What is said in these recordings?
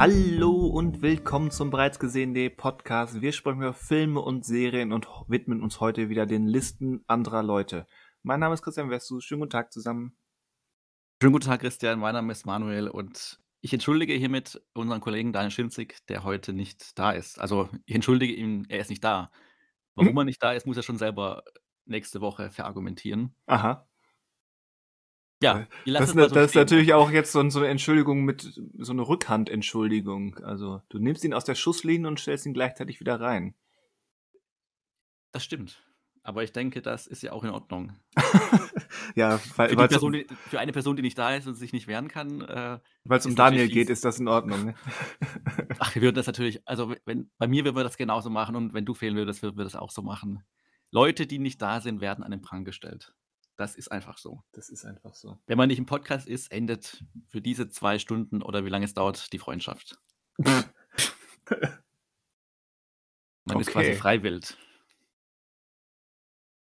Hallo und willkommen zum bereits gesehenen Podcast. Wir sprechen über Filme und Serien und widmen uns heute wieder den Listen anderer Leute. Mein Name ist Christian Westus. Schönen guten Tag zusammen. Schönen guten Tag, Christian. Mein Name ist Manuel und ich entschuldige hiermit unseren Kollegen Daniel Schinzig, der heute nicht da ist. Also ich entschuldige ihn, er ist nicht da. Warum er nicht da ist, muss er schon selber nächste Woche verargumentieren. Aha. Ja, lasse Das, ne- so das ist stehen. natürlich auch jetzt so, so eine Entschuldigung mit so eine Rückhandentschuldigung. Also du nimmst ihn aus der Schusslinie und stellst ihn gleichzeitig wieder rein. Das stimmt. Aber ich denke, das ist ja auch in Ordnung. ja, weil Für, weil Person, die, für eine Person, die nicht da ist und sich nicht wehren kann, äh, es um Daniel geht, ist das in Ordnung. Ne? ach, wir würden das natürlich, also wenn, bei mir würden wir das genauso machen und wenn du fehlen würdest, würden wir das auch so machen. Leute, die nicht da sind, werden an den Prang gestellt. Das ist einfach so. Das ist einfach so. Wenn man nicht im Podcast ist, endet für diese zwei Stunden oder wie lange es dauert, die Freundschaft. Man ist quasi Okay. freiwillig.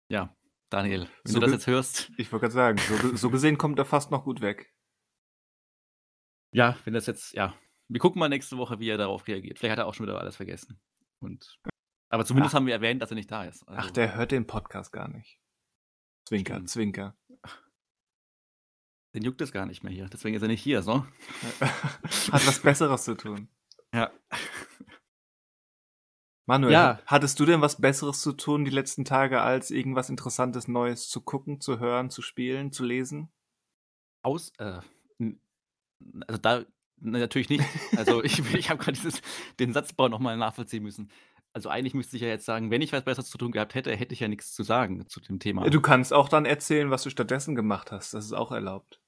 Ja, Daniel, wenn So du das jetzt hörst, Ich wollte gerade sagen, so, so gesehen kommt er fast noch gut weg. ja, wenn das jetzt, ja, wir gucken mal nächste Woche, wie er darauf reagiert. Vielleicht hat er auch schon wieder alles vergessen. Und, aber zumindest Ach. haben wir erwähnt, dass er nicht da ist. Ach, Also, der hört den Podcast gar nicht. Zwinker, Stimmt. Zwinker. Den juckt es gar nicht mehr hier. Deswegen ist er nicht hier, so. Hat was Besseres zu tun. Ja. Manuel, Ja. ha- hattest du denn was Besseres zu tun die letzten Tage, als irgendwas Interessantes Neues zu gucken, zu hören, zu spielen, zu lesen? Aus, äh, also da natürlich nicht. Also ich, ich habe gerade den Satzbau nochmal nachvollziehen müssen. Also eigentlich müsste ich ja jetzt sagen, wenn ich was Besseres zu tun gehabt hätte, hätte ich ja nichts zu sagen zu dem Thema. Du kannst auch dann erzählen, was du stattdessen gemacht hast. Das ist auch erlaubt.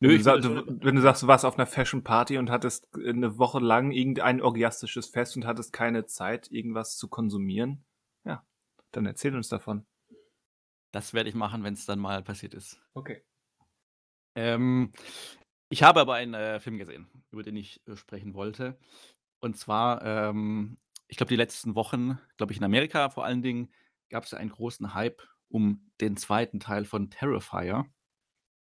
Nö, wenn, du ich sa- würde- du, wenn du sagst, du warst auf einer Fashion Party und hattest eine Woche lang irgendein orgiastisches Fest und hattest keine Zeit, irgendwas zu konsumieren, ja, dann erzähl uns davon. Das werde ich machen, wenn es dann mal passiert ist. Okay. Ähm, ich habe aber einen äh, Film gesehen, über den ich äh, sprechen wollte. Und zwar, ähm, ich glaube, die letzten Wochen, glaube ich, in Amerika vor allen Dingen, gab es einen großen Hype um den zweiten Teil von Terrifier,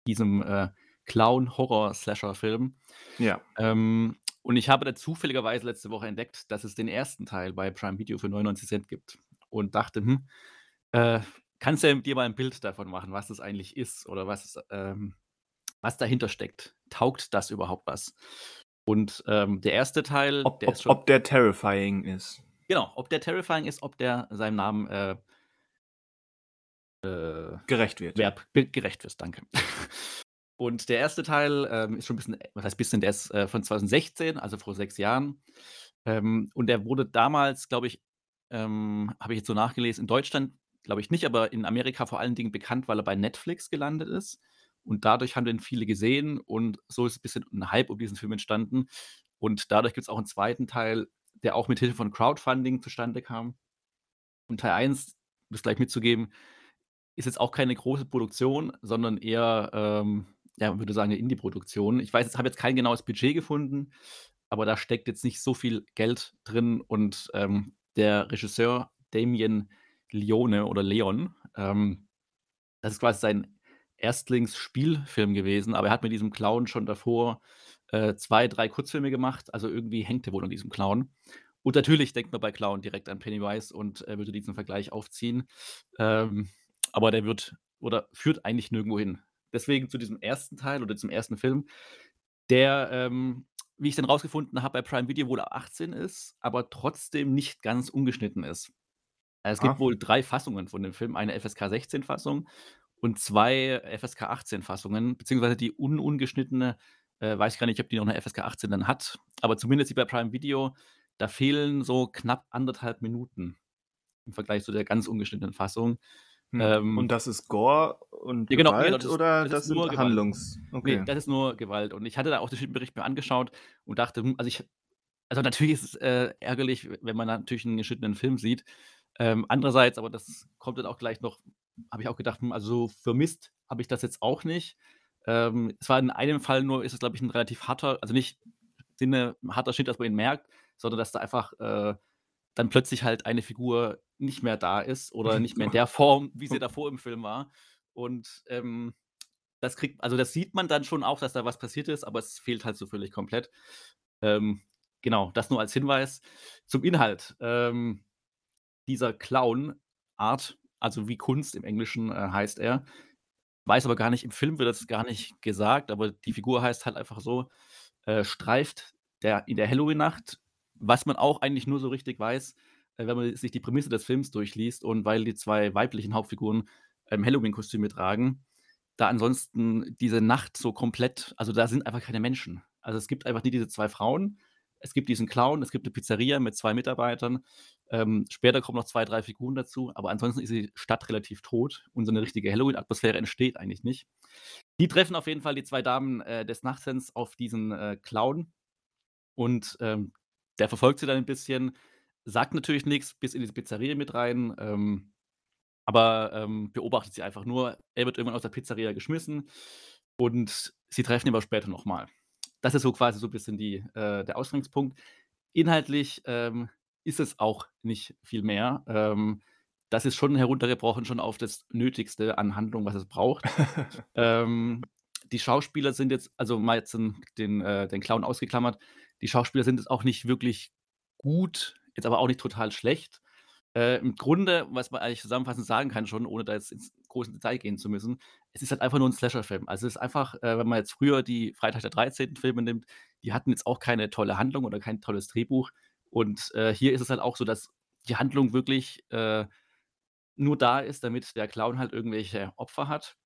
diesem äh, Clown-Horror-Slasher-Film. Ja. Ähm, und ich habe da zufälligerweise letzte Woche entdeckt, dass es den ersten Teil bei Prime Video für 99 Cent gibt. Und dachte, hm, äh, kannst du dir mal ein Bild davon machen, was das eigentlich ist oder was, ähm, was dahinter steckt? Taugt das überhaupt was? Und ähm, der erste Teil, Ob, der ob, ist schon. ob der terrifying ist. genau, ob der terrifying ist, ob der seinem Namen äh, äh, Gerecht wird. Verb ge- gerecht wirst, danke. Und der erste Teil ähm, ist schon ein bisschen, was heißt bisschen, der ist äh, von 2016, also vor sechs Jahren. Ähm, und der wurde damals, glaube ich, ähm, habe ich jetzt so nachgelesen, in Deutschland, glaube ich nicht, aber in Amerika vor allen Dingen bekannt, weil er bei Netflix gelandet ist. Und dadurch haben den viele gesehen und so ist ein bisschen ein Hype um diesen Film entstanden. Und dadurch gibt es auch einen zweiten Teil, der auch mit Hilfe von Crowdfunding zustande kam. Und Teil 1, um das gleich mitzugeben, ist jetzt auch keine große Produktion, sondern eher, ähm, ja, man würde sagen, eine Indie-Produktion. Ich weiß, ich habe jetzt kein genaues Budget gefunden, aber da steckt jetzt nicht so viel Geld drin und ähm, der Regisseur Damien Leone oder Leon, ähm, das ist quasi sein Erstlingsspielfilm gewesen, aber er hat mit diesem Clown schon davor äh, zwei, drei Kurzfilme gemacht, also irgendwie hängt er wohl an diesem Clown. Und natürlich denkt man bei Clown direkt an Pennywise und äh, würde diesen Vergleich aufziehen. Ähm, aber der wird oder führt eigentlich nirgendwo hin. Deswegen zu diesem ersten Teil oder zum ersten Film, der, ähm, wie ich dann rausgefunden habe, bei Prime Video wohl ab 18 ist, aber trotzdem nicht ganz ungeschnitten ist. Es gibt Ah. wohl drei Fassungen von dem Film, eine FSK 16 Fassung und zwei FSK 18 Fassungen, beziehungsweise die un ungeschnittene, äh, weiß ich gar nicht, ob die noch eine FSK 18 dann hat, aber zumindest die bei Prime Video, da fehlen so knapp anderthalb Minuten im Vergleich zu der ganz ungeschnittenen Fassung. Hm. Ähm, und das ist Gore und Ja, genau, Gewalt genau, das ist- oder das das, ist sind nur Gewalt. Handlungs... Okay. Nee, das ist nur Gewalt. Und ich hatte da auch den Bericht mir angeschaut und dachte, hm, also ich, also natürlich ist es äh, ärgerlich, wenn man natürlich einen geschnittenen Film sieht. Ähm, andererseits, aber das kommt dann auch gleich noch, habe ich auch gedacht, hm, also so vermisst habe ich das jetzt auch nicht. Ähm, es war in einem Fall nur, ist es glaube ich ein relativ harter, also nicht im Sinne ein harter Schnitt, dass man ihn merkt, sondern dass da einfach äh, dann plötzlich halt eine Figur nicht mehr da ist oder nicht mehr in der Form, wie sie davor im Film war. Und ähm, das kriegt, also das sieht man dann schon auch, dass da was passiert ist, aber es fehlt halt so völlig komplett. Ähm, genau, das nur als Hinweis. Zum Inhalt. Ähm, dieser Clown Art, also wie Kunst im Englischen, äh, heißt er. Weiß aber gar nicht im Film wird das gar nicht gesagt, aber die Figur heißt halt einfach so, äh, streift der in der Halloween-Nacht, was man auch eigentlich nur so richtig weiß, äh, wenn man sich die Prämisse des Films durchliest und weil die 2 weiblichen Hauptfiguren, ähm, Halloween-Kostüme tragen, da ansonsten diese Nacht so komplett also, da sind einfach keine Menschen. Also, es gibt einfach nie diese 2 Frauen. Es gibt diesen Clown, es gibt 'ne Pizzeria mit 2 Mitarbeitern. Ähm, später kommen noch 2, 3 Figuren dazu, aber ansonsten ist die Stadt relativ tot und so 'ne richtige Halloween-Atmosphäre entsteht eigentlich nicht. Die treffen auf jeden Fall die 2 Damen, äh, des Nachtens auf diesen, äh, Clown und, ähm, der verfolgt sie dann 'n bisschen, sagt natürlich nix bis in diese Pizzeria mit rein, ähm, aber, ähm, beobachtet sie einfach nur. Er wird irgendwann aus der Pizzeria geschmissen und sie treffen ihn aber später noch mal. Das ist so quasi so 'n bisschen die äh, der Ausgangspunkt. Inhaltlich, ähm, ist es auch nicht viel mehr. Ähm, das ist schon heruntergebrochen schon auf das Nötigste an Handlung, was es braucht. Ähm, die Schauspieler sind jetzt also mal jetzt den den, äh den Clown ausgeklammert. Die Schauspieler sind jetzt auch nicht wirklich gut, jetzt aber auch nicht total schlecht. Äh, im Grunde, was man eigentlich zusammenfassend sagen kann schon, ohne da jetzt ins große Detail gehen zu müssen, es ist halt einfach nur 'n Slasher-Film. Also, es ist einfach, äh, wenn man jetzt früher die Freitag der 13. Filme nimmt, die hatten jetzt auch keine tolle Handlung oder kein tolles Drehbuch. Und, äh, hier ist es halt auch so, dass die Handlung wirklich, äh, nur da ist, damit der Clown halt irgendwelche Opfer hat.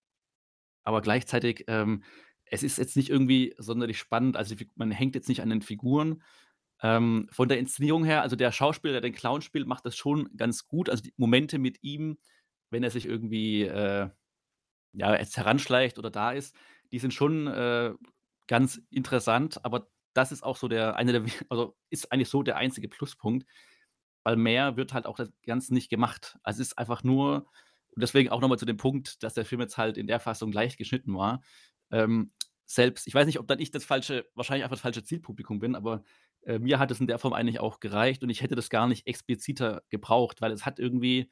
Aber gleichzeitig, ähm, es ist jetzt nicht irgendwie sonderlich spannend. Also, man hängt jetzt nicht an den Figuren. Ähm, von der Inszenierung her also, der Schauspieler, der den Clown spielt, macht das schon ganz gut. Also, die Momente mit ihm, wenn er sich irgendwie, äh, ja, jetzt heranschleicht oder da ist, die sind schon, äh, ganz interessant, aber das ist auch so der einer der also, ist eigentlich so der einzige Pluspunkt, weil mehr wird halt auch das Ganze nicht gemacht. Also, es ist einfach nur und deswegen auch noch mal zu dem Punkt, dass der Film jetzt halt in der Fassung leicht geschnitten war. Ähm, selbst ich weiß nicht, ob dann ich das falsche wahrscheinlich einfach das falsche Zielpublikum bin, aber, äh, mir hat es in der Form eigentlich auch gereicht und ich hätte das gar nicht expliziter gebraucht, weil es hat irgendwie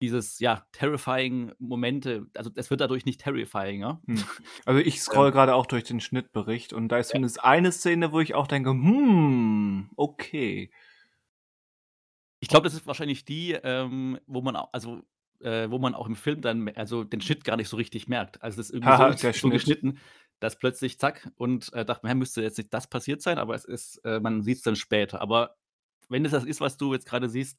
dieses, ja, terrifying Momente also, es wird dadurch nicht terrifyinger. Hm. Also, ich Ähm. grade auch durch den Schnittbericht und da ist Ja. zumindest eine Szene, wo ich auch denke: „Hm, okay.“ Ich glaube, das ist wahrscheinlich die, ähm, wo man au also, äh, wo man auch im Film dann also, den Schnitt gar nicht so richtig merkt. Also, das ist irgendwie Haha, so so Schnitt. geschnitten, dass plötzlich zack und, äh, dachte man: „Hä, müsste jetzt nicht das passiert sein?“ Aber es ist äh, man sieht's dann später. Aber wenn es das ist, was du jetzt grade siehst,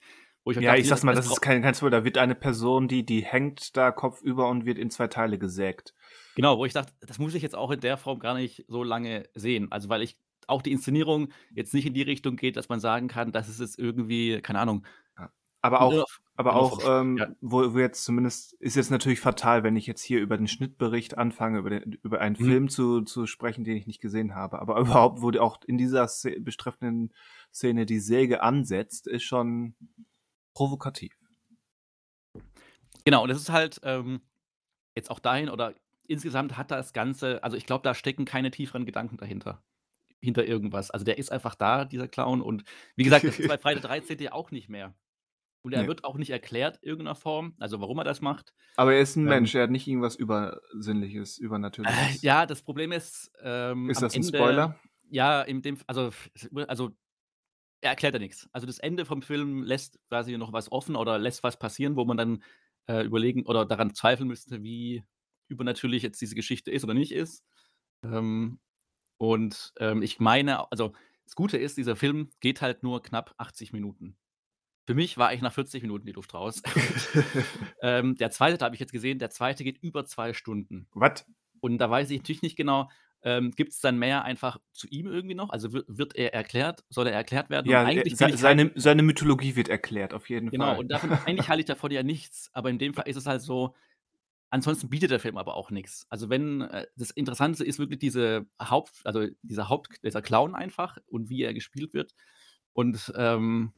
ich Ja, dachte, ich sage mal, das ist kein kein Spoiler. Da wird eine Person, die die hängt da kopfüber und wird in 2 Teile gesägt. Genau, wo ich dachte, das muss ich jetzt auch in der Form gar nicht so lange sehen. Also, weil ich auch die Inszenierung jetzt nicht in die Richtung geht, dass man sagen kann, das ist jetzt irgendwie, keine Ahnung. Aber auch aber genau auch, ähm, ja. wo wo jetzt zumindest ist jetzt natürlich fatal, wenn ich jetzt hier über den Schnittbericht anfange, über den über einen Mhm. Film zu zu sprechen, den ich nicht gesehen habe. Aber überhaupt, wo auch in dieser Sze betreffenden Szene die Säge ansetzt, ist schon provokativ. Genau, und das ist halt, ähm, jetzt auch dahin oder insgesamt hat das Ganze also, ich glaube, da stecken keine tieferen Gedanken dahinter hinter irgendwas. Also, der ist einfach da, dieser Clown und wie gesagt, das ist bei Freitag der 13. ja auch nicht mehr. Und er Ne. wird auch nicht erklärt in irgend 'ner Form, also, warum er das macht. Aber er ist 'n Ähm Mensch, er hat nicht irgendwas Übersinnliches, Äh, Übernatürliches. ja, das Problem ist, ähm, Ist das 'n Ende Spoiler? ja, in dem also, also, er erklärt ja nix. Also, das Ende vom Film lässt quasi noch was offen oder lässt was passieren, wo man dann, äh, überlegen oder daran zweifeln müsste, wie übernatürlich jetzt diese Geschichte ist oder nicht ist. Ähm, und, ähm, ich meine also, das Gute ist, dieser Film geht halt nur knapp 80 Minuten. Für mich war eigentlich nach 40 Minuten die Luft raus. Ähm, der 2., da habe ich jetzt gesehen, der 2. geht über 2 Stunden. What? Und da weiß ich natürlich nicht genau, ähm, gibt's dann mehr einfach zu ihm irgendwie noch? Also, wi wird er erklärt? Soll er erklärt werden? Ja, äh, eigentlich sei will ich halt seine seine Mythologie wird erklärt, auf jeden Genau, Fall. und davon eigentlich halte ich davon ja nichts, aber in dem Fall ist es halt so ansonsten bietet der Film aber auch nix. Also, wenn äh, das Interessante ist wirklich diese Haupt also, dieser Haupt dieser Clown einfach und wie er gespielt wird. Und, ähm,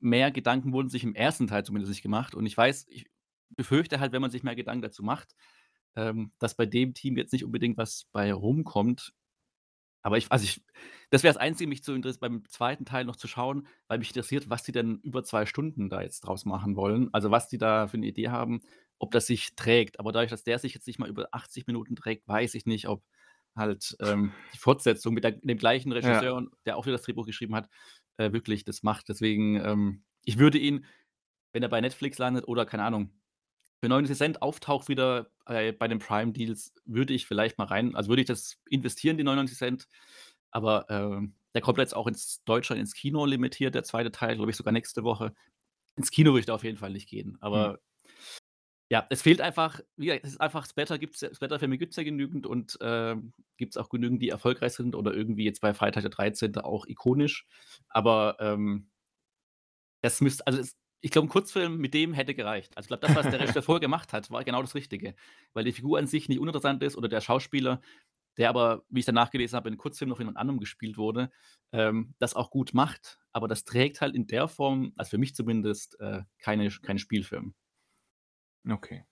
mehr Gedanken wurden sich im 1. Teil zumindest nicht gemacht. Und ich weiß ich befürchte halt, wenn man sich mehr Gedanken dazu macht, ähm, dass bei dem Team jetzt nicht unbedingt was bei rumkommt. Aber ich also, ich das wäre das Einzige, mich zu interess beim 2. Teil noch zu schauen, weil mich interessiert, was die denn über 2 Stunden da jetzt draus machen wollen. Also, was die da für 'ne Idee haben, ob das sich trägt. Aber dadurch, dass der sich jetzt nicht mal über 80 Minuten trägt, weiß ich nicht, ob halt ähm, die Fortsetzung mit, der, dem gleichen Regisseur, Ja. der auch wieder das Drehbuch geschrieben hat, äh, wirklich das macht. Deswegen, ähm, ich würde ihn, wenn er bei Netflix landet oder keine Ahnung, für 99 Cent auftaucht wieder äh, bei den Prime-Deals, würde ich vielleicht mal rein, also würde ich das investieren, die 99 Cent. Aber ähm, der kommt jetzt auch ins Deutschland ins Kino limitiert, der zweite Teil, glaube ich, sogar nächste Woche. Ins Kino würde ich da auf jeden Fall nicht gehen. Aber ja, es fehlt einfach, wie es ist einfach, Splatter gibt's Splatterfilme gibt es ja genügend und ähm, gibt es auch genügend, die erfolgreich sind oder irgendwie jetzt bei Freitag der 13. auch ikonisch. Aber ähm, das müsste, also es, ich glaube, ein Kurzfilm mit dem hätte gereicht. Also ich glaube, das, was der Regisseur vorher gemacht hat, war genau das Richtige. Weil die Figur an sich nicht uninteressant ist oder der Schauspieler, der aber, wie ich danach gelesen habe, in Kurzfilm noch von jemand anderem gespielt wurde, ähm, das auch gut macht. Aber das trägt halt in der Form, also für mich zumindest, äh, keine, keine Spielfilm. Okay.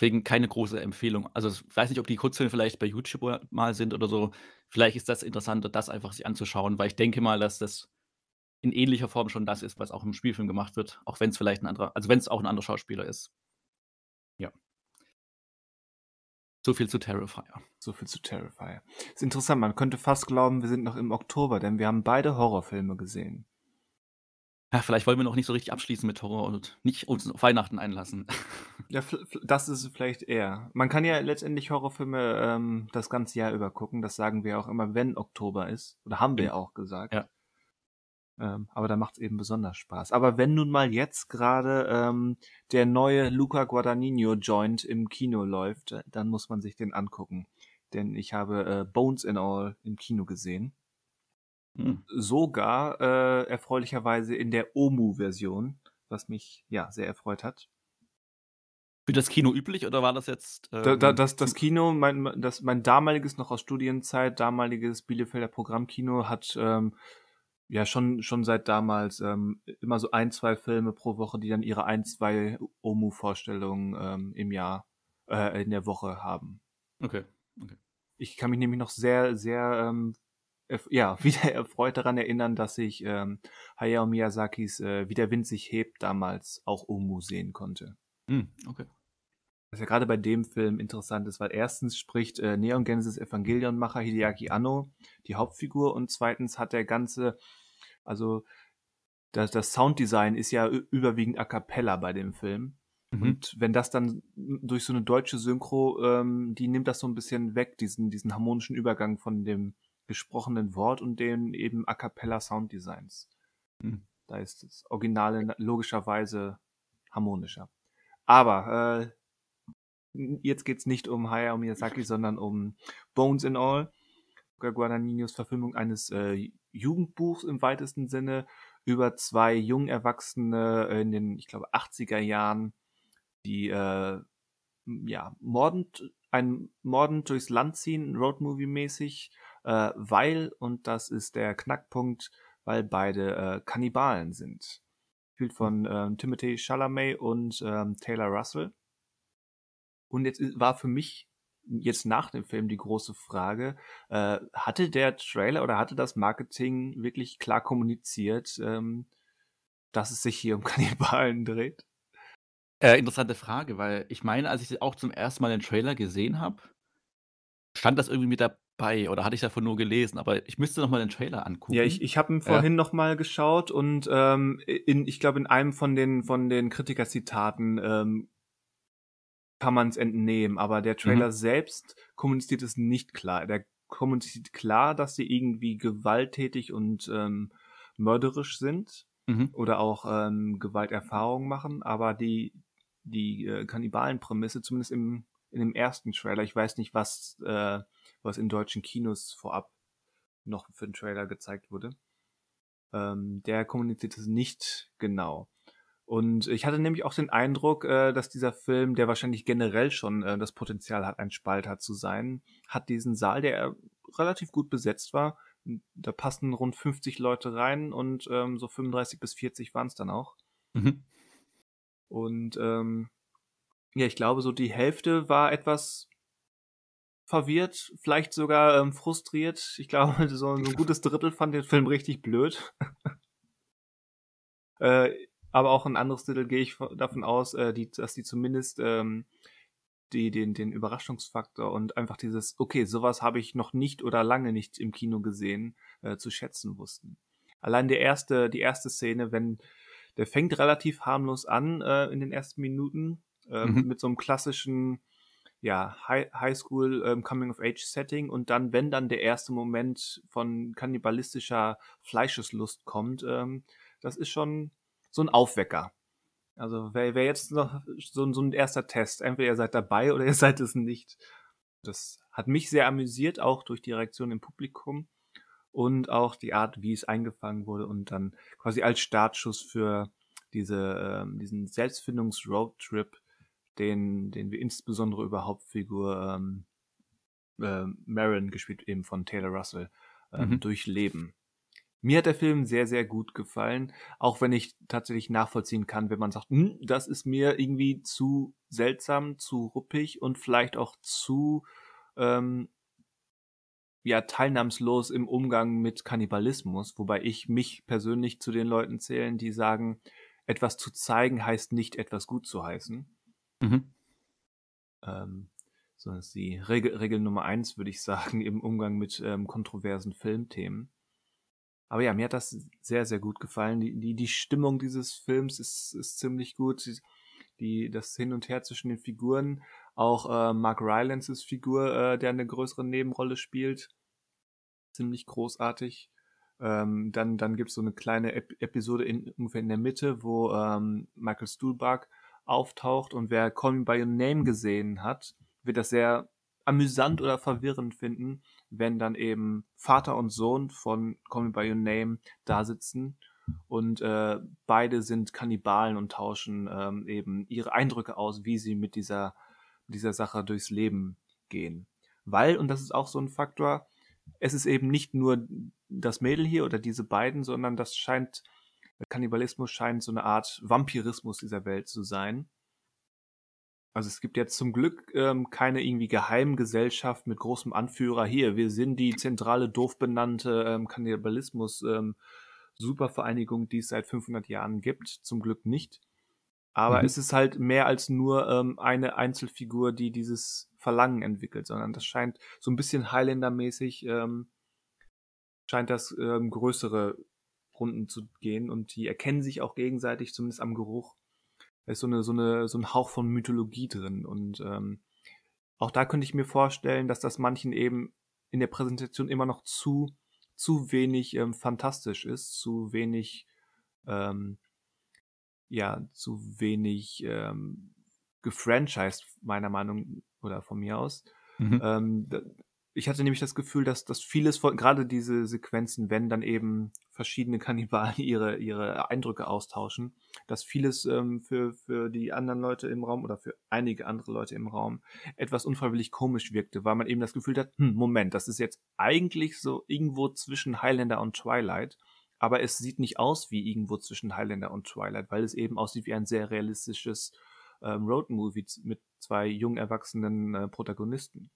Deswegen keine große Empfehlung. Also ich weiß nicht, ob die Kurzfilme vielleicht bei YouTube mal sind oder so. Vielleicht ist das interessanter, das einfach sich anzuschauen, weil ich denke mal, dass das in ähnlicher Form schon das ist, was auch im Spielfilm gemacht wird, auch wenn es vielleicht ein anderer, also wenn es auch ein anderer Schauspieler ist. Ja. So viel zu Terrifier. So viel zu Terrifier. Ist interessant, man könnte fast glauben, wir sind noch im Oktober, denn wir haben beide Horrorfilme gesehen. Ja, vielleicht wollen wir noch nicht so richtig abschließen mit Horror und nicht uns auf Weihnachten einlassen. Ja, das ist vielleicht eher. Man kann ja letztendlich Horrorfilme ähm, das ganze Jahr über gucken. Das sagen wir auch immer, wenn Oktober ist. Oder haben wir Ja. auch gesagt. Ja. Ähm, aber da macht es eben besonders Spaß. Aber wenn nun mal jetzt gerade ähm, der neue Luca Guadagnino Joint im Kino läuft, äh, dann muss man sich den angucken. Denn ich habe äh, Bones and All im Kino gesehen. Hm. Sogar äh, erfreulicherweise in der Omu-Version, was mich ja sehr erfreut hat. Für das Kino üblich oder war das jetzt? Da, da, ähm, das, das Kino, mein, das, mein damaliges noch aus Studienzeit, damaliges Bielefelder Programmkino hat ähm, ja schon, schon seit damals ähm, immer so ein, zwei Filme pro Woche, die dann ihre ein, zwei OMU-Vorstellungen ähm, im Jahr, äh, in der Woche haben. Okay. Ich kann mich nämlich noch sehr, sehr, ähm, ja, wieder erfreut daran erinnern, dass ich ähm, Hayao Miyazakis äh, Wie der Wind sich hebt damals auch OMU sehen konnte. Hm, okay. Was ja gerade bei dem Film interessant ist, weil erstens spricht äh, Neon Genesis Evangelion-Macher Hideaki Anno die Hauptfigur und zweitens hat der ganze, also das, das Sounddesign ist ja überwiegend a cappella bei dem Film. Mhm. Und wenn das dann durch so eine deutsche Synchro, ähm, die nimmt das so ein bisschen weg, diesen, diesen harmonischen Übergang von dem gesprochenen Wort und den eben a cappella Sounddesigns. Hm. Da ist das Originale na- logischerweise harmonischer. Aber äh, jetzt geht's nicht um Hayao Miyazaki, sondern um Bones and All. Luca Guadagninos Verfilmung eines äh, Jugendbuchs im weitesten Sinne über zwei jung Erwachsene in den, ich glaube, 80er Jahren, die äh, ja, mordend, ein mordend durchs Land ziehen, Roadmovie-mäßig, äh, weil, und das ist der Knackpunkt, weil beide äh, Kannibalen sind. Gespielt von ähm, Timothy Chalamet und ähm, Taylor Russell. Und jetzt war für mich jetzt nach dem Film die große Frage, äh, hatte der Trailer oder hatte das Marketing wirklich klar kommuniziert, ähm, dass es sich hier um Kannibalen dreht? Äh, interessante Frage, weil ich meine, als ich auch zum ersten Mal den Trailer gesehen habe, stand das irgendwie mit dabei oder hatte ich davon nur gelesen, aber ich müsste noch mal den Trailer angucken. Ja, ich, ich habe ihn vorhin noch mal geschaut und ähm, in, ich glaube, in einem von den von den Kritikerzitaten ähm, kann man es entnehmen, aber der Trailer Mhm. selbst kommuniziert es nicht klar. Der kommuniziert klar, dass sie irgendwie gewalttätig und ähm, mörderisch sind Mhm. oder auch ähm, Gewalterfahrungen machen, aber die die äh, Kannibalenprämisse, zumindest im in dem ersten Trailer, ich weiß nicht, was äh, was in deutschen Kinos vorab noch für den Trailer gezeigt wurde, ähm, der kommuniziert es nicht genau. Und ich hatte nämlich auch den Eindruck, äh, dass dieser Film, der wahrscheinlich generell schon äh, das Potenzial hat, ein Spalter zu sein, hat diesen Saal, der relativ gut besetzt war. Da passten rund 50 Leute rein und ähm, so 35 bis 40 waren es dann auch. Mhm. Und ähm, ja, ich glaube, so die Hälfte war etwas verwirrt, vielleicht sogar ähm, frustriert. Ich glaube, so, so ein gutes Drittel fand den Film richtig blöd. äh, aber auch ein anderes Drittel gehe ich von- davon aus, äh, die, dass die zumindest ähm, die, den, den Überraschungsfaktor und einfach dieses, okay, sowas habe ich noch nicht oder lange nicht im Kino gesehen, äh, zu schätzen wussten. Allein der erste, die erste Szene, wenn der fängt relativ harmlos an äh, in den ersten Minuten äh, mhm. mit so einem klassischen ja, High, Highschool ähm, Coming-of-Age-Setting und dann, wenn dann der erste Moment von kannibalistischer Fleischeslust kommt, ähm, das ist schon so ein Aufwecker. Also wäre wär jetzt noch so, so ein erster Test. Entweder ihr seid dabei oder ihr seid es nicht. Das hat mich sehr amüsiert, auch durch die Reaktion im Publikum und auch die Art, wie es eingefangen wurde und dann quasi als Startschuss für diese, ähm, diesen Selbstfindungs-Roadtrip den, den wir insbesondere über Hauptfigur ähm, äh, Marin, gespielt eben von Taylor Russell, ähm, mhm. durchleben. Mir hat der Film sehr, sehr gut gefallen, auch wenn ich tatsächlich nachvollziehen kann, wenn man sagt, hm, das ist mir irgendwie zu seltsam, zu ruppig und vielleicht auch zu ähm, ja, teilnahmslos im Umgang mit Kannibalismus, wobei ich mich persönlich zu den Leuten zählen, die sagen, etwas zu zeigen heißt nicht etwas gut zu heißen. Mhm. Ähm, so ist die Regel, Regel Nummer eins, würde ich sagen, im Umgang mit ähm, kontroversen Filmthemen. Aber ja, mir hat das sehr, sehr gut gefallen. Die, die, die Stimmung dieses Films ist, ist ziemlich gut. Die, das Hin und Her zwischen den Figuren, auch äh, Mark Rylances Figur, äh, der eine größere Nebenrolle spielt, ziemlich großartig. Ähm, dann dann gibt es so eine kleine Ep Episode in, ungefähr in der Mitte, wo ähm, Michael Stuhlbarg auftaucht und wer Call Me By Your Name gesehen hat, wird das sehr amüsant oder verwirrend finden, wenn dann eben Vater und Sohn von Call Me By Your Name da sitzen und äh, beide sind Kannibalen und tauschen ähm, eben ihre Eindrücke aus, wie sie mit dieser, dieser Sache durchs Leben gehen. Weil, und das ist auch so ein Faktor, es ist eben nicht nur das Mädel hier oder diese beiden, sondern das scheint Kannibalismus scheint so eine Art Vampirismus dieser Welt zu sein. Also es gibt jetzt zum Glück ähm, keine irgendwie Geheimgesellschaft mit großem Anführer hier. Wir sind die zentrale doof benannte ähm, Kannibalismus ähm, Supervereinigung, die es seit 500 Jahren gibt. Zum Glück nicht. Aber mhm. es ist halt mehr als nur ähm, eine Einzelfigur, die dieses Verlangen entwickelt, sondern das scheint so ein bisschen Highlander-mäßig ähm, scheint das ähm, größere Runden zu gehen und die erkennen sich auch gegenseitig, zumindest am Geruch. Ist so eine, so eine, so ein Hauch von Mythologie drin und ähm, auch da könnte ich mir vorstellen, dass das manchen eben in der Präsentation immer noch zu, zu wenig ähm, fantastisch ist, zu wenig, ähm, ja, zu wenig ähm, gefranchised, meiner Meinung oder von mir aus. Mhm. Ähm, ich hatte nämlich das Gefühl, dass, dass vieles von, gerade diese Sequenzen, wenn dann eben verschiedene Kannibalen ihre, ihre Eindrücke austauschen, dass vieles ähm, für, für die anderen Leute im Raum oder für einige andere Leute im Raum etwas unfreiwillig komisch wirkte, weil man eben das Gefühl hat, hm, Moment, das ist jetzt eigentlich so irgendwo zwischen Highlander und Twilight, aber es sieht nicht aus wie irgendwo zwischen Highlander und Twilight, weil es eben aussieht wie ein sehr realistisches ähm, Roadmovie mit zwei jung erwachsenen äh, Protagonisten.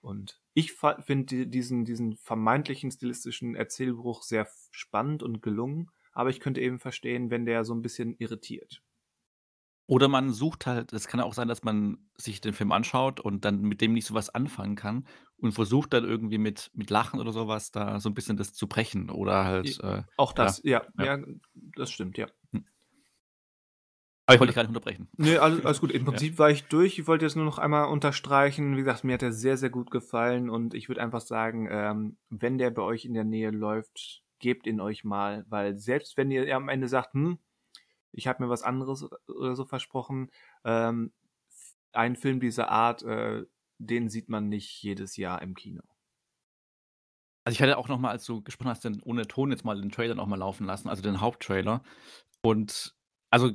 Und ich finde diesen, diesen vermeintlichen stilistischen Erzählbruch sehr spannend und gelungen, aber ich könnte eben verstehen, wenn der so ein bisschen irritiert. Oder man sucht halt, es kann auch sein, dass man sich den Film anschaut und dann mit dem nicht so was anfangen kann und versucht dann irgendwie mit, mit Lachen oder sowas da so ein bisschen das zu brechen oder halt. Äh, auch das, ja, ja, ja, das stimmt, ja. Aber ich wollte dich gar nicht unterbrechen. Nee, alles, alles gut. Im Prinzip ja. war ich durch. Ich wollte jetzt nur noch einmal unterstreichen. Wie gesagt, mir hat er sehr, sehr gut gefallen und ich würde einfach sagen, ähm, wenn der bei euch in der Nähe läuft, gebt ihn euch mal, weil selbst wenn ihr am Ende sagt, hm, ich habe mir was anderes oder so versprochen, ähm, ein Film dieser Art, äh, den sieht man nicht jedes Jahr im Kino. Also ich hatte auch noch mal, als du gesprochen hast, den, ohne Ton jetzt mal den Trailer noch mal laufen lassen, also den Haupttrailer. Und also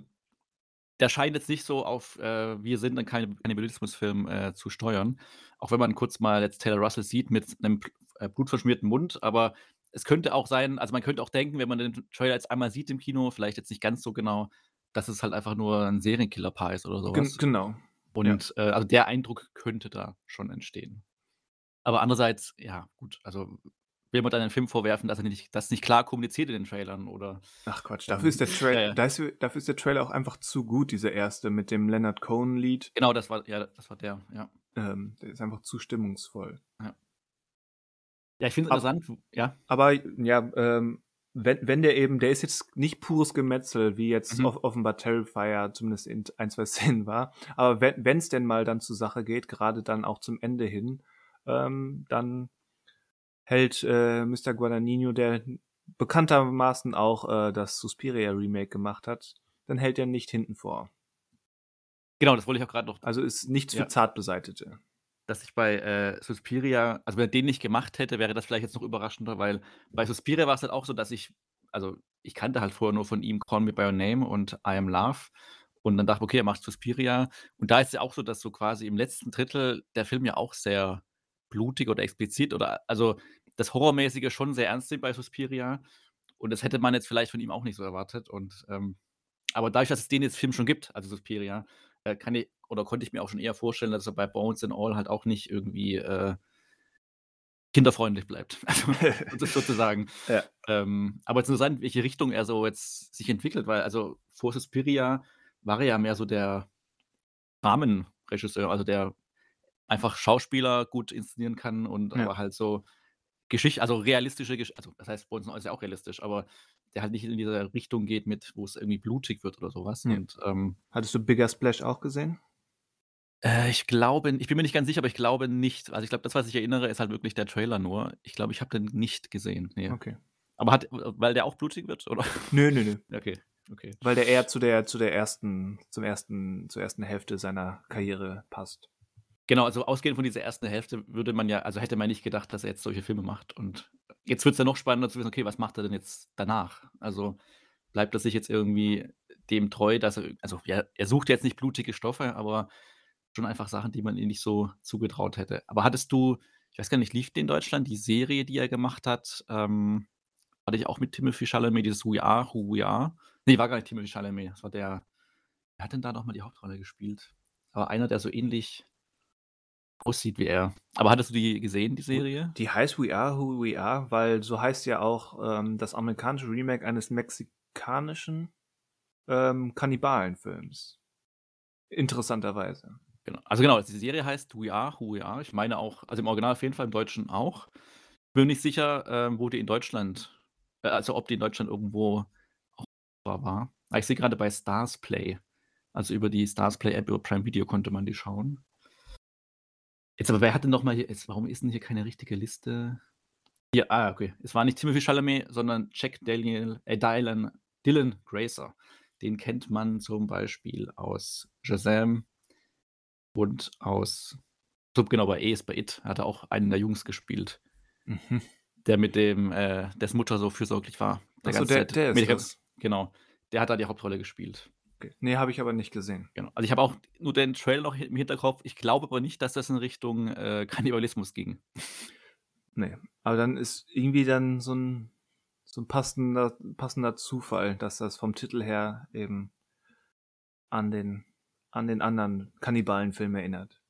der scheint jetzt nicht so auf äh, Wir sind ein Kannibalismusfilm äh, zu steuern. Auch wenn man kurz mal jetzt Taylor Russell sieht mit einem äh, blutverschmierten Mund, aber es könnte auch sein, also man könnte auch denken, wenn man den Trailer jetzt einmal sieht im Kino, vielleicht jetzt nicht ganz so genau, dass es halt einfach nur ein Serienkiller-Paar ist oder sowas. genau. Und ja. äh, also der Eindruck könnte da schon entstehen. Aber andererseits, ja, gut, also will man dann den Film vorwerfen, dass er nicht, das nicht klar kommuniziert in den Trailern oder. Ach Quatsch, dafür ist der Trailer, ja, ja. Dafür, dafür ist der Trailer auch einfach zu gut, dieser erste mit dem Leonard Cohen-Lied. Genau, das war, ja, das war der, ja. Ähm, der ist einfach zu stimmungsvoll. Ja. Ja, ich finde es interessant, ja. Aber ja, ähm, wenn, wenn der eben, der ist jetzt nicht pures Gemetzel, wie jetzt mhm. offenbar Terrifier zumindest in ein, zwei Szenen war. Aber wenn es denn mal dann zur Sache geht, gerade dann auch zum Ende hin, ähm, dann hält äh, Mr. Guadagnino, der bekanntermaßen auch äh, das Suspiria Remake gemacht hat, dann hält er nicht hinten vor. Genau, das wollte ich auch gerade noch. Also ist nichts ja. für Zartbeseitete. Dass ich bei äh, Suspiria, also wenn er den nicht gemacht hätte, wäre das vielleicht jetzt noch überraschender, weil bei Suspiria war es halt auch so, dass ich, also ich kannte halt vorher nur von ihm Call Me By Your Name und I Am Love und dann dachte ich, okay, er macht Suspiria und da ist es ja auch so, dass so quasi im letzten Drittel der Film ja auch sehr blutig oder explizit oder also das Horrormäßige schon sehr ernst nimmt bei Suspiria. Und das hätte man jetzt vielleicht von ihm auch nicht so erwartet. Und ähm, aber dadurch, dass es den jetzt Film schon gibt, also Suspiria, äh, kann ich oder konnte ich mir auch schon eher vorstellen, dass er bei Bones and All halt auch nicht irgendwie äh, kinderfreundlich bleibt. Also sozusagen. ja. ähm, aber jetzt interessant, welche Richtung er so jetzt sich entwickelt, weil also vor Suspiria war er ja mehr so der Rahmenregisseur, also der einfach Schauspieler gut inszenieren kann und ja. aber halt so Geschichte, also realistische Geschichte, also das heißt, bei uns ist ja auch realistisch, aber der halt nicht in diese Richtung geht mit, wo es irgendwie blutig wird oder sowas. Ja. Und, ähm, Hattest du Bigger Splash auch gesehen? Äh, ich glaube, ich bin mir nicht ganz sicher, aber ich glaube nicht. Also ich glaube, das, was ich erinnere, ist halt wirklich der Trailer nur. Ich glaube, ich habe den nicht gesehen. Nee. Okay. Aber hat, weil der auch blutig wird, oder? Nö, nö, nö. Okay. Okay. Weil der eher zu der, zu der ersten, zum ersten, zur ersten Hälfte seiner Karriere passt. Genau, also ausgehend von dieser ersten Hälfte würde man ja, also hätte man nicht gedacht, dass er jetzt solche Filme macht. Und jetzt wird es ja noch spannender zu wissen, okay, was macht er denn jetzt danach? Also bleibt er sich jetzt irgendwie dem treu, dass er, also ja, er sucht jetzt nicht blutige Stoffe, aber schon einfach Sachen, die man ihm nicht so zugetraut hätte. Aber hattest du, ich weiß gar nicht, lief die in Deutschland, die Serie, die er gemacht hat, ähm, hatte ich auch mit Timothy Chalamet, dieses We Are, Who We Are. Nee, war gar nicht Timothy Chalamet, das war der, wer hat denn da nochmal die Hauptrolle gespielt? Aber einer, der so ähnlich aussieht wie er. Aber hattest du die gesehen, die Serie? Die heißt We Are Who We Are, weil so heißt ja auch ähm, das amerikanische Remake eines mexikanischen ähm, Kannibalenfilms. Interessanterweise. Genau. Also genau, die Serie heißt We Are Who We Are. Ich meine auch, also im Original auf jeden Fall, im Deutschen auch. Bin nicht sicher, ähm, wo die in Deutschland, äh, also ob die in Deutschland irgendwo auch war. Aber ich sehe gerade bei Stars Play. Also über die Stars Play App über Prime Video konnte man die schauen. Jetzt aber wer hatte noch mal hier jetzt warum ist denn hier keine richtige Liste? Hier, ah, okay. Es war nicht Timothy Chalamet, sondern Jack Daniel, äh, Dylan, Dylan Grazer. Den kennt man zum Beispiel aus Shazam und aus, so genau bei E ist bei It, hat er auch einen der Jungs gespielt, mhm. der mit dem, äh, dessen Mutter so fürsorglich war. Der Achso, der, der ist das. Genau, der hat da die Hauptrolle gespielt. Okay. Nee, habe ich aber nicht gesehen. Genau. Also ich habe auch nur den Trail noch im Hinterkopf. Ich glaube aber nicht, dass das in Richtung äh, Kannibalismus ging. Nee, aber dann ist irgendwie dann so ein, so ein passender, passender Zufall, dass das vom Titel her eben an den, an den anderen Kannibalenfilm erinnert.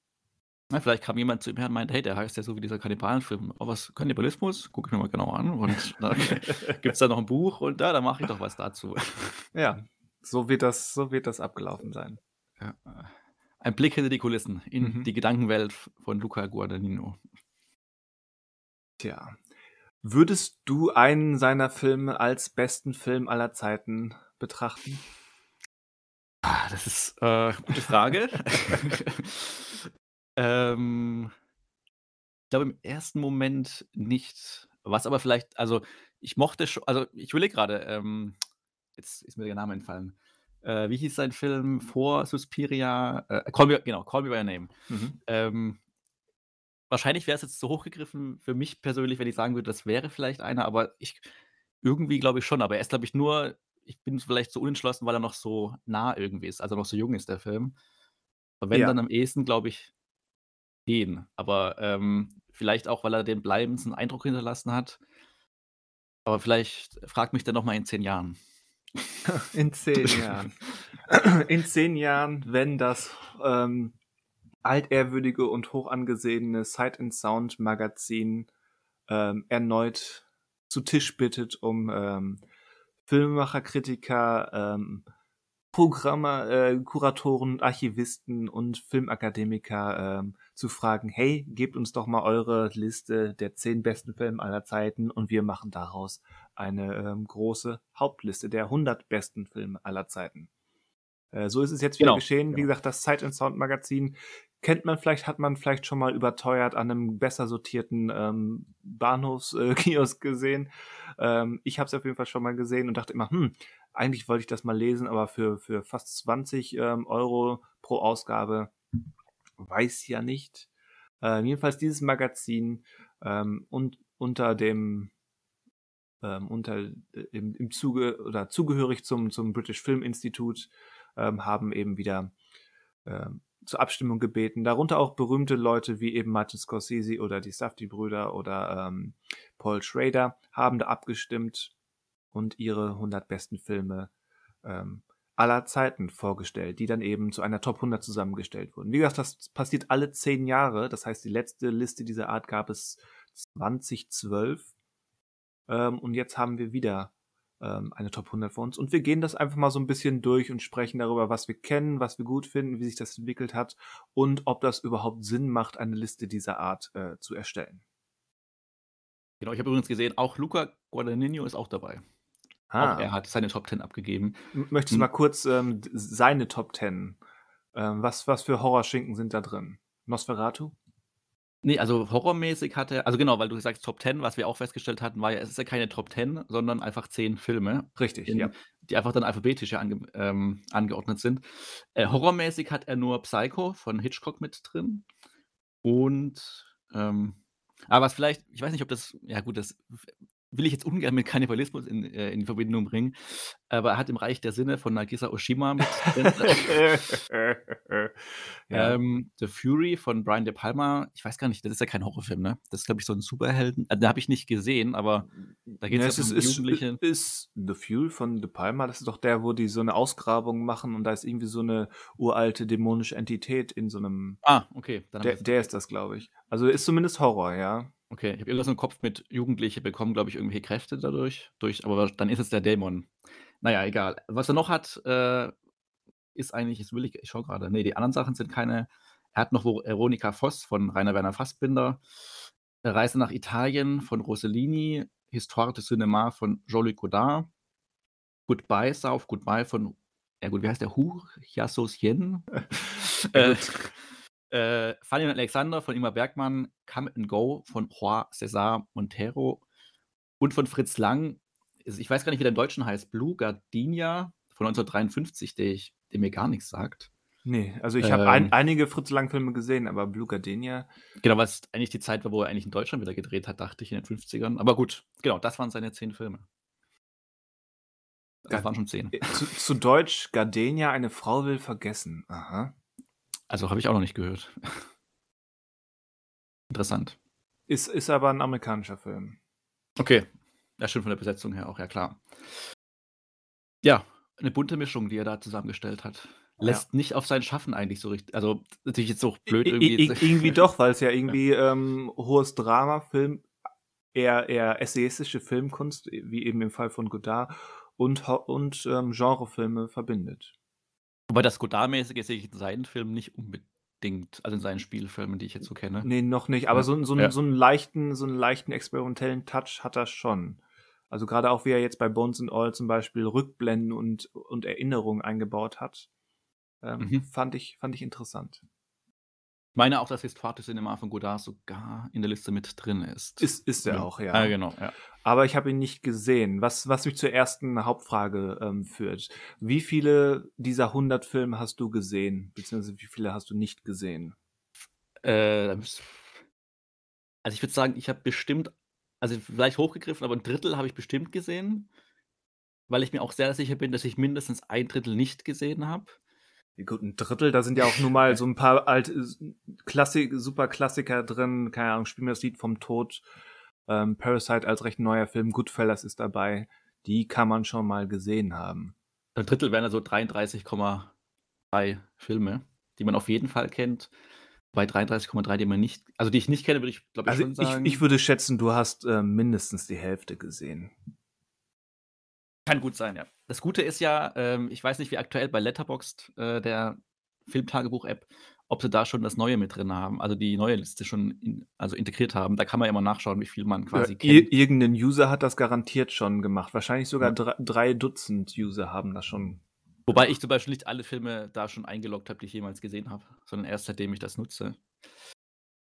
Na, vielleicht kam jemand zu ihm her und meinte, hey, der heißt ja so wie dieser Kannibalenfilm. Oh, was, Kannibalismus? Gucke ich mir mal genau an. Und da gibt es da noch ein Buch und da, da mache ich doch was dazu. Ja, so wird das, so wird das abgelaufen sein. Ja. Ein Blick hinter die Kulissen in mhm. die Gedankenwelt von Luca Guadagnino. Tja. Würdest du einen seiner Filme als besten Film aller Zeiten betrachten? Ah, das ist eine äh, gute Frage. ähm, ich glaube im ersten Moment nicht. Was aber vielleicht, also ich mochte schon, also ich will gerade, ähm, jetzt ist mir der Name entfallen. Äh, wie hieß sein Film vor Suspiria? Äh, Call me, genau, Call Me By Your Name. Mhm. Ähm, wahrscheinlich wäre es jetzt zu hochgegriffen für mich persönlich, wenn ich sagen würde, das wäre vielleicht einer, aber ich irgendwie glaube ich schon. Aber er ist, glaube ich, nur, ich bin vielleicht so unentschlossen, weil er noch so nah irgendwie ist, also noch so jung ist, der Film. Aber wenn ja. dann am ehesten, glaube ich, den. Aber ähm, vielleicht auch, weil er den bleibendsten Eindruck hinterlassen hat. Aber vielleicht fragt mich dann nochmal in zehn Jahren. In zehn Jahren. In zehn Jahren, wenn das ähm, altehrwürdige und hoch angesehene Sight and Sound Magazin ähm, erneut zu Tisch bittet, um ähm, Filmemacher, Kritiker, ähm, Programmer, äh, Kuratoren, Archivisten und Filmakademiker ähm, zu fragen, hey, gebt uns doch mal eure Liste der zehn besten Filme aller Zeiten und wir machen daraus eine ähm, große Hauptliste der 100 besten Filme aller Zeiten. Äh, so ist es jetzt wieder genau, geschehen. Genau. Wie gesagt, das Zeit Sound Magazin kennt man vielleicht, hat man vielleicht schon mal überteuert an einem besser sortierten ähm, Bahnhofskiosk gesehen. Ähm, ich habe es auf jeden Fall schon mal gesehen und dachte immer, hm, eigentlich wollte ich das mal lesen, aber für, für fast 20 ähm, Euro pro Ausgabe weiß ja nicht. Äh, jedenfalls dieses Magazin ähm, und unter dem ähm, unter äh, im, im Zuge oder zugehörig zum, zum British Film Institute ähm, haben eben wieder ähm, zur Abstimmung gebeten. Darunter auch berühmte Leute wie eben Martin Scorsese oder die Safdie-Brüder oder ähm, Paul Schrader haben da abgestimmt und ihre 100 besten Filme ähm, aller Zeiten vorgestellt, die dann eben zu einer Top 100 zusammengestellt wurden. Wie gesagt, das passiert alle zehn Jahre. Das heißt, die letzte Liste dieser Art gab es 2012. Ähm, und jetzt haben wir wieder ähm, eine Top 100 vor uns. Und wir gehen das einfach mal so ein bisschen durch und sprechen darüber, was wir kennen, was wir gut finden, wie sich das entwickelt hat und ob das überhaupt Sinn macht, eine Liste dieser Art äh, zu erstellen. Genau, ich habe übrigens gesehen, auch Luca Guadagnino ist auch dabei. Ah. Auch er hat seine Top 10 abgegeben. Möchtest du hm. mal kurz ähm, seine Top 10? Ähm, was, was für Horrorschinken sind da drin? Nosferatu? Nee, also horrormäßig hatte also genau, weil du sagst Top 10, was wir auch festgestellt hatten, war ja, es ist ja keine Top 10, sondern einfach 10 Filme. Richtig, in, ja. Die einfach dann alphabetisch ange, ähm, angeordnet sind. Äh, horrormäßig hat er nur Psycho von Hitchcock mit drin. Und, ähm, aber was vielleicht, ich weiß nicht, ob das, ja gut, das will ich jetzt ungern mit Kannibalismus in, äh, in Verbindung bringen, aber er hat im Reich der Sinne von Nagisa Oshima mit ja. ähm, The Fury von Brian De Palma, ich weiß gar nicht, das ist ja kein Horrorfilm, ne? Das ist, glaube ich, so ein Superhelden. Also, den habe ich nicht gesehen, aber da geht ja, es um ist, Jugendliche. Ist, ist The Fury von De Palma, das ist doch der, wo die so eine Ausgrabung machen und da ist irgendwie so eine uralte dämonische Entität in so einem. Ah, okay. der, der ist das, glaube ich. Also ist zumindest Horror, ja. Okay, ich habe irgendwas im Kopf mit Jugendliche bekommen, glaube ich, irgendwelche Kräfte dadurch, durch, aber dann ist es der Dämon. Naja, egal. Was er noch hat, äh, ist eigentlich, jetzt will ich, ich schaue gerade, nee, die anderen Sachen sind keine. Er hat noch Veronika Voss von Rainer Werner Fassbinder, Reise nach Italien von Rossellini, Histoire du Cinema von Jean-Luc Godard, Goodbye Sauf, Goodbye von, ja gut, wie heißt der? Hu Yassosien? äh, äh, Fanny und Alexander von Ingmar Bergmann, Come and Go von Juan César Montero und von Fritz Lang, ich weiß gar nicht, wie der im Deutschen heißt, Blue Gardenia von 1953, der, ich, der mir gar nichts sagt. Nee, also ich habe ein, ähm. einige Fritz Lang-Filme gesehen, aber Blue Gardenia. Genau, was eigentlich die Zeit war, wo er eigentlich in Deutschland wieder gedreht hat, dachte ich, in den 50ern. Aber gut, genau, das waren seine zehn Filme. Das waren schon zehn. Äh, zu, zu Deutsch, Gardenia, eine Frau will vergessen. Aha. Also habe ich auch noch nicht gehört. Interessant. Ist, ist aber ein amerikanischer Film. Okay. Ja, schön von der Besetzung her auch, ja klar. Ja, eine bunte Mischung, die er da zusammengestellt hat. Lässt ja. nicht auf sein Schaffen eigentlich so richtig. Also natürlich jetzt so blöd irgendwie. I, I, irgendwie doch, weil es ja irgendwie ja. Ähm, hohes Drama, Film, eher, eher essayistische Filmkunst, wie eben im Fall von Godard, und, und ähm, Genrefilme verbindet. Wobei das Godard-mäßige sehe ich in seinen Filmen nicht unbedingt, also in seinen Spielfilmen, die ich jetzt so kenne. Nee, noch nicht, aber so, so, ja. so, einen leichten, so einen leichten experimentellen Touch hat er schon. Also gerade auch wie er jetzt bei Bones and All zum Beispiel Rückblenden und, und Erinnerungen eingebaut hat, ähm, mhm. fand, ich, fand ich interessant. Ich meine auch, dass Histoire du Cinema von Godard sogar in der Liste mit drin ist. Ist, ist er auch, ja. Ah, genau, ja. Aber ich habe ihn nicht gesehen, was, was mich zur ersten Hauptfrage ähm, führt. Wie viele dieser 100 Filme hast du gesehen, beziehungsweise wie viele hast du nicht gesehen? Äh, also ich würde sagen, ich habe bestimmt, also vielleicht hochgegriffen, aber ein Drittel habe ich bestimmt gesehen, weil ich mir auch sehr sicher bin, dass ich mindestens ein Drittel nicht gesehen habe. Gut, ein Drittel, da sind ja auch nun mal so ein paar alte Klassik, super Klassiker drin, keine Ahnung, spielen wir das Lied vom Tod, ähm, Parasite als recht neuer Film, Goodfellas ist dabei, die kann man schon mal gesehen haben. Ein Drittel wären also 33,3 Filme, die man auf jeden Fall kennt. Bei 33,3, die man nicht, also die ich nicht kenne, würde ich glaube ich Also schon ich, sagen. ich würde schätzen, du hast äh, mindestens die Hälfte gesehen. Kann gut sein, ja. Das Gute ist ja, ähm, ich weiß nicht, wie aktuell bei Letterboxd, äh, der Filmtagebuch-App, ob sie da schon das Neue mit drin haben, also die neue Liste schon in, also integriert haben. Da kann man ja immer nachschauen, wie viel man quasi Ja, kennt. ir irgendein User hat das garantiert schon gemacht. Wahrscheinlich sogar Ja. drei, drei Dutzend User haben das schon. Wobei ich zum Beispiel nicht alle Filme da schon eingeloggt habe, die ich jemals gesehen habe, sondern erst seitdem ich das nutze.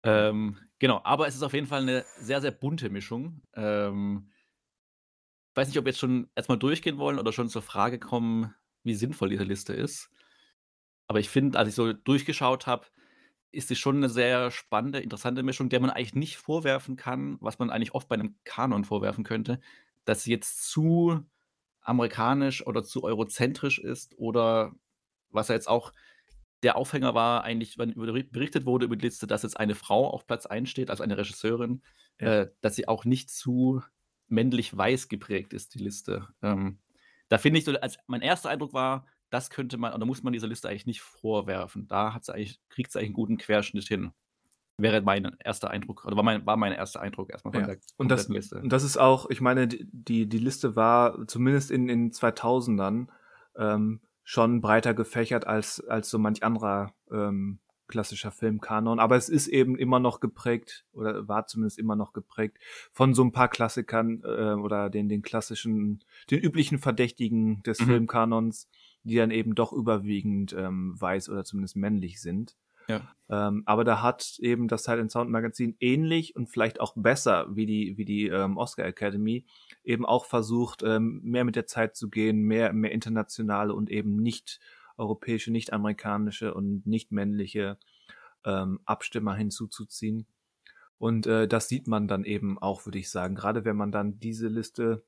Ähm, genau, aber es ist auf jeden Fall eine sehr, sehr bunte Mischung. Ähm, ich weiß nicht, ob wir jetzt schon erstmal durchgehen wollen oder schon zur Frage kommen, wie sinnvoll diese Liste ist. Aber ich finde, als ich so durchgeschaut habe, ist sie schon eine sehr spannende, interessante Mischung, der man eigentlich nicht vorwerfen kann, was man eigentlich oft bei einem Kanon vorwerfen könnte, dass sie jetzt zu amerikanisch oder zu eurozentrisch ist oder was ja jetzt auch der Aufhänger war, eigentlich, wenn berichtet wurde über die Liste, dass jetzt eine Frau auf Platz 1 steht, also eine Regisseurin, Ja. äh, dass sie auch nicht zu männlich-weiß geprägt ist, die Liste. Ähm, da finde ich so, als mein erster Eindruck war, das könnte man, oder muss man dieser Liste eigentlich nicht vorwerfen. Da eigentlich, kriegt sie eigentlich einen guten Querschnitt hin. Wäre mein erster Eindruck, oder war mein, war mein erster Eindruck erstmal von Ja. der Und das, Liste. und das ist auch, ich meine, die, die die Liste war zumindest in den 2000ern ähm, schon breiter gefächert als, als so manch anderer ähm, klassischer Filmkanon. Aber es ist eben immer noch geprägt, oder war zumindest immer noch geprägt von so ein paar Klassikern äh, oder den, den klassischen, den üblichen Verdächtigen des Mhm. Filmkanons, die dann eben doch überwiegend ähm, weiß oder zumindest männlich sind. Ja. Ähm, aber da hat eben das and Sound Magazin ähnlich und vielleicht auch besser wie die, wie die ähm, Oscar Academy eben auch versucht, ähm, mehr mit der Zeit zu gehen, mehr, mehr internationale und eben nicht europäische, nicht amerikanische und nicht männliche ähm, Abstimmer hinzuzuziehen. Und äh, das sieht man dann eben auch, würde ich sagen, gerade wenn man dann diese Liste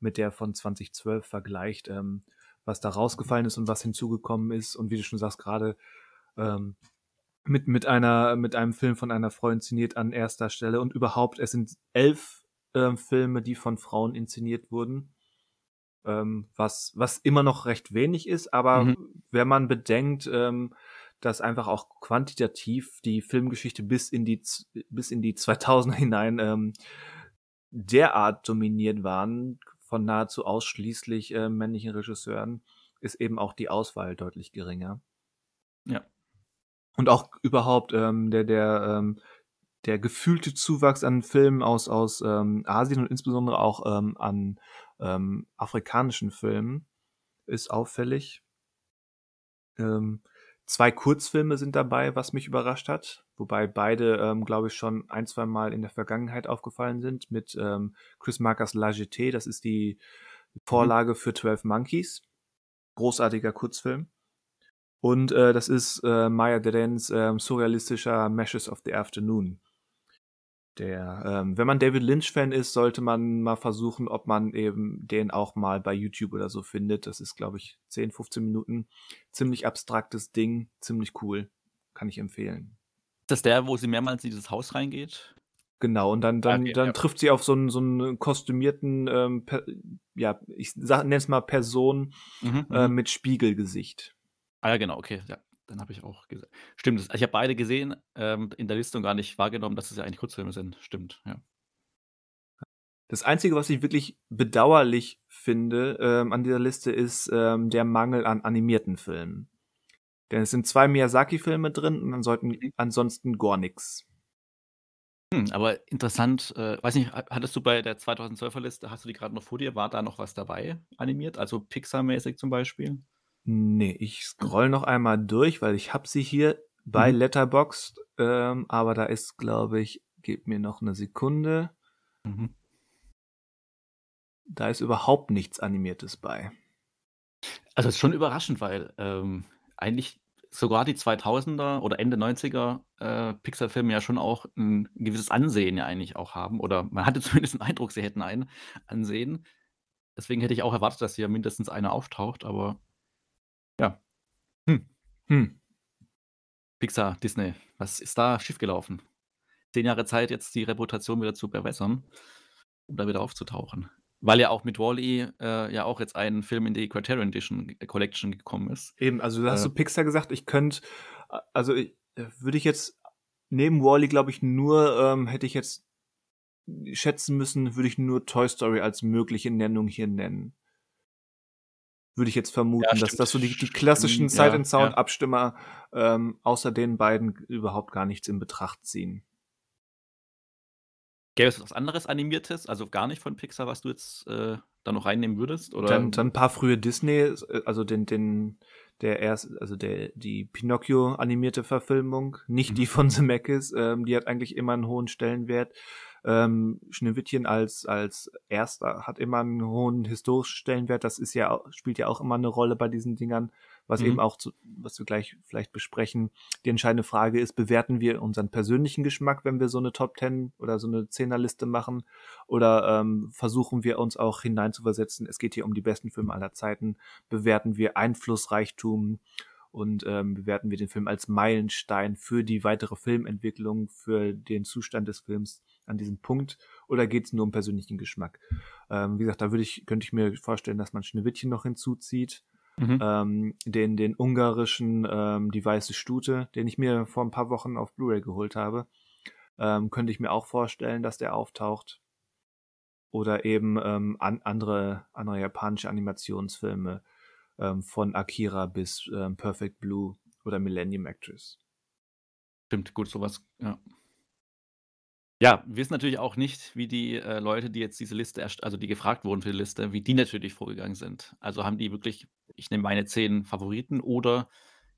mit der von 2012 vergleicht, ähm, was da rausgefallen ist und was hinzugekommen ist und wie du schon sagst, gerade ähm, mit, mit einer, mit einem Film von einer Frau inszeniert an erster Stelle und überhaupt, es sind elf ähm, Filme, die von Frauen inszeniert wurden. Ähm, was, was immer noch recht wenig ist, aber Mhm. wenn man bedenkt, ähm, dass einfach auch quantitativ die Filmgeschichte bis in die, bis in die 2000er hinein ähm, derart dominiert waren von nahezu ausschließlich äh, männlichen Regisseuren, ist eben auch die Auswahl deutlich geringer. Ja. Und auch überhaupt ähm, der, der, ähm, der gefühlte Zuwachs an Filmen aus, aus ähm, Asien und insbesondere auch ähm, an ähm, afrikanischen Filmen ist auffällig. Ähm, zwei Kurzfilme sind dabei, was mich überrascht hat, wobei beide, ähm, glaube ich, schon ein, zwei Mal in der Vergangenheit aufgefallen sind mit ähm, Chris Markers La Jetée, das ist die Vorlage für 12 Monkeys. Großartiger Kurzfilm. Und äh, das ist äh, Maya Derens ähm, surrealistischer Meshes of the Afternoon. Der, ähm, wenn man David Lynch-Fan ist, sollte man mal versuchen, ob man eben den auch mal bei YouTube oder so findet. Das ist, glaube ich, 10, 15 Minuten. Ziemlich abstraktes Ding, ziemlich cool. Kann ich empfehlen. Ist das der, wo sie mehrmals in dieses Haus reingeht? Genau, und dann, dann, Okay, dann ja. trifft sie auf so einen, so einen kostümierten, ähm, per, ja, ich nenne es mal Person Mhm, äh, mhm. mit Spiegelgesicht. Ah ja, genau, okay, ja, dann habe ich auch gesehen. Stimmt, das- ich habe beide gesehen, ähm, in der Listung gar nicht wahrgenommen, dass es ja eigentlich Kurzfilme sind. Stimmt, ja. Das Einzige, was ich wirklich bedauerlich finde ähm, an dieser Liste, ist ähm, der Mangel an animierten Filmen. Denn es sind zwei Miyazaki-Filme drin und ansonsten, Mhm. ansonsten gar nichts. Hm, aber interessant, äh, weiß nicht, ha- hattest du bei der 2012er Liste, hast du die gerade noch vor dir, war da noch was dabei animiert? Also Pixar-mäßig zum Beispiel? Nee, ich scroll noch einmal durch, weil ich habe sie hier bei Mhm. Letterboxd, ähm, aber da ist, glaube ich, gib mir noch eine Sekunde, Mhm. da ist überhaupt nichts Animiertes bei. Also, ist schon überraschend, weil, ähm, eigentlich sogar die 2000er oder Ende 90er, äh, Pixar-Filme ja schon auch 'n gewisses Ansehen ja eigentlich auch haben oder man hatte zumindest den Eindruck, sie hätten ein Ansehen. Deswegen hätte ich auch erwartet, dass hier mindestens einer auftaucht, aber ja. Hm, Hm. Pixar, Disney, was ist da schiefgelaufen? 10 Jahre Zeit, jetzt die Reputation wieder zu verbessern, um da wieder aufzutauchen. Weil ja auch mit Wall-E, äh, ja auch jetzt ein Film in die Criterion Edition äh, Collection gekommen ist. Eben, also du hast Äh. du Pixar gesagt, ich könnte, also ich, äh, würde ich jetzt neben Wally, glaube ich, nur, ähm, hätte ich jetzt schätzen müssen, würde ich nur Toy Story als mögliche Nennung hier nennen. Würde ich jetzt vermuten, Ja, dass das so die, die klassischen Sight ja, and Sound ja. Abstimmer ähm, außer den beiden überhaupt gar nichts in Betracht ziehen. Gäbe es was anderes Animiertes, also gar nicht von Pixar, was du jetzt äh, da noch reinnehmen würdest? Oder? Dann, dann ein paar frühe Disney, also den, den, der erst, also der, die Pinocchio animierte Verfilmung, nicht Mhm. die von Zemeckis, ähm, die hat eigentlich immer einen hohen Stellenwert. Ähm, Schneewittchen als, als erster hat immer einen hohen historischen Stellenwert. Das ist ja, auch- spielt ja auch immer eine Rolle bei diesen Dingern, was Mhm. eben auch zu, was wir gleich vielleicht besprechen. Die entscheidende Frage ist, bewerten wir unseren persönlichen Geschmack, wenn wir so eine Top 10 oder so eine Zehnerliste machen? Oder ähm, versuchen wir uns auch hineinzuversetzen? Es geht hier um die besten Filme aller Zeiten. Bewerten wir Einflussreichtum und ähm, bewerten wir den Film als Meilenstein für die weitere Filmentwicklung, für den Zustand des Films an diesem Punkt? Oder geht es nur um persönlichen Geschmack? Ähm, wie gesagt, da würde ich, könnte ich mir vorstellen, dass man Schneewittchen noch hinzuzieht. Mhm. Ähm, den, den ungarischen ähm, Die Weiße Stute, den ich mir vor ein paar Wochen auf Blu-ray geholt habe, ähm, könnte ich mir auch vorstellen, dass der auftaucht. Oder eben ähm, an, andere, andere japanische Animationsfilme ähm, von Akira bis Perfect Blue oder Millennium Actress. Stimmt, gut, sowas, ja. Ja, wir wissen natürlich auch nicht, wie die äh, Leute, die jetzt diese Liste, erst, also die gefragt wurden für die Liste, wie die natürlich vorgegangen sind. Also haben die wirklich, ich nehme meine zehn Favoriten oder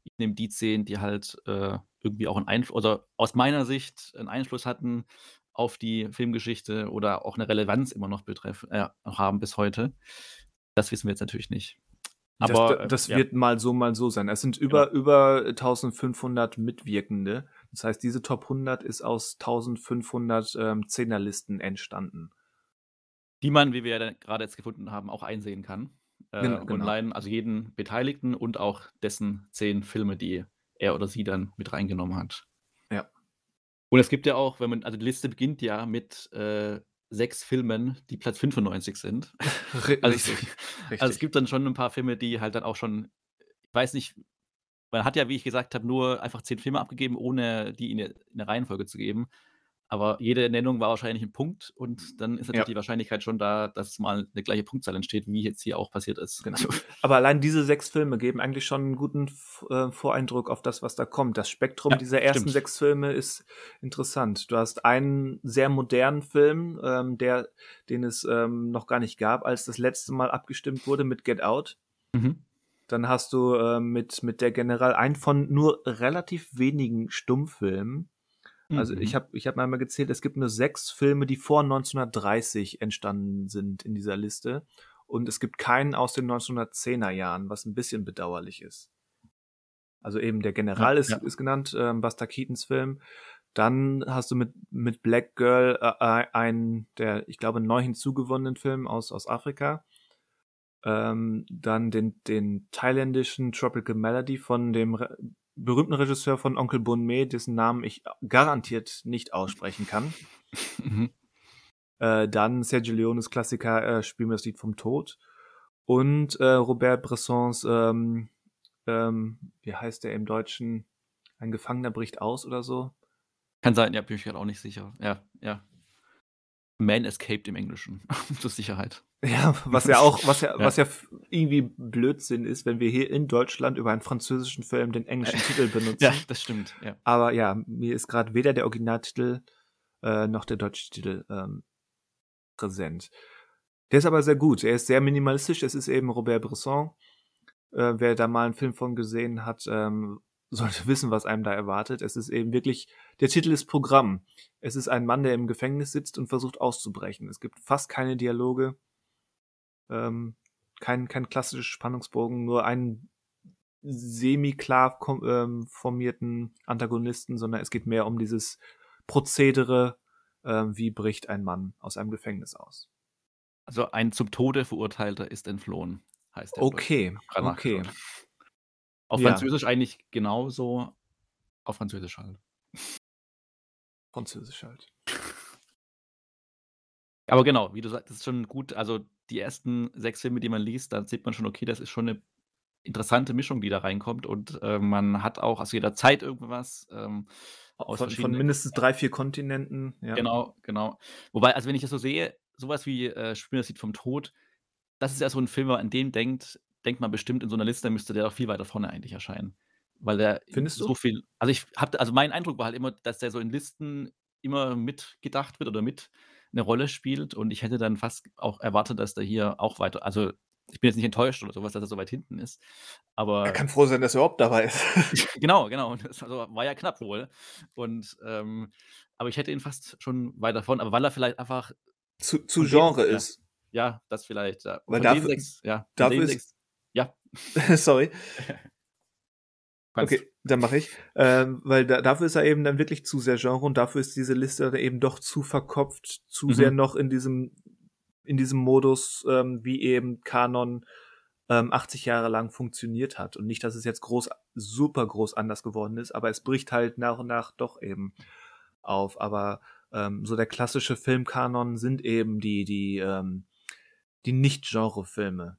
ich nehme die zehn, die halt äh, irgendwie auch einen Einfluss, oder aus meiner Sicht einen Einfluss hatten auf die Filmgeschichte oder auch eine Relevanz immer noch betreffen, äh, haben bis heute. Das wissen wir jetzt natürlich nicht. Aber das, äh, das ja. wird mal so, mal so sein. Es sind über, über 1500 Mitwirkende. Das heißt, diese Top 100 ist aus 1500 ähm, Zehnerlisten entstanden. die man, wie wir ja gerade jetzt gefunden haben, auch einsehen kann. Äh, Gen- genau. Online, also jeden Beteiligten und auch dessen zehn Filme, die er oder sie dann mit reingenommen hat. Ja. Und es gibt ja auch, wenn man, also die Liste beginnt ja mit äh, sechs Filmen, die Platz 95 sind. Also, richtig, richtig. also es gibt dann schon ein paar Filme, die halt dann auch schon, ich weiß nicht, man hat ja, wie ich gesagt habe, nur einfach zehn Filme abgegeben, ohne die in eine, in eine Reihenfolge zu geben. Aber jede Nennung war wahrscheinlich ein Punkt und dann ist natürlich Ja. die Wahrscheinlichkeit schon da, dass mal eine gleiche Punktzahl entsteht, wie jetzt hier auch passiert ist. Genau. Aber allein diese sechs Filme geben eigentlich schon einen guten äh, Voreindruck auf das, was da kommt. Das Spektrum Ja, dieser ersten stimmt. sechs Filme ist interessant. Du hast einen sehr modernen Film, ähm, der, den es ähm, noch gar nicht gab, als das letzte Mal abgestimmt wurde mit Get Out. mhm. Dann hast du ähm, mit, mit der General einen von nur relativ wenigen Stummfilmen. Also Mhm. ich habe ich hab mal gezählt, es gibt nur sechs Filme, die vor 1930 entstanden sind in dieser Liste. Und es gibt keinen aus den 1910er Jahren, was ein bisschen bedauerlich ist. Also eben der General Ja, ist, ja. ist genannt, ähm, Buster Keatons Film. Dann hast du mit, mit Black Girl äh, einen, der, ich glaube, neu hinzugewonnenen Film aus, aus Afrika. Ähm, dann den, den thailändischen Tropical Melody von dem Re berühmten Regisseur von Onkel Bonme, dessen Namen ich garantiert nicht aussprechen kann. Mhm. Äh, dann Sergio Leones Klassiker äh, Spiel mir das Lied vom Tod. Und äh, Robert Bressons, ähm, ähm, wie heißt der im Deutschen? Ein Gefangener bricht aus oder so. Kann sein, ja, bin ich gerade auch nicht sicher. Ja, ja. Man escaped im Englischen, zur Sicherheit. Ja, was ja auch, was ja, Ja. was ja irgendwie Blödsinn ist, wenn wir hier in Deutschland über einen französischen Film den englischen Titel benutzen. Ja, das stimmt. Ja. Aber ja, mir ist gerade weder der Originaltitel äh, noch der deutsche Titel ähm, präsent. Der ist aber sehr gut. Er ist sehr minimalistisch. Es ist eben Robert Bresson. Äh, wer da mal einen Film von gesehen hat, ähm, sollte wissen, was einem da erwartet. Es ist eben wirklich, der Titel ist Programm. Es ist ein Mann, der im Gefängnis sitzt und versucht auszubrechen. Es gibt fast keine Dialoge, ähm, kein, kein klassischer Spannungsbogen, nur einen semi-klar ähm, formierten Antagonisten, sondern es geht mehr um dieses Prozedere, ähm, wie bricht ein Mann aus einem Gefängnis aus. Also ein zum Tode verurteilter ist entflohen, heißt der. Okay, okay. Auf Ja. Französisch eigentlich genauso. Auf Französisch halt. Französisch halt. Aber genau, wie du sagst, das ist schon gut. Also die ersten sechs Filme, die man liest, da sieht man schon, okay, das ist schon eine interessante Mischung, die da reinkommt und, äh, man hat auch aus jeder Zeit irgendwas, ähm, aus Von von mindestens 3, 4 Kontinenten, ja. Genau, genau. Wobei, also wenn ich das so sehe, sowas wie, äh, „Spielen das Lied vom Tod“, das ist ja so 'n Film, an den denkt, denkt man bestimmt in so 'ner Liste müsste der doch viel weiter vorne eigentlich erscheinen, weil der Findest so du? viel also ich habe also mein Eindruck war halt immer, dass der so in Listen immer mitgedacht wird oder mit 'ne Rolle spielt und ich hätte dann fast auch erwartet, dass der hier auch weiter also ich bin jetzt nicht enttäuscht oder so was, dass er so weit hinten ist, Er aber kann froh sein, dass er überhaupt dabei ist. Genau, genau. Das also war ja knapp wohl. Und, ähm aber ich hätte ihn fast schon weiter vorne aber weil er vielleicht einfach Zu zu von den Genre ja, ist. ja, das vielleicht, ja. Weil dafür 6 ja, dafür ist 6 ja. Sorry. Okay, dann mache ich. Ähm, weil da dafür ist er eben dann wirklich zu sehr Genre und dafür ist diese Liste dann eben doch zu verkopft, zu sehr Mhm. noch in diesem in diesem Modus, ähm, wie eben Kanon, ähm, 80 Jahre lang funktioniert hat. Und nicht, dass es jetzt groß super groß anders geworden ist, aber es bricht halt nach und nach doch eben auf. Aber, ähm, so der klassische Filmkanon sind eben die die, ähm die Nicht-Genre-Filme.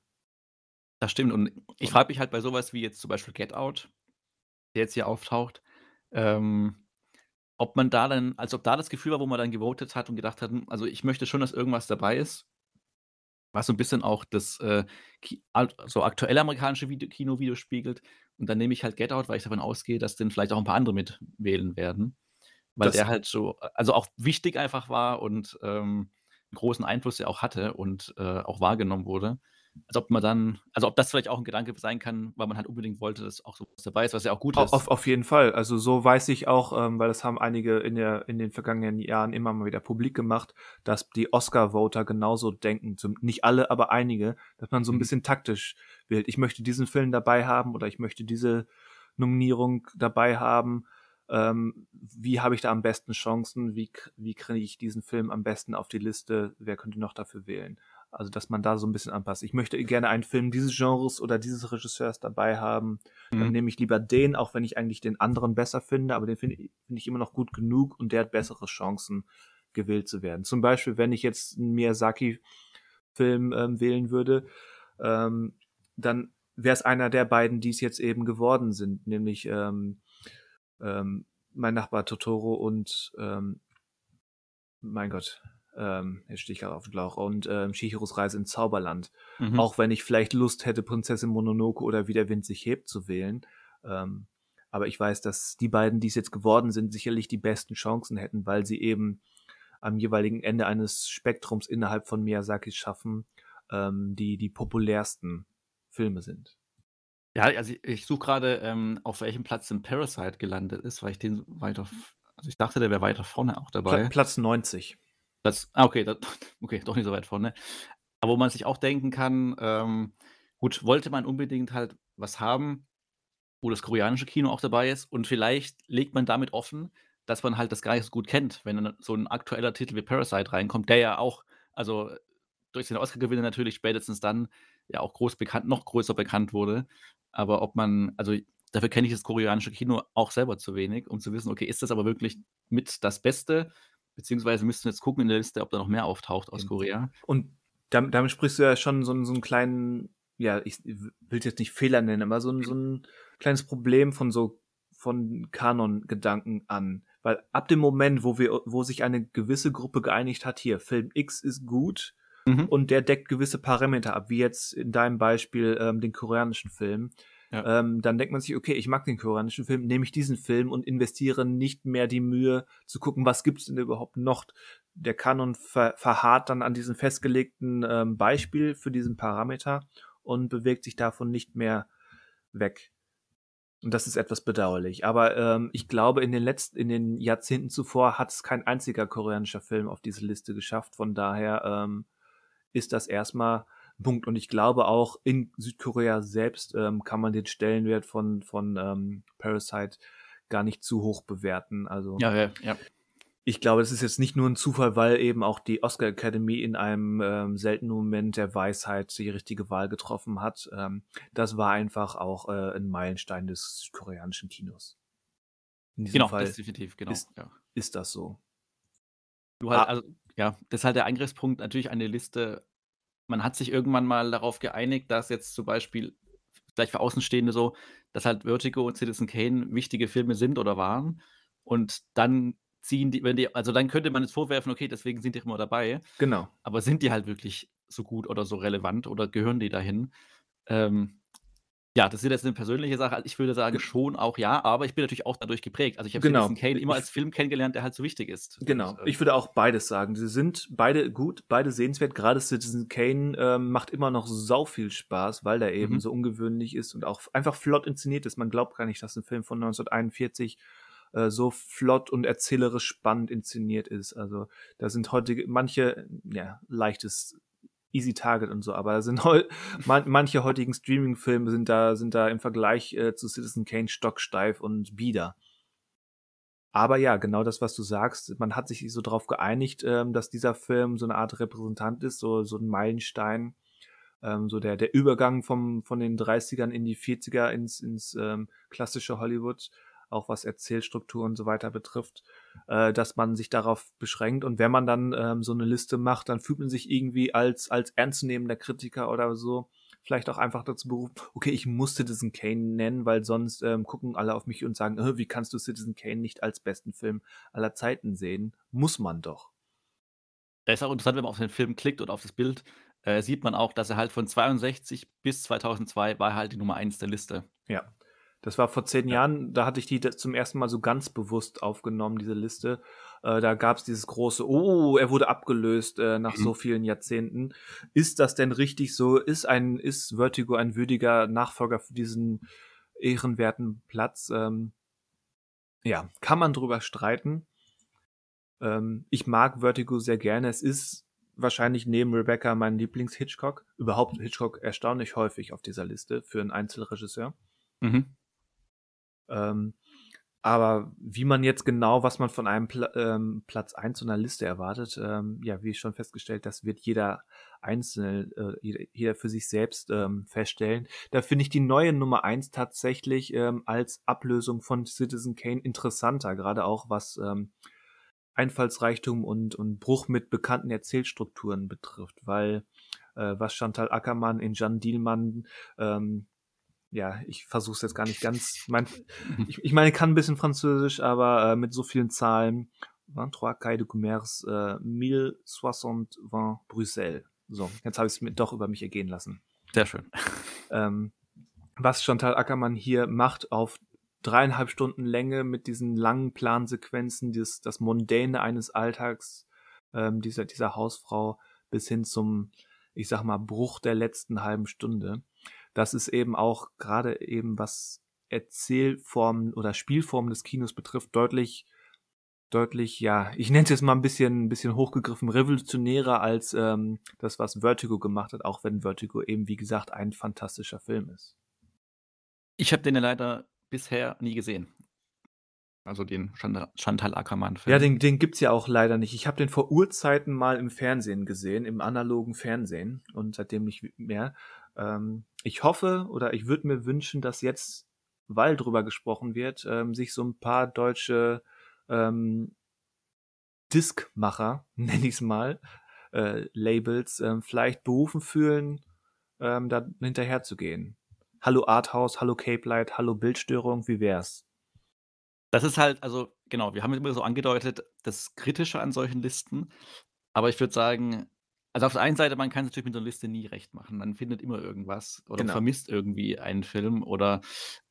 Das stimmt und ich frage mich halt bei so was wie jetzt zum Beispiel „Get Out“, der jetzt hier auftaucht, ähm, ob man da dann als ob da das Gefühl war, wo man dann gewotet hat und gedacht hat: „Hm, also ich möchte schon, dass irgendwas dabei ist“ was so 'n bisschen auch das, äh, so aktuelle amerikanische Vide Kino widerspiegelt. Und dann nehme ich halt „Get Out“, weil ich davon ausgehe, dass den vielleicht auch 'n paar andere mitwählen werden, weil Das der halt so also auch wichtig einfach war und, ähm, großen Einfluss ja auch hatte und, äh, auch wahrgenommen wurde. Als ob man dann also ob das vielleicht auch 'n Gedanke sein kann, weil man halt unbedingt wollte, dass auch so was dabei ist, was ja auch gut ist. auf auf jeden Fall. Also, so weiß ich auch, ähm, weil das haben einige in der in den vergangenen Jahren immer mal wieder publik gemacht, dass die Oscar-Voter genauso denken. Zum nicht alle, aber einige, dass man so 'n Mhm. bisschen taktisch wählt. Ich möchte diesen Film dabei haben oder ich möchte diese Nominierung dabei haben. Ähm, wie habe ich da am besten Chancen? Wie wie kriege ich diesen Film am besten auf die Liste? Wer könnte noch dafür wählen? Also, dass man da so 'n bisschen anpasst. Ich möchte gerne einen Film dieses Genres oder dieses Regisseurs dabei haben. Dann Mhm. nehme ich lieber den, auch wenn ich eigentlich den anderen besser finde, aber den finde i finde ich immer noch gut genug und der hat bessere Chancen, gewählt zu werden. Zum Beispiel, wenn ich jetzt 'n Miyazaki-Film, ähm, wählen würde, ähm, dann wäre es einer der beiden, die es jetzt eben geworden sind, nämlich, ähm, ähm, Mein Nachbar Totoro und, ähm mein Gott, ähm, jetzt stehe ich grad aufm Schlauch und, ähm, Chihiros Reise ins Zauberland. Mhm. Auch wenn ich vielleicht Lust hätte, Prinzessin Mononoke oder Wie der Wind sich hebt zu wählen. Ähm, aber ich weiß, dass die beiden, die es jetzt geworden sind, sicherlich die besten Chancen hätten, weil sie eben am jeweiligen Ende eines Spektrums innerhalb von Miyazakis Schaffen, ähm, die die populärsten Filme sind. Ja, also ich suche grade, ähm, auf welchem Platz denn „Parasite“ gelandet ist, weil ich den weiter also ich dachte, der wäre weiter vorne auch dabei. Platz 90. Platz ah, okay, da okay, doch nicht so weit vorne. Aber wo man sich auch denken kann, ähm, gut, wollte man unbedingt halt was haben, wo das koreanische Kino auch dabei ist und vielleicht legt man damit offen, dass man halt das gar nicht so gut kennt, wenn dann so 'n aktueller Titel wie „Parasite“ reinkommt, der ja auch also durch den Oscargewinner natürlich spätestens dann ja auch groß bekannt noch größer bekannt wurde. Aber ob man also dafür kenne ich das koreanische Kino auch selber zu wenig, um zu wissen, okay, ist das aber wirklich mit das Beste? Beziehungsweise müssten wir jetzt gucken in der Liste, ob da noch mehr auftaucht aus. Korea. Und dam damit sprichst du ja schon so so 'n kleinen, ja, ich w will's jetzt nicht Fehler nennen, aber so so 'n kleines Problem von so von Kanon-Gedanken an. Weil ab dem Moment, wo wir wo sich eine gewisse Gruppe geeinigt hat: „Hier, Film X ist gut Mhm. und der deckt gewisse Parameter ab“, wie jetzt in deinem Beispiel, ähm, den koreanischen Film, Ja. ähm, dann denkt man sich: „Okay, ich mag den koreanischen Film, nehme ich diesen Film und investiere nicht mehr die Mühe zu gucken, was gibt's denn überhaupt noch?“ Der Kanon ver verharrt dann an diesem festgelegten, ähm, Beispiel für diesen Parameter und bewegt sich davon nicht mehr weg. Und das ist etwas bedauerlich. Aber, ähm, ich glaube, in den letzten in den Jahrzehnten zuvor hat's kein einziger koreanischer Film auf diese Liste geschafft. Von daher, ähm, ist das erst mal 'n Punkt. Und ich glaube auch, in Südkorea selbst, ähm, kann man den Stellenwert von von, ähm, „Parasite“ gar nicht zu hoch bewerten. Also Ja, ja, ja. ich glaube, es ist jetzt nicht nur 'n Zufall, weil eben auch die Oscar Academy in einem, ähm, seltenen Moment der Weisheit die richtige Wahl getroffen hat. Ähm, das war einfach auch, äh, 'n Meilenstein des südkoreanischen Kinos. In diesem Genau, Fall das definitiv, genau, ist ja. ist das so. Nur halt Ah also ja, das ist halt der Angriffspunkt natürlich eine Liste man hat sich irgendwann mal darauf geeinigt, dass jetzt zum Beispiel vielleicht für Außenstehende so, dass halt Vertigo und Citizen Kane wichtige Filme sind oder waren. Und dann ziehen die, wenn die, also dann könnte man jetzt vorwerfen, okay, deswegen sind die immer dabei. Genau. Aber sind die halt wirklich so gut oder so relevant oder gehören die dahin? Ähm, ja, das ist jetzt eine persönliche Sache. Also, ich würde sagen, schon auch ja, aber ich bin natürlich auch dadurch geprägt. Also, ich habe Genau. Citizen Kane immer als Film kennengelernt, der halt so wichtig ist. Genau. Und, äh, Ich würde auch beides sagen. Sie sind beide gut, beide sehenswert. Gerade Citizen Kane ähm, macht immer noch sau viel Spaß, weil der eben Mhm. so ungewöhnlich ist und auch einfach flott inszeniert ist. Man glaubt gar nicht, dass ein Film von 1941 äh, so flott und erzählerisch spannend inszeniert ist. Also da sind heute manche, ja, leichtes Easy Target und so, aber da sind man, manche heutigen Streaming-Filme sind da, sind da im Vergleich äh, zu Citizen Kane stocksteif und bieder. Aber ja, genau das, was du sagst, man hat sich so darauf geeinigt, ähm, dass dieser Film so eine Art Repräsentant ist, so, so ein Meilenstein, ähm, so der, der Übergang vom, von den 30ern in die 40er ins, ins ähm, klassische Hollywood, auch was Erzählstruktur und so weiter betrifft, äh, dass man sich darauf beschränkt. Und wenn man dann ähm, so eine Liste macht, dann fühlt man sich irgendwie als, als ernstzunehmender Kritiker oder so vielleicht auch einfach dazu berufen, okay, ich muss Citizen Kane nennen, weil sonst ähm, gucken alle auf mich und sagen, äh, wie kannst du Citizen Kane nicht als besten Film aller Zeiten sehen? Muss man doch. Da ist auch interessant, wenn man auf den Film klickt oder auf das Bild, äh, sieht man auch, dass er halt von 62 bis 2002 war halt die Nummer 1 der Liste. Ja. Das war vor zehn Ja. Jahren, da hatte ich die zum ersten Mal so ganz bewusst aufgenommen, diese Liste. Äh, da gab es dieses große, oh, er wurde abgelöst äh, nach Mhm. so vielen Jahrzehnten. Ist das denn richtig so? Ist ein, ist Vertigo ein würdiger Nachfolger für diesen ehrenwerten Platz? Ähm, ja, kann man drüber streiten. Ähm, ich mag Vertigo sehr gerne. Es ist wahrscheinlich neben Rebecca mein Lieblings-Hitchcock. Überhaupt Hitchcock erstaunlich häufig auf dieser Liste für einen Einzelregisseur. Mhm. Ähm, aber wie man jetzt genau, was man von einem Pla ähm, Platz 1 so einer Liste erwartet, ähm, ja, wie schon festgestellt, das wird jeder einzelne, äh, jeder, jeder für sich selbst ähm, feststellen. Da finde ich die neue Nummer 1 tatsächlich ähm, als Ablösung von Citizen Kane interessanter, gerade auch was ähm, Einfallsreichtum und, und Bruch mit bekannten Erzählstrukturen betrifft, weil äh, was Chantal Ackermann in Jeanne Dielmann ähm, ja, ich versuche es jetzt gar nicht ganz. Mein, ich, ich meine, ich kann ein bisschen Französisch, aber äh, mit so vielen Zahlen. 23 Cahiers de Commerce, äh, 1060 Brüssel. So, jetzt habe ich es mir doch über mich ergehen lassen. Sehr schön. Ähm, was Chantal Ackermann hier macht auf dreieinhalb Stunden Länge mit diesen langen Plansequenzen, dieses, das Mondäne eines Alltags ähm, dieser, dieser Hausfrau bis hin zum, ich sag mal, Bruch der letzten halben Stunde das ist eben auch gerade eben was Erzählformen oder Spielformen des Kinos betrifft, deutlich, deutlich, ja, ich nenne es jetzt mal ein bisschen, ein bisschen hochgegriffen, revolutionärer als ähm, das, was Vertigo gemacht hat, auch wenn Vertigo eben, wie gesagt, ein fantastischer Film ist. Ich habe den ja leider bisher nie gesehen. Also den Chantal, Ackermann-Film. Ja, den, den gibt's ja auch leider nicht. Ich habe den vor Urzeiten mal im Fernsehen gesehen, im analogen Fernsehen und seitdem nicht mehr. Ähm, ich hoffe oder ich würde mir wünschen, dass jetzt, weil drüber gesprochen wird, ähm, sich so ein paar deutsche ähm, Diskmacher, nenne ich es mal, äh, Labels, ähm, vielleicht berufen fühlen, ähm, da hinterher zu gehen. Hallo Arthouse, hallo Cape Light, hallo Bildstörung, wie wär's? Das ist halt, also genau, wir haben immer so angedeutet, das Kritische an solchen Listen. Aber ich würde sagen, also auf der einen Seite, man kann es natürlich mit so einer Liste nie recht machen. Man findet immer irgendwas oder Genau. vermisst irgendwie einen Film oder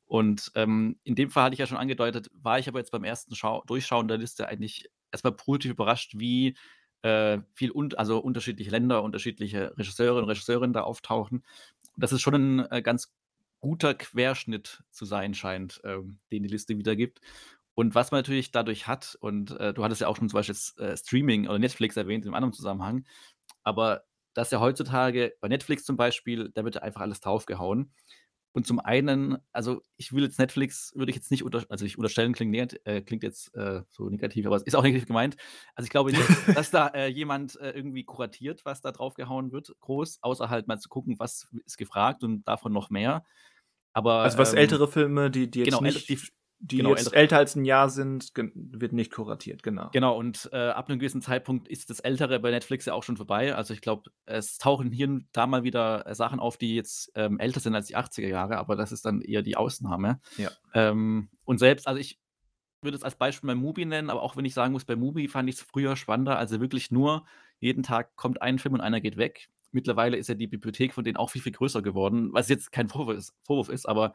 und ähm, in dem Fall hatte ich ja schon angedeutet, war ich aber jetzt beim ersten Schau Durchschauen der Liste eigentlich erstmal positiv überrascht, wie äh, viel un also unterschiedliche Länder, unterschiedliche Regisseure und Regisseurinnen da auftauchen. Das ist schon ein äh, ganz guter Querschnitt zu sein scheint, ähm, den die Liste wiedergibt. Und was man natürlich dadurch hat, und äh, du hattest ja auch schon zum Beispiel äh, Streaming oder Netflix erwähnt in einem anderen Zusammenhang, aber dass ja heutzutage bei Netflix zum Beispiel, da wird ja einfach alles draufgehauen. Und zum einen, also ich will jetzt Netflix, würde ich jetzt nicht unter, also ich unterstellen, klingt, äh, klingt jetzt äh, so negativ, aber es ist auch negativ gemeint. Also ich glaube nicht, dass da äh, jemand äh, irgendwie kuratiert, was da draufgehauen wird, groß, außer halt mal zu gucken, was ist gefragt und davon noch mehr. Aber Also was ähm, ältere Filme, die, die jetzt genau, nicht die, die genau, jetzt älter als ein Jahr sind, wird nicht kuratiert, genau. Genau, und äh, ab einem gewissen Zeitpunkt ist das Ältere bei Netflix ja auch schon vorbei. Also ich glaube, es tauchen hier und da mal wieder äh, Sachen auf, die jetzt ähm, älter sind als die 80er Jahre, aber das ist dann eher die Ausnahme. Ja. Ähm, und selbst, also ich würde es als Beispiel bei Mubi nennen, aber auch wenn ich sagen muss, bei Mubi fand ich es früher spannender, also wirklich nur jeden Tag kommt ein Film und einer geht weg. Mittlerweile ist ja die Bibliothek von denen auch viel, viel größer geworden, was jetzt kein Vorwurf ist, Vorwurf ist aber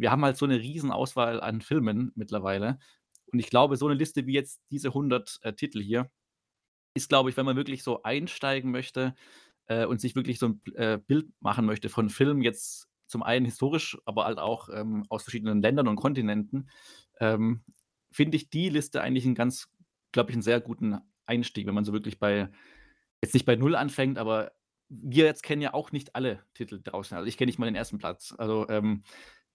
wir haben halt so eine riesen Auswahl an Filmen mittlerweile. Und ich glaube, so eine Liste wie jetzt diese 100 äh, Titel hier ist, glaube ich, wenn man wirklich so einsteigen möchte äh, und sich wirklich so ein äh, Bild machen möchte von Filmen, jetzt zum einen historisch, aber halt auch ähm, aus verschiedenen Ländern und Kontinenten, ähm, finde ich die Liste eigentlich einen ganz, glaube ich, einen sehr guten Einstieg, wenn man so wirklich bei, jetzt nicht bei Null anfängt, aber wir jetzt kennen ja auch nicht alle Titel draußen. Also ich kenne nicht mal den ersten Platz. Also ähm,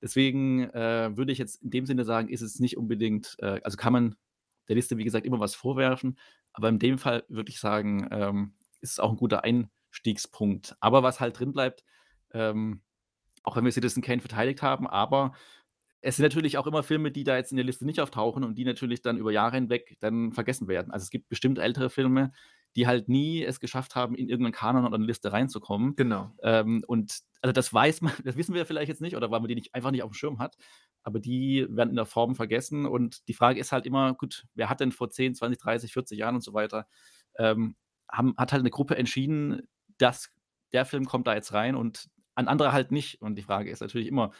Deswegen äh, würde ich jetzt in dem Sinne sagen, ist es nicht unbedingt, äh, also kann man der Liste, wie gesagt, immer was vorwerfen, aber in dem Fall würde ich sagen, ähm, ist es auch ein guter Einstiegspunkt. Aber was halt drin bleibt, ähm, auch wenn wir Citizen Kane verteidigt haben, aber es sind natürlich auch immer Filme, die da jetzt in der Liste nicht auftauchen und die natürlich dann über Jahre hinweg dann vergessen werden. Also es gibt bestimmt ältere Filme, die halt nie es geschafft haben, in irgendeinen Kanon oder eine Liste reinzukommen. Genau. Ähm, und also das weiß man, das wissen wir vielleicht jetzt nicht, oder weil man die nicht, einfach nicht auf dem Schirm hat. Aber die werden in der Form vergessen. Und die Frage ist halt immer, gut, wer hat denn vor 10, 20, 30, 40 Jahren und so weiter, ähm, haben, hat halt eine Gruppe entschieden, dass der Film kommt da jetzt rein und an andere halt nicht. Und die Frage ist natürlich immer,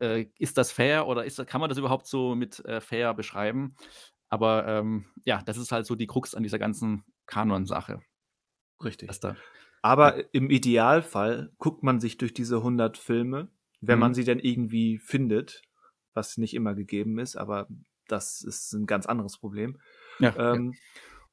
äh, ist das fair oder ist, kann man das überhaupt so mit äh, fair beschreiben? Aber ähm, ja, das ist halt so die Krux an dieser ganzen Kanon-Sache. Richtig. Aber ja. im Idealfall guckt man sich durch diese 100 Filme, wenn mhm. man sie denn irgendwie findet, was nicht immer gegeben ist, aber das ist ein ganz anderes Problem. Ja, ähm, ja.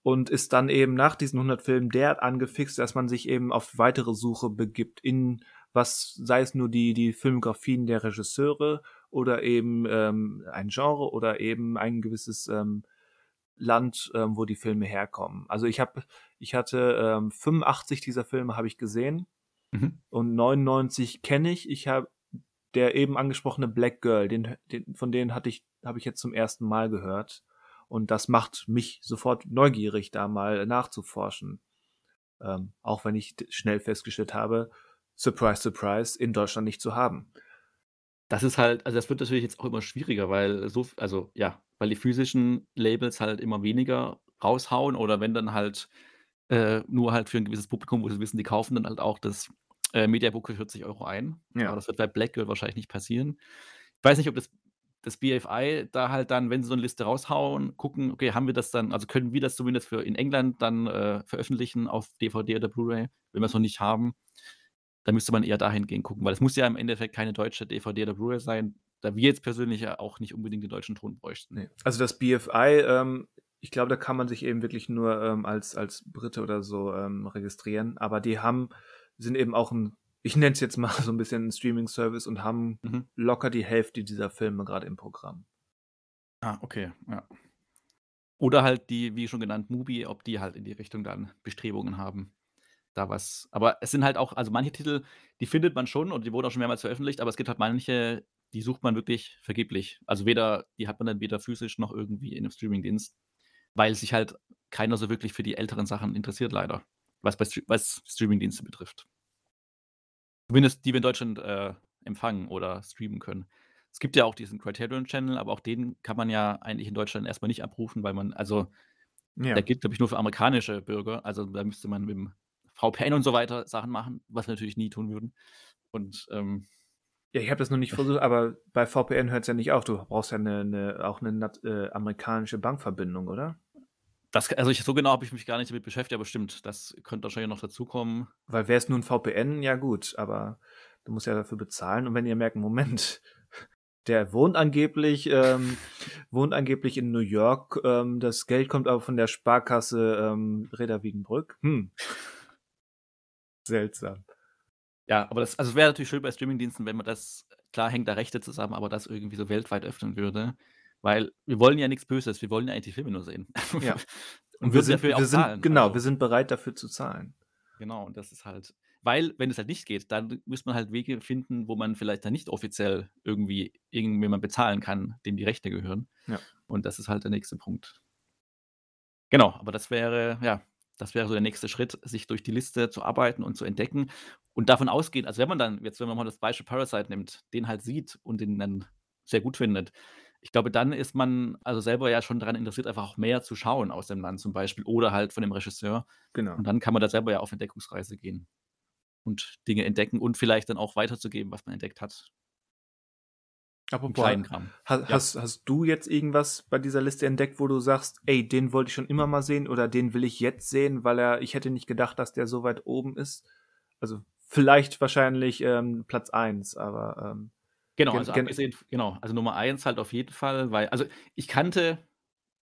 Und ist dann eben nach diesen 100 Filmen derart angefixt, dass man sich eben auf weitere Suche begibt in was sei es nur die, die Filmografien der Regisseure oder eben ähm, ein Genre oder eben ein gewisses ähm, Land, ähm, wo die Filme herkommen. Also ich habe, ich hatte ähm, 85 dieser Filme habe ich gesehen mhm. und 99 kenne ich. Ich habe der eben angesprochene Black Girl, den, den von denen hatte ich, habe ich jetzt zum ersten Mal gehört und das macht mich sofort neugierig, da mal nachzuforschen. Ähm, auch wenn ich schnell festgestellt habe, surprise, surprise, in Deutschland nicht zu haben. Das ist halt, also das wird natürlich jetzt auch immer schwieriger, weil so, also ja, weil die physischen Labels halt immer weniger raushauen oder wenn dann halt äh, nur halt für ein gewisses Publikum, wo sie wissen, die kaufen dann halt auch das äh, Mediabook für 40 Euro ein. Ja. Aber das wird bei Black Girl wahrscheinlich nicht passieren. Ich weiß nicht, ob das, das BFI da halt dann, wenn sie so eine Liste raushauen, gucken, okay, haben wir das dann, also können wir das zumindest für in England dann äh, veröffentlichen auf DVD oder Blu-ray, wenn wir es noch nicht haben. Da müsste man eher dahingehend gucken, weil es muss ja im Endeffekt keine deutsche DVD oder Blu-ray sein, da wir jetzt persönlich ja auch nicht unbedingt den deutschen Ton bräuchten. Nee. Also das BFI, ähm, ich glaube, da kann man sich eben wirklich nur ähm, als, als Brite oder so ähm, registrieren, aber die haben, sind eben auch ein, ich nenne es jetzt mal so ein bisschen ein Streaming-Service und haben mhm. locker die Hälfte dieser Filme gerade im Programm. Ah, okay, ja. Oder halt die, wie schon genannt, Mubi, ob die halt in die Richtung dann Bestrebungen haben da was. Aber es sind halt auch, also manche Titel, die findet man schon und die wurden auch schon mehrmals veröffentlicht, aber es gibt halt manche, die sucht man wirklich vergeblich. Also weder, die hat man dann weder physisch noch irgendwie in einem Streamingdienst, weil sich halt keiner so wirklich für die älteren Sachen interessiert, leider. Was, bei, was Streamingdienste betrifft. Zumindest die wir in Deutschland äh, empfangen oder streamen können. Es gibt ja auch diesen Criterion Channel, aber auch den kann man ja eigentlich in Deutschland erstmal nicht abrufen, weil man, also ja. der gilt, glaube ich, nur für amerikanische Bürger. Also da müsste man mit dem VPN und so weiter Sachen machen, was wir natürlich nie tun würden. Und ähm, ja, ich habe das noch nicht versucht, aber bei VPN hört es ja nicht auf. Du brauchst ja eine, eine auch eine äh, amerikanische Bankverbindung, oder? Das, also ich, so genau habe ich mich gar nicht damit beschäftigt, aber stimmt, das könnte wahrscheinlich noch dazukommen. Weil wäre es nur ein VPN, ja gut, aber du musst ja dafür bezahlen. Und wenn ihr merkt, Moment, der wohnt angeblich, ähm, wohnt angeblich in New York, ähm, das Geld kommt aber von der Sparkasse ähm, Reda Wiedenbrück. Hm seltsam. Ja, aber das, also wäre natürlich schön bei Streamingdiensten, wenn man das, klar hängt da Rechte zusammen, aber das irgendwie so weltweit öffnen würde. Weil wir wollen ja nichts Böses, wir wollen ja eigentlich die Filme nur sehen. Ja. und, und wir sind, dafür wir auch sind, zahlen. Genau, also, wir sind bereit dafür zu zahlen. Genau, und das ist halt. weil, wenn es halt nicht geht, dann müsste man halt Wege finden, wo man vielleicht dann nicht offiziell irgendwie irgendjemand bezahlen kann, dem die Rechte gehören. Ja. Und das ist halt der nächste Punkt. Genau, aber das wäre, ja, das wäre so der nächste Schritt, sich durch die Liste zu arbeiten und zu entdecken und davon ausgehend also, wenn man dann jetzt wenn man mal das Beispiel Parasite nimmt, den halt sieht und den dann sehr gut findet, ich glaube, dann ist man also selber ja schon daran interessiert, einfach auch mehr zu schauen aus dem Land zum Beispiel oder halt von dem Regisseur. Genau. Und dann kann man da selber ja auf Entdeckungsreise gehen und Dinge entdecken und vielleicht dann auch weiterzugeben, was man entdeckt hat. Apropos, kleinen Kram. ha Ja. hast hast du jetzt irgendwas bei dieser Liste entdeckt, wo du sagst: „Ey, den wollte ich schon immer mal sehen“ oder „den will ich jetzt sehen, weil er ich hätte nicht gedacht, dass der so weit oben ist?“ Also, vielleicht wahrscheinlich, ähm, Platz 1, aber, ähm, Genau, gen also abgesehen genau, also Nummer 1 halt auf jeden Fall, weil also ich kannte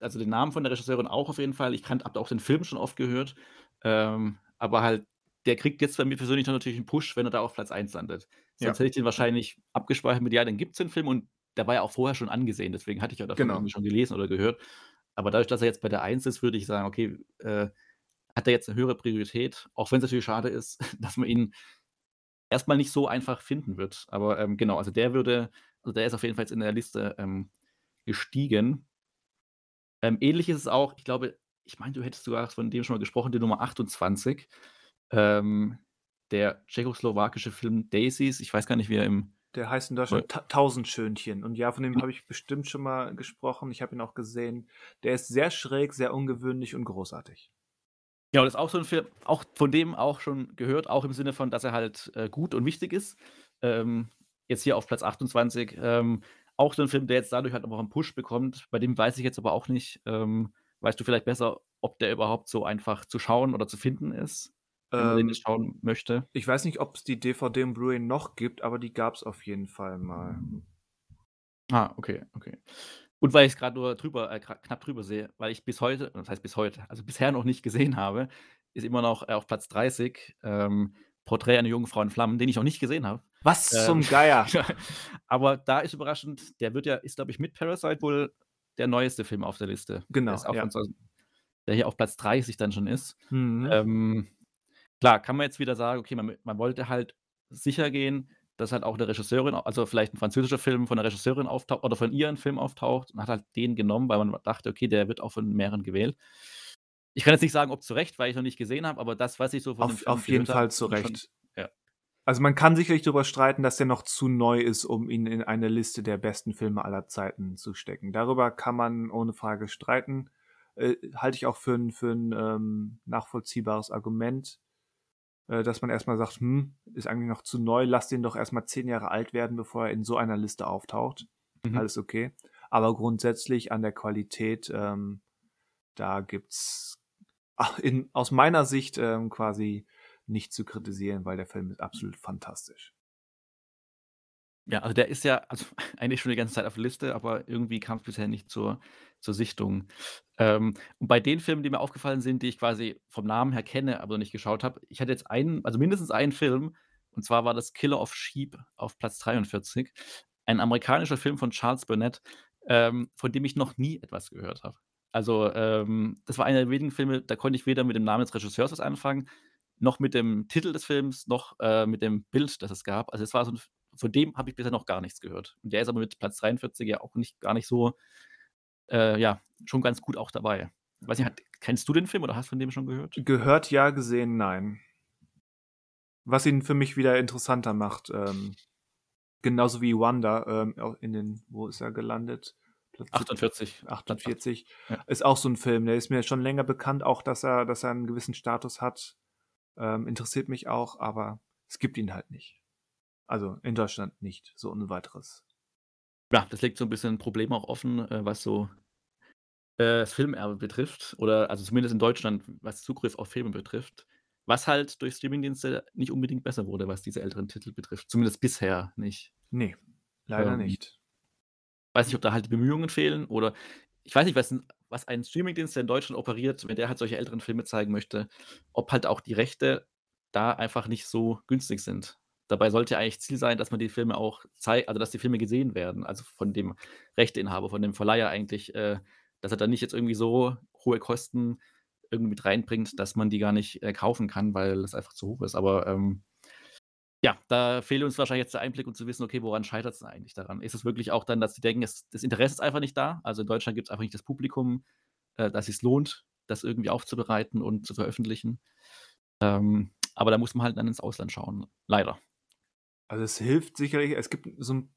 also den Namen von der Regisseurin auch auf jeden Fall. Ich kannte habe auch den Film schon oft gehört, ähm, aber halt der kriegt jetzt bei mir persönlich dann natürlich 'n Push, wenn er da auf Platz 1 landet. Ja. Sonst hätte ich den wahrscheinlich abgespeichert mit: „Ja, den gibt's den Film“ und der war ja auch vorher schon angesehen, deswegen hatte ich ja davon Genau. irgendwie schon gelesen oder gehört. Aber dadurch, dass er jetzt bei der 1 ist, würde ich sagen, okay, äh, hat er jetzt 'ne höhere Priorität, auch wenn's natürlich schade ist, dass man ihn erst mal nicht so einfach finden wird. Aber, ähm, genau, also der würde also der ist auf jeden Fall jetzt in der Liste, ähm, gestiegen. Ähm, ähnlich ist es auch ich glaube ich meine, du hättest sogar von dem schon mal gesprochen, die Nummer 28, ähm, der tschechoslowakische Film Daisies. Ich weiß gar nicht, wie er im Der heißt in Deutschland Ta Tausendschönchen und ja, von dem Genau. habe ich bestimmt schon mal gesprochen. Ich habe ihn auch gesehen. Der ist sehr schräg, sehr ungewöhnlich und großartig. Ja, das ist auch so 'n Film auch von dem auch schon gehört, auch im Sinne von, dass er halt, äh, gut und wichtig ist. Ähm, jetzt hier auf Platz 28, ähm, auch so 'n Film, der jetzt dadurch halt auch 'n Push bekommt. Bei dem weiß ich jetzt aber auch nicht, ähm weißt du vielleicht besser, ob der überhaupt so einfach zu schauen oder zu finden ist, Ähm, schauen möchte? ich weiß nicht, ob's die DVD und Blu-ray noch gibt, aber die gab's auf jeden Fall mal. Ah, okay, okay. Und weil ich's grad nur drüber äh, knapp drüber sehe, weil ich bis heute was heißt bis heute, also bisher noch nicht gesehen habe, ist immer noch, äh, auf Platz 30, ähm, Porträt einer Jungfrau in Flammen, den ich noch nicht gesehen habe. Was Ähm, zum Geier? aber da ist überraschend, der wird ja ist, glaube ich, mit Parasite wohl der neueste Film auf der Liste. Der Genau, auch ja. 2000 der hier auf Platz 30 dann schon ist. Mhm. Ähm, klar, kann man jetzt wieder sagen, okay, man man wollte halt sicher gehen, dass halt auch 'ne Regisseurin also vielleicht 'n französischer Film von 'ner Regisseurin auftaucht oder von ihr 'n Film auftaucht und hat halt den genommen, weil man dachte, okay, der wird auch von mehreren gewählt. Ich kann jetzt nicht sagen, ob zu Recht, weil ich noch nicht gesehen habe, aber das, was ich so von Auf auf jeden Fall zu Recht. ja. Also, man kann sicherlich darüber streiten, dass der noch zu neu ist, um ihn in eine Liste der besten Filme aller Zeiten zu stecken. Darüber kann man ohne Frage streiten. Äh, halte ich auch für 'n für 'n, ähm, nachvollziehbares Argument, dass man erst mal sagt: „Hm, ist eigentlich noch zu neu. Lass den doch erst mal 10 Jahre alt werden, bevor er in so einer Liste auftaucht.“ Mhm. Alles okay. Aber grundsätzlich an der Qualität, ähm, da gibt's in aus meiner Sicht, ähm, quasi nichts zu kritisieren, weil der Film ist absolut fantastisch. Ja, also der ist ja also eigentlich schon die ganze Zeit auf der Liste, aber irgendwie kam's bisher nicht zur zur Sichtung. Ähm, und bei den Filmen, die mir aufgefallen sind, die ich quasi vom Namen her kenne, aber noch nicht geschaut habe ich hatte jetzt einen also mindestens einen Film, und zwar war das „Killer of Sheep“ auf Platz 43, ein amerikanischer Film von Charles Burnett, ähm, von dem ich noch nie etwas gehört habe. Also, ähm, das war einer der wenigen Filme, da konnte ich weder mit dem Namen des Regisseurs was anfangen, noch mit dem Titel des Films, noch, äh, mit dem Bild, das es gab. Also, es war so 'n F von dem habe ich bisher noch gar nichts gehört. Und der ist aber mit Platz 43 ja auch nicht gar nicht so äh, ja, schon ganz gut auch dabei. Weiß nicht, hat kennst du den Film oder hast von dem schon gehört? Gehört ja, gesehen nein. Was ihn für mich wieder interessanter macht, ähm, genauso wie Wonder, ähm, auch in den wo ist er gelandet? Platz 48, Platz 48. Ja. Ist auch so 'n Film, der ist mir schon länger bekannt, auch dass er dass er 'n gewissen Status hat. Ähm, interessiert mich auch, aber es gibt ihn halt nicht. Also, in Deutschland nicht, so ohne Weiteres. Ja, das legt so 'n bisschen Probleme auch offen, äh, was so, äh, das Filmerbe betrifft oder also zumindest in Deutschland, was Zugriff auf Filme betrifft, was halt durch Streamingdienste nicht unbedingt besser wurde, was diese älteren Titel betrifft, zumindest bisher nicht. Ne, leider Ähm nicht. weiß nicht, ob da halt Bemühungen fehlen oder ich weiß nicht, was was ein Streamingdienst, der in Deutschland operiert, wenn der halt solche älteren Filme zeigen möchte, ob halt auch die Rechte da einfach nicht so günstig sind. Dabei sollte eigentlich Ziel sein, dass man die Filme auch zei also dass die Filme gesehen werden, also von dem Rechteinhaber, von dem Verleiher eigentlich, äh, dass er dann nicht jetzt irgendwie so hohe Kosten irgendwie mit reinbringt, dass man die gar nicht, äh, kaufen kann, weil es einfach zu hoch ist. Aber, ähm, ja, da fehlt uns wahrscheinlich jetzt der Einblick, um zu wissen, okay, woran scheitert's denn eigentlich daran? Ist es wirklich auch dann, dass sie denken, es das Interesse ist einfach nicht da? Also, in Deutschland gibt's einfach nicht das Publikum, äh, dass sich's lohnt, das irgendwie aufzubereiten und zu veröffentlichen. Ähm, aber da muss man halt dann ins Ausland schauen, leider. Also, es hilft sicherlich. Es gibt so 'n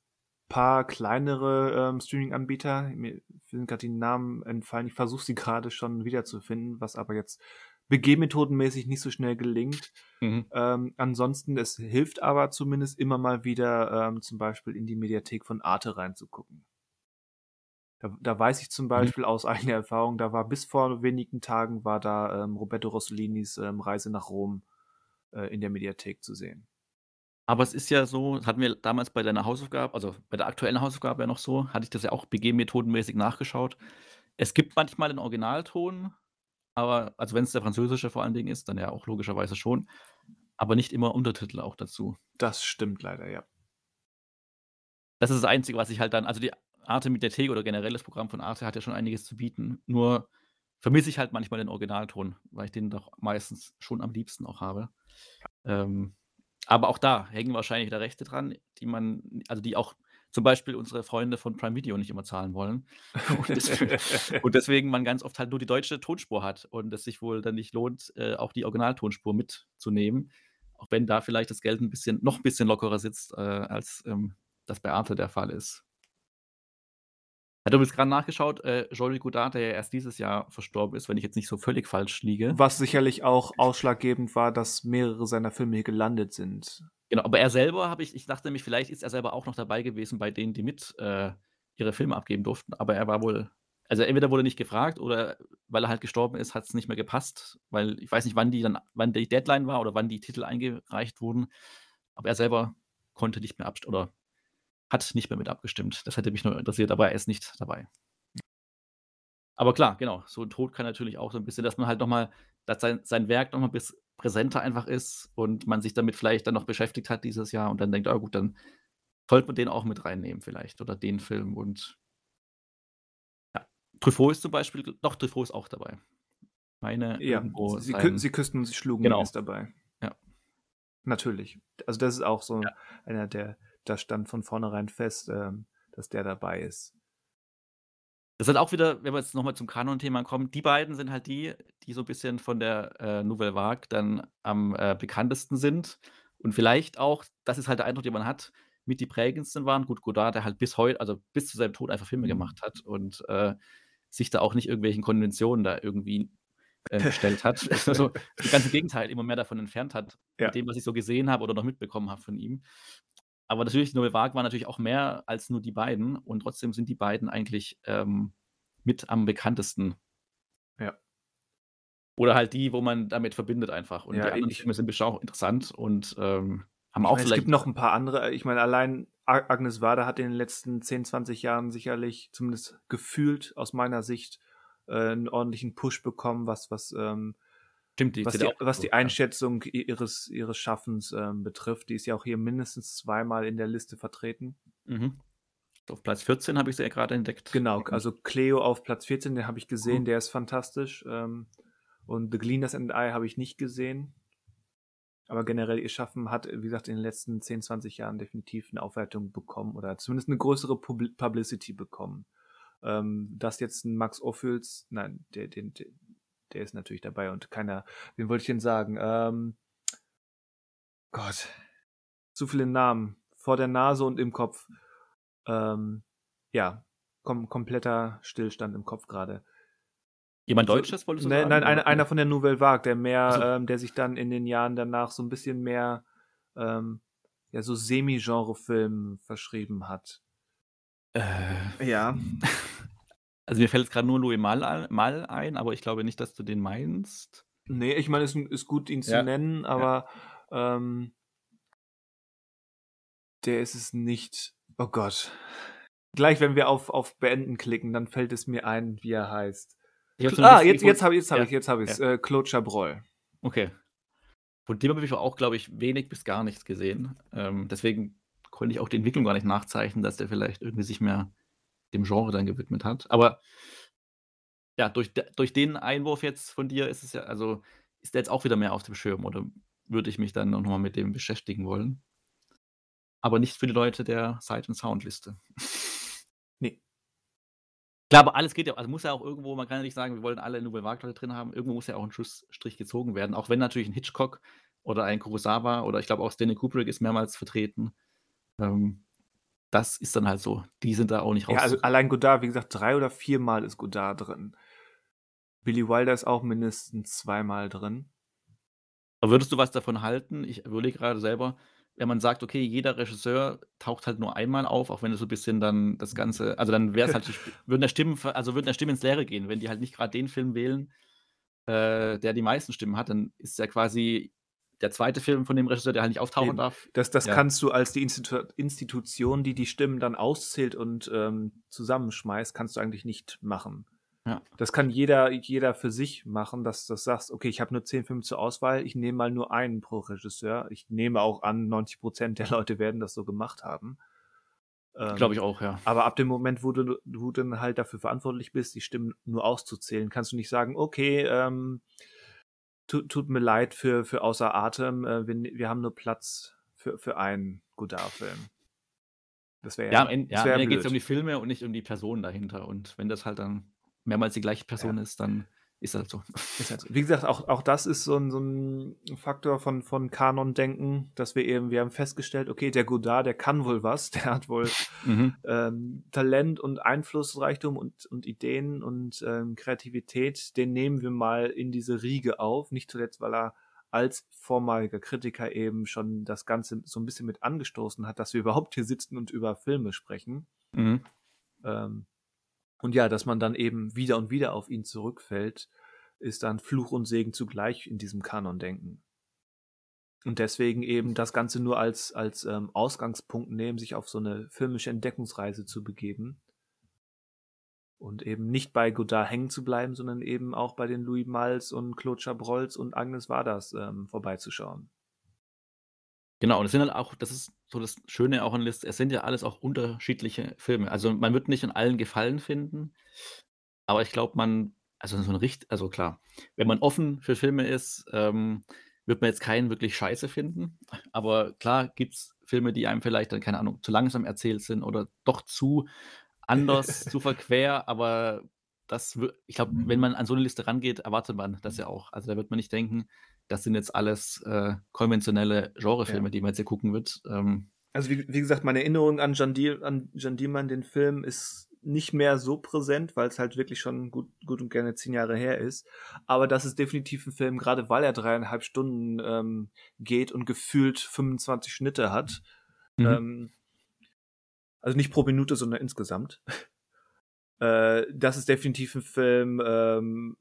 paar kleinere, ähm, Streaming-Anbieter. Mir sind grad die Namen entfallen. Ich versuche sie grade schon wiederzufinden, was aber jetzt begehmethodenmäßig nicht so schnell gelingt. Mhm. Ähm, ansonsten, es hilft aber zumindest immer mal wieder, ähm, zum Beispiel in die Mediathek von Arte reinzugucken. Da da weiß ich zum Mhm. Beispiel aus eigener Erfahrung, da war bis vor wenigen Tagen war da, ähm, Roberto Rossolinis, ähm, Reise nach Rom, äh, in der Mediathek zu sehen. Aber es ist ja so, das hatten wir damals bei deiner Hausaufgabe also, bei der aktuellen Hausaufgabe ja noch so, hatte ich das ja auch begehmethodenmäßig nachgeschaut. Es gibt manchmal den Originalton, aber also, wenn's der französische vor allen Dingen ist, dann ja auch logischerweise schon, aber nicht immer Untertitel auch dazu. Das stimmt leider, ja. Das ist das Einzige, was ich halt dann also, die Arte-Mediathek oder generell das Programm von Arte hat ja schon einiges zu bieten. Nur vermisse ich halt manchmal den Originalton, weil ich den doch meistens schon am liebsten auch habe. Ähm, aber auch da hängen wahrscheinlich wieder Rechte dran, die man also, die auch zum Beispiel unsere Freunde von Prime Video nicht immer zahlen wollen. Und deswegen und deswegen man ganz oft halt nur die deutsche Tonspur hat und es sich wohl dann nicht lohnt, äh, auch die Originaltonspur mitzunehmen, auch wenn da vielleicht das Geld 'n bisschen noch 'n bisschen lockerer sitzt, äh, als, ähm, das bei Arte der Fall ist. Ich hatte übrigens grad nachgeschaut, äh, Jean-Luc Godard, der ja erst dieses Jahr verstorben ist, wenn ich jetzt nicht so völlig falsch liege. Was sicherlich auch ausschlaggebend war, dass mehrere seiner Filme hier gelandet sind. Genau, aber er selber habe ich ich dachte nämlich, vielleicht ist er selber auch noch dabei gewesen bei denen, die mit, äh, ihre Filme abgeben durften, aber er war wohl also, entweder wurde nicht gefragt oder weil er halt gestorben ist, hat's nicht mehr gepasst, weil ich weiß nicht, wann die dann wann die Deadline war oder wann die Titel eingereicht wurden, aber er selber konnte nicht mehr abst oder hat nicht mehr mit abgestimmt. Das hätte mich nur interessiert, aber er ist nicht dabei. Aber klar, genau, so 'n Tod kann natürlich auch so 'n bisschen dass man halt noch mal dass sein sein Werk noch mal bis präsenter einfach ist und man sich damit vielleicht dann noch beschäftigt hat dieses Jahr und dann denkt: „Ah gut, dann sollte man den auch mit reinnehmen vielleicht oder den Film“ und ja. Truffaut ist zum Beispiel doch, Truffaut ist auch dabei. Meine Ja, sie sein sie küssten und sie schlugen Genau. ist dabei. Ja. Natürlich. Also, das ist auch so Ja. einer, der da stand von vornherein fest, ähm, dass der dabei ist. Das hat auch wieder wenn wir jetzt noch mal zum Kanon-Thema kommen, die beiden sind halt die, die so 'n bisschen von der, äh, Nouvelle Vague dann am, äh, bekanntesten sind und vielleicht auch das ist halt der Eindruck, den man hat, mit die prägendsten waren. Gut, Godard, der halt bis heut also, bis zu seinem Tod einfach Filme gemacht hat und, äh, sich da auch nicht irgendwelchen Konventionen da irgendwie, äh, gestellt hat. Also, das ganze Gegenteil, immer mehr davon entfernt hat, Ja. mit dem, was ich so gesehen habe oder noch mitbekommen habe von ihm. Aber natürlich, Nouvelle Vague war natürlich auch mehr als nur die beiden und trotzdem sind die beiden eigentlich, ähm, mit am bekanntesten. Ja. Oder halt die, wo man damit verbindet einfach. Und Ja, die anderen ich Filme sind bestimmt auch interessant und, ähm, haben auch meine, es vielleicht gibt noch 'n paar andere. Ich meine, allein Agnes Varda hat in den letzten 10, 20 Jahren sicherlich, zumindest gefühlt aus meiner Sicht, äh, 'n ordentlichen Push bekommen, was was, ähm Stimmt, die was die ja was die ja. Einschätzung i ihres ihres Schaffens, ähm, betrifft. Die ist ja auch hier mindestens zweimal in der Liste vertreten. Mhm. Auf Platz 14 habe ich sie ja grade entdeckt. Genau, also, Cleo auf Platz 14, den habe ich gesehen, Mhm. der ist fantastisch. Ähm, und The Gleaners and I habe ich nicht gesehen. Aber generell ihr Schaffen hat, wie gesagt, in den letzten 10, 20 Jahren definitiv 'ne Aufwertung bekommen oder zumindest 'ne größere Publi Publicity bekommen. Ähm, dass jetzt 'n Max Ophüls nein, der den de der ist natürlich dabei und keiner wen wollte ich denn sagen? Ähm Gott, zu viele Namen vor der Nase und im Kopf. Ähm, ja, kom kompletter Stillstand im Kopf grade. Jemand Deutsches wolltest du ne sagen, nein, einer einer von der Nouvelle Vague, der mehr so. ähm, der sich dann in den Jahren danach so 'n bisschen mehr, ähm, ja, so Semi-Genrefilmen verschrieben hat. Äh. Ja. Also, mir fällt jetzt grad nur Louis Malle al Malle ein, aber ich glaube nicht, dass du den meinst. Ne, ich meine, ist 'n ist gut, ihn zu Ja. nennen, Ja. aber, ähm der ist es nicht. Oh Gott. Gleich, wenn wir auf auf Beenden klicken, dann fällt es mir ein, wie er heißt. Ich ah, jetzt jetzt habe jetzt habe ja, ich jetzt habe ich's. ja. Äh, Claude Chabrol. Okay. Von dem habe ich auch, glaube ich, wenig bis gar nichts gesehen. Ähm, deswegen konnte ich auch die Entwicklung gar nicht nachzeichnen, dass der vielleicht irgendwie sich mehr dem Genre dann gewidmet hat. Aber ja, durch durch den Einwurf jetzt von dir ist es ja also, ist der jetzt auch wieder mehr auf dem Schirm oder würde ich mich dann noch mal mit dem beschäftigen wollen. Aber nicht für die Leute der Sight and Sound Liste. Ne. Klar, aber alles geht ja also, muss ja auch irgendwo man kann ja nicht sagen, wir wollen alle Nouvelle Vague Leute drin haben. Irgendwo muss ja auch 'n Schlussstrich gezogen werden, auch wenn natürlich 'n Hitchcock oder ein Kurosawa oder ich glaube auch Stanley Kubrick ist mehrmals vertreten. Ähm, das ist dann halt so. Die sind da auch nicht Ja, also, allein Godard, wie gesagt, 3 oder viermal ist Godard drin. Billy Wilder ist auch mindestens zweimal drin. Aber würdest du was davon halten? Ich überlege grade selber, wenn man sagt: „Okay, jeder Regisseur taucht halt nur einmal auf“, auch wenn es so bisschen dann das Ganze also, dann wär's halt die Sp würden da Stimmen also, würden da Stimmen ins Leere gehen, wenn die halt nicht grad den Film wählen, äh, der die meisten Stimmen hat, dann ist ja quasi der 2. Film von dem Regisseur, der halt nicht auftauchen Eben. darf. Das das Ja. kannst du als die Institu Institution, die die Stimmen dann auszählt und, ähm, zusammenschmeißt, kannst du eigentlich nicht machen. Ja. Das kann jeder jeder für sich machen, dass du sagst: „Okay, ich habe nur 10 Filme zur Auswahl, ich nehme mal nur einen pro Regisseur.“ Ich nehme auch an, 90% der Leute werden das so gemacht haben. Ähm, Glaube ich auch, ja. aber ab dem Moment, wo du du dann halt dafür verantwortlich bist, die Stimmen nur auszuzählen, kannst du nicht sagen: „Okay, ähm, tu tut mir leid für für Außer Atem, äh, wir ne wir haben nur Platz für für einen Godard-Film.“ Das wäre Ja, ja am Ende ja, am Ende geht's ja um die Filme und nicht um die Person dahinter. Und wenn das halt dann mehrmals die gleiche Person Ja. ist, dann ist das so. Ist halt so. Wie gesagt, auch auch das ist so 'n so 'n Faktor von von Kanondenken, dass wir eben wir haben festgestellt: „Okay, der Godard, der kann wohl was, der hat wohl, Mhm. ähm, Talent und Einflussreichtum und und Ideen und, ähm, Kreativität. Den nehmen wir mal in diese Riege auf.“ Nicht zuletzt, weil er als vormaliger Kritiker eben schon das Ganze so 'n bisschen mit angestoßen hat, dass wir überhaupt hier sitzen und über Filme sprechen. Mhm. Ähm, und ja, dass man dann eben wieder und wieder auf ihn zurückfällt, ist dann Fluch und Segen zugleich in diesem Kanondenken. Und deswegen eben das Ganze nur als als, ähm, Ausgangspunkt nehmen, sich auf so 'ne filmische Entdeckungsreise zu begeben. Und eben nicht bei Godard hängen zu bleiben, sondern eben auch bei den Louis Malles und Claude Chabrolles und Agnes Vardas, ähm, vorbeizuschauen. Genau, und es sind halt auch das ist so das Schöne auch an List es sind ja alles auch unterschiedliche Filme. Also, man wird nicht an allen Gefallen finden, aber ich glaube, man also, so 'n richt also, klar, wenn man offen für Filme ist, ähm, wird man jetzt keinen wirklich scheiße finden. Aber klar gibt's Filme, die einem vielleicht dann, keine Ahnung, zu langsam erzählt sind oder doch zu anders, zu verquer, aber das ich glaube, wenn man an so 'ne Liste rangeht, erwartet man das ja auch. Also, da wird man nicht denken, das sind jetzt alles, äh, konventionelle Genrefilme, Ja. die man jetzt hier gucken wird. Ähm Also, wie wie gesagt, meine Erinnerung an Jeanne Diel an Jeanne Dielman, den Film, ist nicht mehr so präsent, weil's halt wirklich schon gut gut und gerne 10 Jahre her ist. Aber das ist definitiv 'n Film, grade weil er 3,5 Stunden, ähm, geht und gefühlt 25 Schnitte hat. Mhm. Ähm also, nicht pro Minute, sondern insgesamt. Äh, das ist definitiv 'n Film, ähm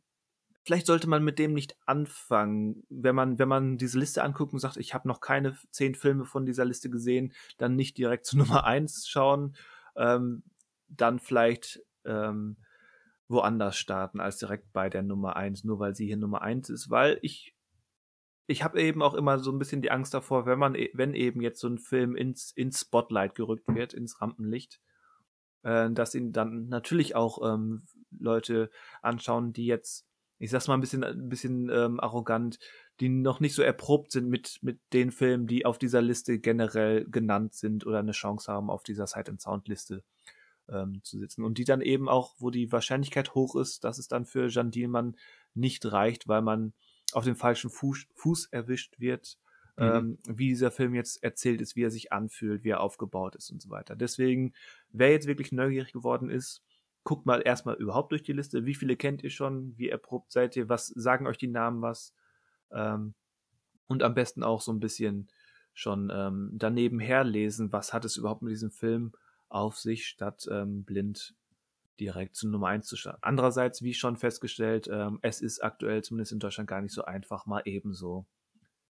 vielleicht sollte man mit dem nicht anfangen. Wenn man wenn man diese Liste anguckt und sagt: „Ich habe noch keine 10 Filme von dieser Liste gesehen“, dann nicht direkt zu Nummer 1 schauen, ähm, dann vielleicht, ähm, woanders starten als direkt bei der Nummer 1, nur weil sie hier Nummer 1 ist. Weil ich ich habe eben auch immer so 'n bisschen die Angst davor, wenn man e wenn eben jetzt so 'n Film ins ins Spotlight gerückt wird, ins Rampenlicht, äh, dass ihn dann natürlich auch, ähm, Leute anschauen, die jetzt, ich sage es mal 'n bisschen 'n bisschen, ähm, arrogant, die noch nicht so erprobt sind mit mit den Filmen, die auf dieser Liste generell genannt sind oder 'ne Chance haben, auf dieser Sight and Sound Liste, ähm, zu sitzen. Und die dann eben auch wo die Wahrscheinlichkeit hoch ist, dass es dann für Jeanne Dielman nicht reicht, weil man auf dem falschen Fuß Fuß erwischt wird, Mhm. ähm, wie dieser Film jetzt erzählt ist, wie er sich anfühlt, wie er aufgebaut ist und so weiter. Deswegen, wer jetzt wirklich neugierig geworden ist, guckt mal erst mal überhaupt durch die Liste. Wie viele kennt ihr schon? Wie erprobt seid ihr? Was sagen euch die Namen was? Ähm, und am besten auch so 'n bisschen schon, ähm, da nebenher lesen, was hat es überhaupt mit diesem Film auf sich, statt, ähm, blind direkt zu Nummer 1 zu starten. Andererseits, wie schon festgestellt, ähm, es ist aktuell zumindest in Deutschland gar nicht so einfach, mal ebenso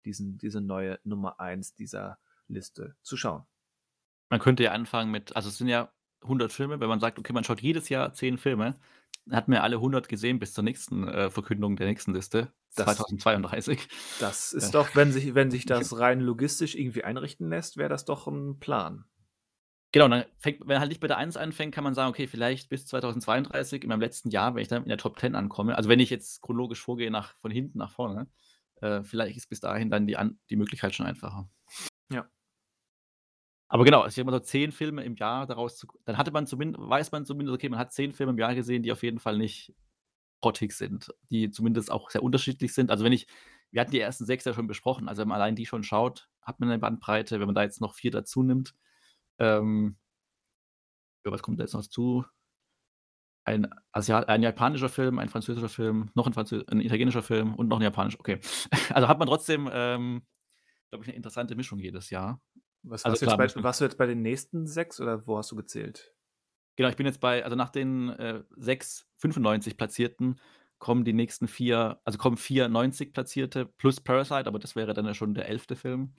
diesen diese neue Nummer 1 dieser Liste zu schauen. Man könnte ja anfangen mit also, es sind ja 100 Filme, wenn man sagt, okay, man schaut jedes Jahr 10 Filme, dann hat man ja alle 100 gesehen bis zur nächsten, äh, Verkündung der nächsten Liste, Das 2032. das ist Äh. doch wenn sich wenn sich das rein logistisch irgendwie einrichten lässt, wäre das doch 'n Plan. Genau, dann fängt wenn halt nicht bei der 1 anfängt, kann man sagen: „Okay, vielleicht bis 2032 in meinem letzten Jahr, wenn ich dann in der Top 10 ankomme“ also, wenn ich jetzt chronologisch vorgehe nach von hinten nach vorne, äh, vielleicht ist bis dahin dann die an die Möglichkeit schon einfacher. Ja. Aber genau, ich denke mal so 10 Filme im Jahr daraus zu dann hatte man zumin weiß man zumindest, okay, man hat 10 Filme im Jahr gesehen, die auf jeden Fall nicht grottig sind, die zumindest auch sehr unterschiedlich sind. Also, wenn ich wir hatten die ersten 6 ja schon besprochen, also, wenn man allein die schon schaut, hat man 'ne Bandbreite. Wenn man da jetzt noch 4 dazu nimmt, ähm ja, was kommt da jetzt noch zu? Ein Asia ein japanischer Film, ein französischer Film, noch 'n Franzö 'n italienischer Film und noch 'n japanischer. Okay. Also, hat man trotzdem, ähm, glaube ich, 'ne interessante Mischung jedes Jahr. Was Also warst du jetzt klar, bei warst du jetzt bei den nächsten 6 oder wo hast du gezählt? Genau, ich bin jetzt bei also, nach den, äh, 6 95 Platzierten kommen die nächsten 4 also, kommen 4 90 Platzierte plus Parasite, aber das wäre dann ja schon der 11. Film.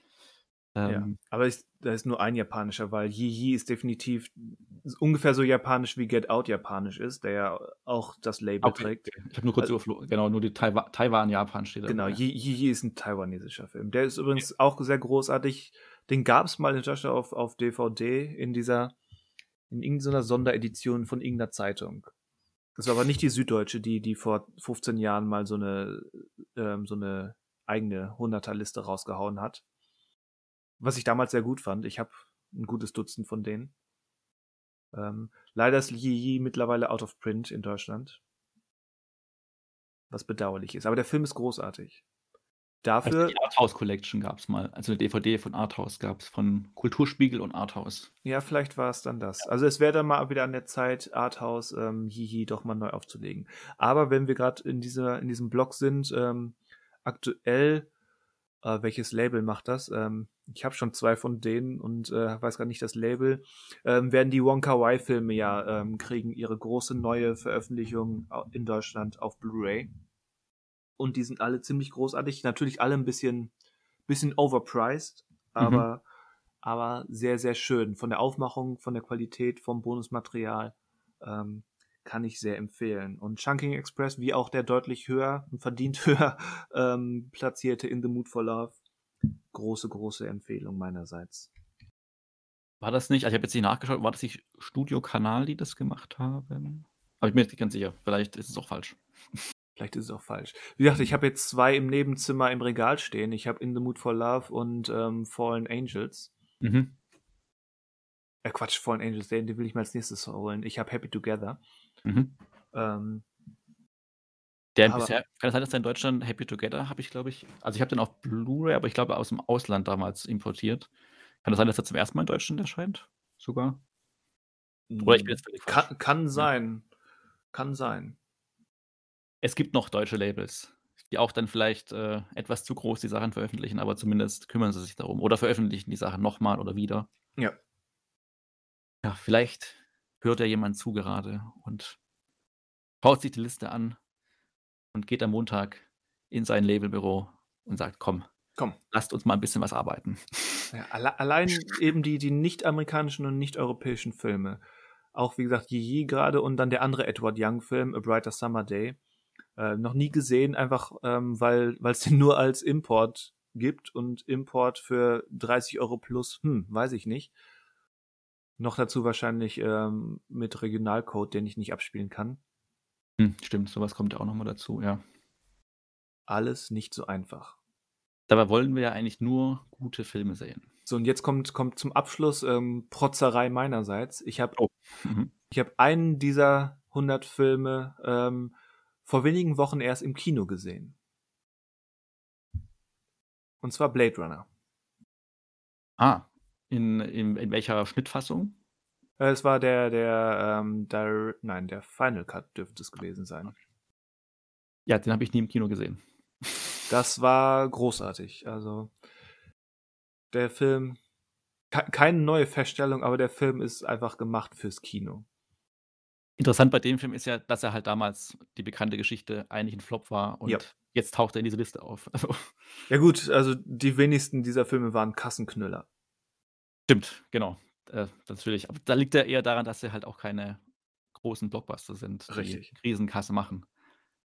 Ja, Ähm, aber ist da ist nur ein japanischer, weil Yi Yi ist definitiv ungefähr so japanisch wie Get Out japanisch ist, der ja auch das Label okay, trägt. Ich habe nur kurz Al überflogen. Genau, nur die Taiwa Taiwan, Japan steht Genau, dabei. Yi Yi ist 'n taiwanesischer Film. Der ist übrigens auch sehr großartig. Den gab's mal in Deutschland auf auf DVD in dieser in irgend so 'ner Sonderedition von irgend 'ner Zeitung. Das war aber nicht die Süddeutsche, die die vor 15 Jahren mal so 'ne ähm, so 'ne eigene Hunderterliste rausgehauen hat. Was ich damals sehr gut fand. Ich habe 'n gutes Dutzend von denen. Ähm, leider ist Yi Yi mittlerweile out of print in Deutschland. Was bedauerlich ist, aber der Film ist großartig. Also, Dafür die Arthouse Collection gab's mal. Also, 'ne DVD von Arthouse gab's, von Kulturspiegel und Arthouse. Ja, vielleicht war's dann das. Ja. Also, es wäre dann mal wieder an der Zeit, Arthouse, ähm, Yi doch mal neu aufzulegen. Aber wenn wir grad in dieser in diesem Block sind, ähm, aktuell äh, welches Label macht das? Ähm, ich habe schon 2 von denen und, äh, weiß grad nicht das Label. Ähm, werden die Wong Kar-wai-Filme ja ähm, kriegen ihre große neue Veröffentlichung in Deutschland auf Blu-ray. Und die sind alle ziemlich großartig. Natürlich alle 'n bisschen bisschen overpriced, Mhm. aber aber sehr, sehr schön. Von der Aufmachung, von der Qualität, vom Bonusmaterial, ähm, kann ich sehr empfehlen. Und Chungking Express, wie auch der deutlich höher und verdient höher, ähm, platzierte In the Mood for Love, große, große Empfehlung meinerseits. War das nicht also, ich habe jetzt nicht nachgeschaut, war das nicht Studio Canal, die das gemacht haben? Aber ich bin mir nicht ganz sicher. Vielleicht ist es auch falsch. Vielleicht ist es auch falsch. Wie gesagt, ich habe jetzt 2 im Nebenzimmer im Regal stehen. Ich habe In the Mood for Love und, ähm, Fallen Angels. Mhm. Äh, Quatsch, Fallen Angels, den den will ich mir als Nächstes holen. Ich habe Happy Together. Mhm. Ähm Der aber bisher kann das sein, dass der in Deutschland Happy Together habe ich, glaube ich also, ich habe den auf Blu-ray, aber ich glaube aus'm Ausland damals importiert. Kann das sein, dass der zum 1. Mal in Deutschland erscheint sogar? Oder ich bin Hm, jetzt kann kann Ja. sein. Kann sein. Es gibt noch deutsche Labels, die auch dann vielleicht, äh, etwas zu groß die Sachen veröffentlichen, aber zumindest kümmern sie sich darum oder veröffentlichen die Sachen noch mal oder wieder. Ja. Ja, vielleicht hört ja jemand zu gerade und schaut sich die Liste an und geht am Montag in sein Labelbüro und sagt: „Komm, Komm. lasst uns mal 'n bisschen was arbeiten.“ Ja, alle allein eben die die nicht-amerikanischen und nicht-europäischen Filme. Auch wie gesagt, Yi grade und dann der andere Edward Young-Film, A Brighter Summer Day. Äh, noch nie gesehen, einfach, ähm, weil weil's den nur als Import gibt und Import für 30 € plus, hm, weiß ich nicht. Noch dazu wahrscheinlich, ähm, mit Regionalcode, den ich nicht abspielen kann. Hm, stimmt, so was kommt ja auch noch mal dazu, ja. Alles nicht so einfach. Dabei wollen wir ja eigentlich nur gute Filme sehen. So, und jetzt kommt kommt zum Abschluss, ähm, Protzerei meinerseits. Ich habe Oh. Mhm. ich habe einen dieser 100 Filme, ähm, vor wenigen Wochen erst im Kino gesehen. Und zwar Blade Runner. Ah, in in in welcher Schnittfassung? Äh, es war der der, ähm, dir nein, der Final Cut dürfte es gewesen sein. Ja, den habe ich nie im Kino gesehen. Das war großartig. Also der Film kei keine neue Feststellung, aber der Film ist einfach gemacht fürs Kino. Interessant bei dem Film ist ja, dass er halt damals die bekannte Geschichte eigentlich 'n Flop war und Ja. jetzt taucht er in dieser Liste auf. Also Ja gut, also die wenigsten dieser Filme waren Kassenknüller. Stimmt, genau. Äh, natürlich. Aber da liegt ja eher daran, dass sie halt auch keine großen Blockbuster sind, die Richtig. Riesenkasse machen.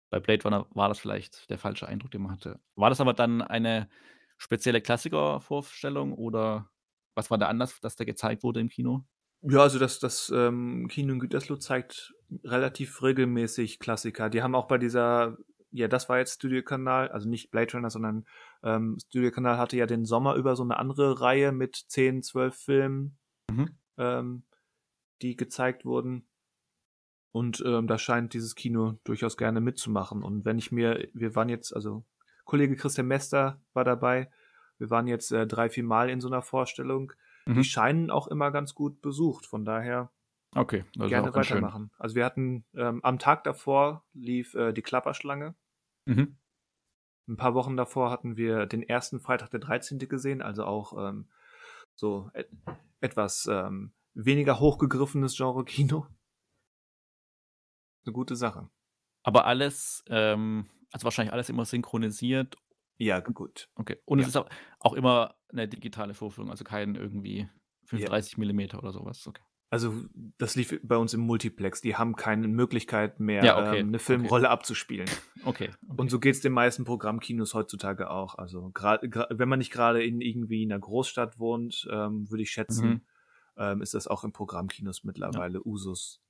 Bei Blade Runner war das vielleicht der falsche Eindruck, den man hatte. War das aber dann eine spezielle Klassikervorstellung oder was war der Anlass, dass der gezeigt wurde im Kino? Ja, also das, das ähm, Kino in Gütersloh zeigt relativ regelmäßig Klassiker. Die haben auch bei dieser, ja, das war jetzt Studiokanal, also nicht Blade Runner, sondern ähm, Studiokanal hatte ja den Sommer über so eine andere Reihe mit 10, 12 Filmen, Mhm. ähm, die gezeigt wurden. Und ähm, da scheint dieses Kino durchaus gerne mitzumachen. Und wenn ich mir, wir waren jetzt, also Kollege Christian Mester war dabei, wir waren jetzt äh, drei, vier Mal in so einer Vorstellung. Mhm. Die scheinen auch immer ganz gut besucht. Von daher Okay, ist gerne ganz schön. weitermachen. Also wir hatten ähm, am Tag davor lief äh, die Klapperschlange. Mhm. Ein paar Wochen davor hatten wir den ersten Freitag der 13. gesehen, also auch ähm, so et etwas ähm, weniger hochgegriffenes Genre-Kino. Eine gute Sache. Aber alles, ähm, also wahrscheinlich alles immer synchronisiert. Ja, gut. Okay. Und Ja. es ist auch, auch immer eine digitale Vorführung, also kein irgendwie Ja. 35 Millimeter oder sowas. Okay. Also das lief bei uns im Multiplex. Die haben keine Möglichkeit mehr, Ja, okay, ähm, eine okay. Filmrolle abzuspielen. Okay. okay. Und so geht's den meisten Programmkinos heutzutage auch. Also gerade, wenn man nicht gerade in irgendwie einer Großstadt wohnt, ähm, würde ich schätzen, Mhm. ähm, ist das auch in Programmkinos mittlerweile Usus.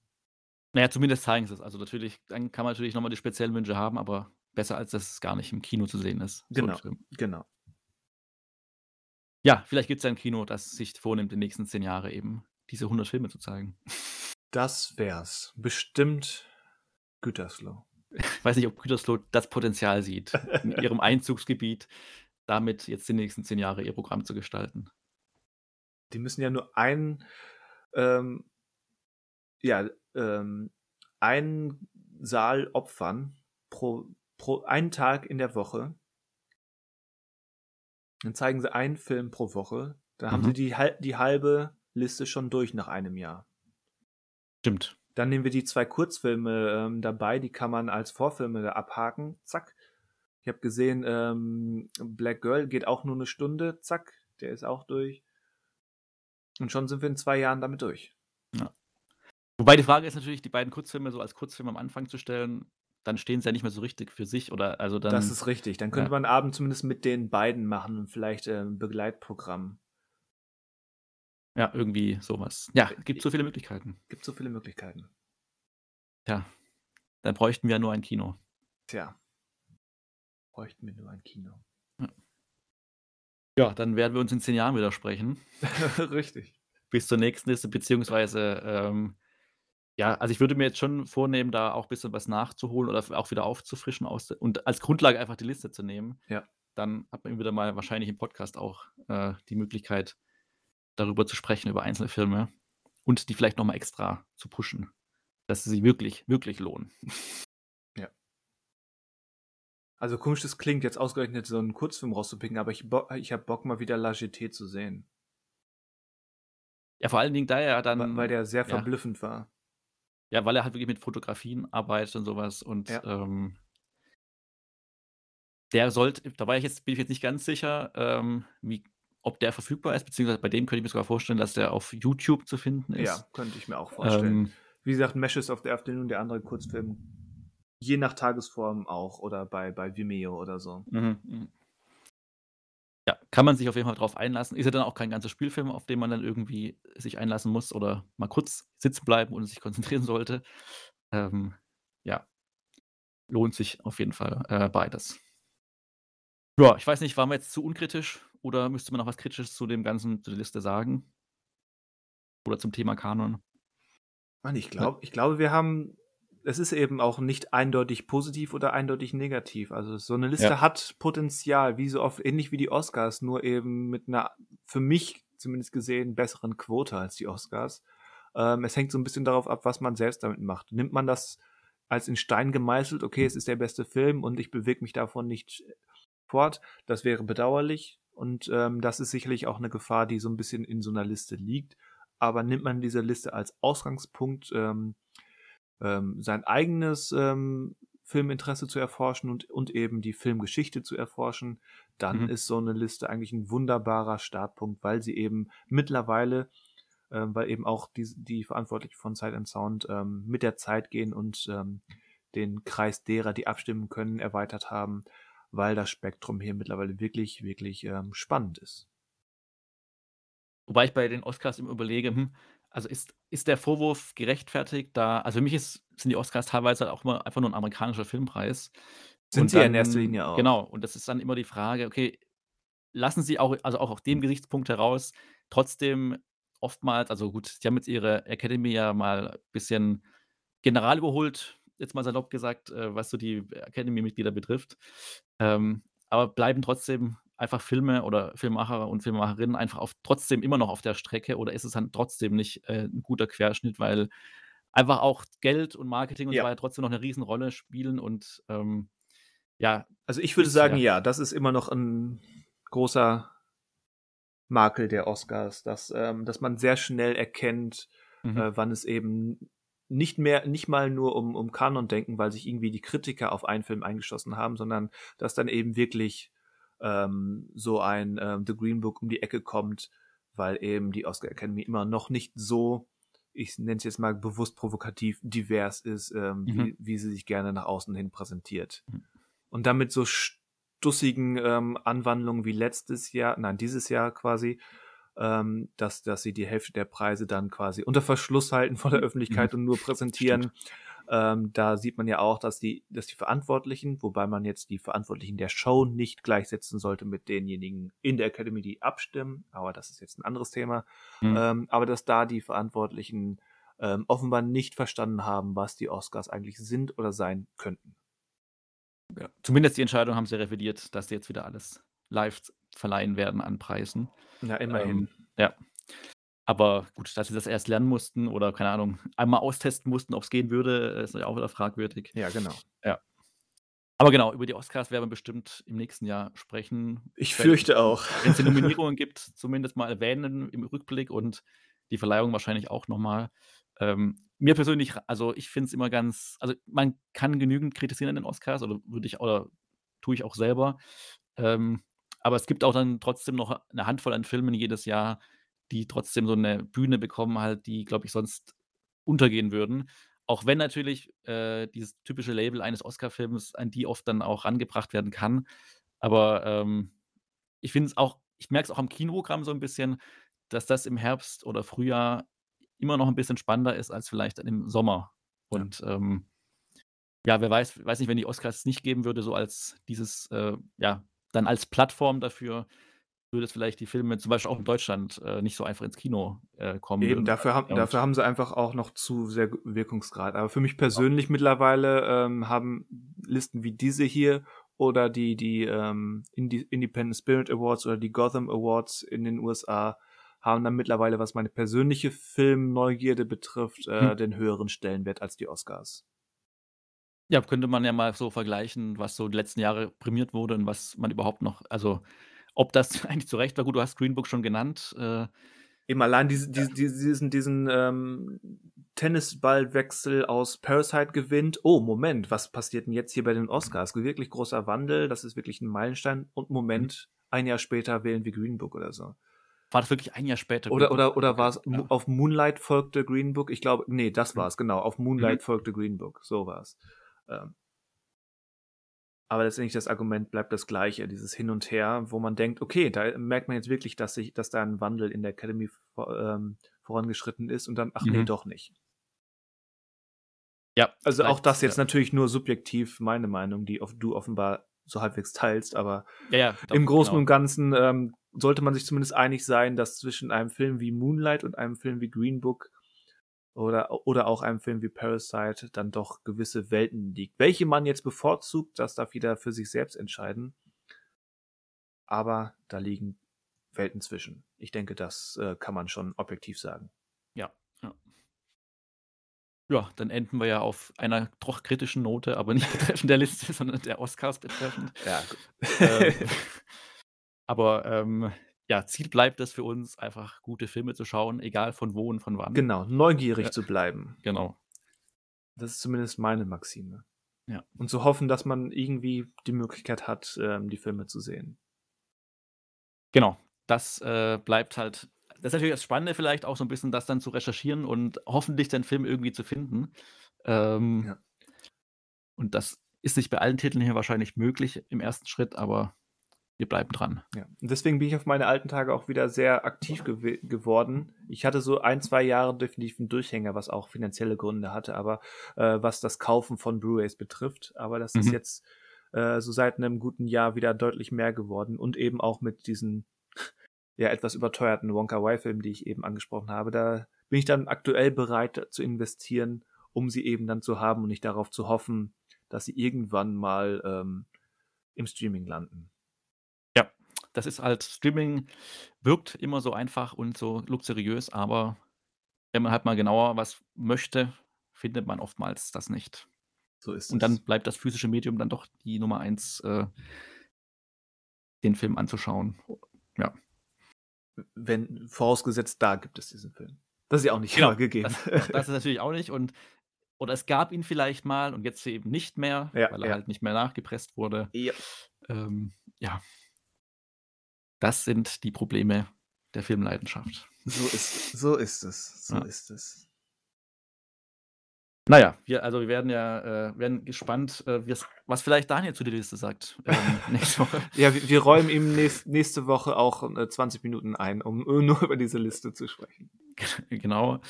Naja, zumindest zeigen sie es. Also natürlich, dann kann man natürlich nochmal die speziellen Wünsche haben, aber besser als dass es gar nicht im Kino zu sehen ist. So Genau, Film. genau. Ja, vielleicht gibt es ja ein Kino, das sich vornimmt, die nächsten zehn Jahre eben diese 100 Filme zu zeigen. Das wär's. Bestimmt Gütersloh. Ich weiß nicht, ob Gütersloh das Potenzial sieht, in ihrem Einzugsgebiet damit jetzt die nächsten zehn Jahre ihr Programm zu gestalten. Die müssen ja nur einen, ähm, ja, ähm, einen Saal opfern pro, pro einen Tag in der Woche. Dann zeigen sie einen Film pro Woche. Da haben Mhm. sie die, hal- die halbe Liste schon durch nach einem Jahr. Stimmt. Dann nehmen wir die zwei Kurzfilme ähm, dabei, die kann man als Vorfilme abhaken. Zack. Ich habe gesehen, ähm, Black Girl geht auch nur eine Stunde. Zack, der ist auch durch. Und schon sind wir in zwei Jahren damit durch. Wobei die Frage ist natürlich, die beiden Kurzfilme so als Kurzfilm am Anfang zu stellen, dann stehen sie ja nicht mehr so richtig für sich oder also dann. das ist richtig. Dann könnte ja. man Abend zumindest mit den beiden machen und vielleicht äh, ein Begleitprogramm. ja, irgendwie sowas. Ja, gibt so viele Möglichkeiten. Gibt so viele Möglichkeiten. Tja, dann bräuchten wir ja nur ein Kino. Tja. Bräuchten wir nur ein Kino. Ja, dann werden wir uns in zehn Jahren wieder sprechen. richtig. Bis zur nächsten Liste, beziehungsweise, ähm, ja, also ich würde mir jetzt schon vornehmen, da auch ein bisschen was nachzuholen oder auch wieder aufzufrischen aus der, und als Grundlage einfach die Liste zu nehmen. Ja. Dann hat man wieder mal wahrscheinlich im Podcast auch äh, die Möglichkeit, darüber zu sprechen, über einzelne Filme und die vielleicht nochmal extra zu pushen, dass sie sich wirklich, wirklich lohnen. Also komisch, das klingt jetzt ausgerechnet so einen Kurzfilm rauszupicken, aber ich, ich habe Bock mal wieder La Jetée zu sehen. Ja, vor allen Dingen, da er Weil, dann. weil der sehr ja. verblüffend war. Ja, weil er halt wirklich mit Fotografien arbeitet und sowas und Ja. ähm, der sollte, da war ich jetzt, bin ich jetzt nicht ganz sicher, ähm, wie, ob der verfügbar ist, beziehungsweise bei dem könnte ich mir sogar vorstellen, dass der auf YouTube zu finden ist. Ja, könnte ich mir auch vorstellen. Ähm, Wie gesagt, Meshes of the Afternoon, der andere Kurzfilm, je nach Tagesform auch oder bei, bei Vimeo oder so. mhm, mhm. Ja, kann man sich auf jeden Fall drauf einlassen. Ist ja dann auch kein ganzer Spielfilm, auf den man dann irgendwie sich einlassen muss oder mal kurz sitzen bleiben und sich konzentrieren sollte. Ähm, ja, lohnt sich auf jeden Fall äh, beides. Ja, ich weiß nicht, waren wir jetzt zu unkritisch oder müsste man noch was Kritisches zu dem Ganzen, zu der Liste sagen? Oder zum Thema Kanon? Mann, ich glaube, ich glaube, wir haben, es ist eben auch nicht eindeutig positiv oder eindeutig negativ. Also so eine Liste Ja. hat Potenzial, wie so oft, ähnlich wie die Oscars, nur eben mit einer, für mich zumindest gesehen, besseren Quote als die Oscars. Ähm, es hängt so ein bisschen darauf ab, was man selbst damit macht. Nimmt man das als in Stein gemeißelt, okay, es ist der beste Film und ich bewege mich davon nicht fort, das wäre bedauerlich und ähm, das ist sicherlich auch eine Gefahr, die so ein bisschen in so einer Liste liegt. Aber nimmt man diese Liste als Ausgangspunkt, ähm, ähm, sein eigenes ähm, Filminteresse zu erforschen und, und eben die Filmgeschichte zu erforschen, dann Mhm. ist so eine Liste eigentlich ein wunderbarer Startpunkt, weil sie eben mittlerweile, ähm, weil eben auch die, die Verantwortlichen von Sight and Sound ähm, mit der Zeit gehen und ähm, den Kreis derer, die abstimmen können, erweitert haben, weil das Spektrum hier mittlerweile wirklich, wirklich ähm, spannend ist. Wobei ich bei den Oscars immer überlege, hm, Also, ist ist der Vorwurf gerechtfertigt, da also, für mich ist sind die Oscars teilweise auch immer einfach nur 'n amerikanischer Filmpreis. Sind Und sie ja in erster dann Linie auch. genau, und das ist dann immer die Frage, okay, lassen sie auch also, auch auf dem Gesichtspunkt heraus trotzdem oftmals also, gut, die haben jetzt ihre Academy ja mal bisschen general überholt, jetzt mal salopp gesagt, äh, was so die Academy-Mitglieder betrifft. Ähm, aber bleiben trotzdem einfach Filme oder Filmemacher und Filmemacherinnen einfach auf trotzdem immer noch auf der Strecke oder ist es dann trotzdem nicht, äh, 'n guter Querschnitt, weil einfach auch Geld und Marketing und so Ja. weiter trotzdem noch 'ne Riesenrolle spielen und, ähm, ja, Also, ich würde sagen, ja. ja, das ist immer noch 'n großer Makel der Oscars, dass ähm, dass man sehr schnell erkennt, Mhm. äh, wann es eben nicht mehr nicht mal nur um um Kanon-Denken, weil sich irgendwie die Kritiker auf einen Film eingeschossen haben, sondern dass dann eben wirklich, ähm, so ein, ähm, The Green Book um die Ecke kommt, weil eben die Oscar Academy immer noch nicht so, ich nenne es jetzt mal bewusst provokativ, divers ist, ähm, Mhm. wie wie sie sich gerne nach außen hin präsentiert. Mhm. Und damit so stussigen, ähm, Anwandlungen wie letztes Jahr nein, dieses Jahr quasi, ähm, dass dass sie die Hälfte der Preise dann quasi unter Verschluss halten vor der Öffentlichkeit Mhm. und nur präsentieren. Stimmt. Ähm, da sieht man ja auch, dass die dass die Verantwortlichen wobei man jetzt die Verantwortlichen der Show nicht gleichsetzen sollte mit denjenigen in der Academy, die abstimmen, aber das ist jetzt 'n anderes Thema. Mhm. Ähm, aber dass da die Verantwortlichen, ähm, offenbar nicht verstanden haben, was die Oscars eigentlich sind oder sein könnten. Ja. Zumindest die Entscheidung haben sie revidiert, dass sie jetzt wieder alles live verleihen werden an Preisen. Ja, immerhin. Ähm, ja. Aber gut, dass sie das erst lernen mussten oder, keine Ahnung, einmal austesten mussten, ob's gehen würde, ist ja auch wieder fragwürdig. Ja, genau. Ja. Aber genau, über die Oscars werden wir bestimmt im nächsten Jahr sprechen. Ich Werde fürchte auch. wenn's die Nominierungen gibt, zumindest mal erwähnen im Rückblick und die Verleihung wahrscheinlich auch noch mal. Ähm, mir persönlich also, ich finde es immer ganz also, man kann genügend kritisieren an den Oscars oder würde ich oder tue ich auch selber. Ähm, aber es gibt auch dann trotzdem noch 'ne Handvoll an Filmen jedes Jahr, die trotzdem so 'ne Bühne bekommen halt, die, glaube ich, sonst untergehen würden. Auch wenn natürlich, äh, dieses typische Label eines Oscarfilms an die oft dann auch rangebracht werden kann. Aber, ähm, ich finde es auch ich merke es auch am Kinoprogramm so 'n bisschen, dass das im Herbst oder Frühjahr immer noch 'n bisschen spannender ist als vielleicht im Sommer. Ja. Und, ähm, ja, wer weiß weiß nicht, wenn die Oscars es nicht geben würde, so als dieses, äh ja, dann als Plattform dafür, würde es vielleicht die Filme zum Beispiel auch in Deutschland, äh, nicht so einfach ins Kino, äh, kommen Eben, würden. dafür haben Und dafür haben sie einfach auch noch zu sehr Wirkungsgrad. Aber für mich persönlich mittlerweile, ähm, haben Listen wie diese hier oder die die, ähm, Indi Independent Spirit Awards oder die Gotham Awards in den USA haben dann mittlerweile, was meine persönliche Filmneugierde betrifft, äh, Hm. den höheren Stellenwert als die Oscars. Ja, könnte man ja mal so vergleichen, was so die letzten Jahre prämiert wurde und was man überhaupt noch also, ob das eigentlich zu Recht war. Gut, du hast Green Book schon genannt, äh Eben allein diese Ja. diese diese diesen diesen, ähm, Tennisballwechsel aus Parasite gewinnt. „Oh, Moment, was passiert 'n jetzt hier bei den Oscars?“ Wirklich großer Wandel, das ist wirklich 'n Meilenstein und Mhm. Moment, 1 Jahr später wählen wir Green Book oder so. War das wirklich 1 Jahr später Oder oder oder war's Mo ja. auf Moonlight folgte Green Book? Ich glaube ne, das Mhm. war's, genau. Auf Mhm. Moonlight folgte Green Book, so war's. Ähm aber letztendlich das Argument bleibt das Gleiche, dieses Hin und Her, wo man denkt: „Okay, da merkt man jetzt wirklich, dass sich dass da 'n Wandel in der Academy ähm, vorangeschritten ist“ und dann: „Ach Mhm. doch nicht.“ Ja, Also, auch das jetzt ja. natürlich nur subjektiv meine Meinung, die du offenbar so halbwegs teilst, aber Ja, ja, doch, im Großen genau. und Ganzen, ähm, sollte man sich zumindest einig sein, dass zwischen einem Film wie Moonlight und einem Film wie Green Book oder oder auch einem Film wie Parasite dann doch gewisse Welten liegt. Welche man jetzt bevorzugt, das darf jeder für sich selbst entscheiden. Aber da liegen Welten zwischen. Ich denke, das, äh, kann man schon objektiv sagen. Ja, ja. Ja, dann enden wir ja auf einer doch kritischen Note, aber nicht betreffend der Liste, sondern der Oscars betreffend. Ja, gut. Ähm, aber, ähm, ja, Ziel bleibt es für uns, einfach gute Filme zu schauen, egal von wo und von wann. Genau, neugierig Ja. zu bleiben. Genau. Das ist zumindest meine Maxime. Ja. Und zu hoffen, dass man irgendwie die Möglichkeit hat, ähm, die Filme zu sehen. Genau, das, äh, bleibt halt das ist natürlich das Spannende vielleicht auch so 'n bisschen, das dann zu recherchieren und hoffentlich den Film irgendwie zu finden. Ähm Ja. und das ist nicht bei allen Titeln hier wahrscheinlich möglich im 1. Schritt, aber wir bleiben dran. Ja. Und deswegen bin ich auf meine alten Tage auch wieder sehr aktiv gew geworden. Ich hatte so ein, zwei Jahre definitiv einen Durchhänger, was auch finanzielle Gründe hatte, aber äh, was das Kaufen von Blu-rays betrifft. Aber das mhm. ist jetzt äh, so seit einem guten Jahr wieder deutlich mehr geworden und eben auch mit diesen ja etwas überteuerten Wonka Y-Filmen, die ich eben angesprochen habe. Da bin ich dann aktuell bereit zu investieren, um sie eben dann zu haben und nicht darauf zu hoffen, dass sie irgendwann mal ähm, im Streaming landen das ist halt Streaming wirkt immer so einfach und so luxuriös, aber wenn man halt mal genauer was möchte, findet man oftmals das nicht. So ist Und dann bleibt das physische Medium dann doch die Nummer eins, äh, den Film anzuschauen. Ja. Wenn vorausgesetzt, da gibt es diesen Film. Das ist ja auch nicht genau, immer gegeben. Das, das, ist natürlich auch nicht. Und, oder es gab ihn vielleicht mal und jetzt eben nicht mehr, ja, weil er ja. halt nicht mehr nachgepresst wurde. Ja. Ähm, ja. Das sind die Probleme der Filmleidenschaft. So ist, so ist es. So ja. ist es. Naja, wir, also wir werden ja äh, werden gespannt, äh, was vielleicht Daniel zu der Liste sagt ähm, nächste Woche. Ja, wir, wir räumen ihm nächst, nächste Woche auch äh, 20 Minuten ein, um nur über diese Liste zu sprechen. Genau.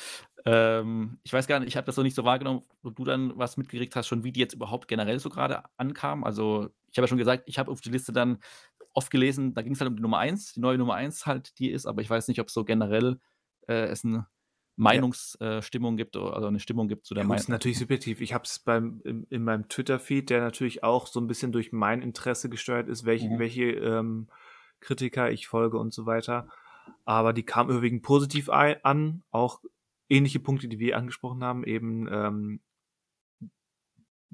Ähm, ich weiß gar nicht, ich habe das noch nicht so wahrgenommen, wo du dann was mitgekriegt hast, schon wie die jetzt überhaupt generell so gerade ankam. Also ich habe ja schon gesagt, ich habe auf die Liste dann oft gelesen, da ging es halt um die Nummer 1, die neue Nummer 1 halt die ist, aber ich weiß nicht, ob so generell äh, es eine Meinungsstimmung ja. äh, gibt oder eine Stimmung gibt zu der ja, Meinung. Das ist natürlich subjektiv. Ich habe es beim in, in meinem Twitter-Feed, der natürlich auch so ein bisschen durch mein Interesse gesteuert ist, welche, mhm. welche ähm, Kritiker ich folge und so weiter. Aber die kam überwiegend positiv an, auch ähnliche Punkte, die wir angesprochen haben, eben ähm,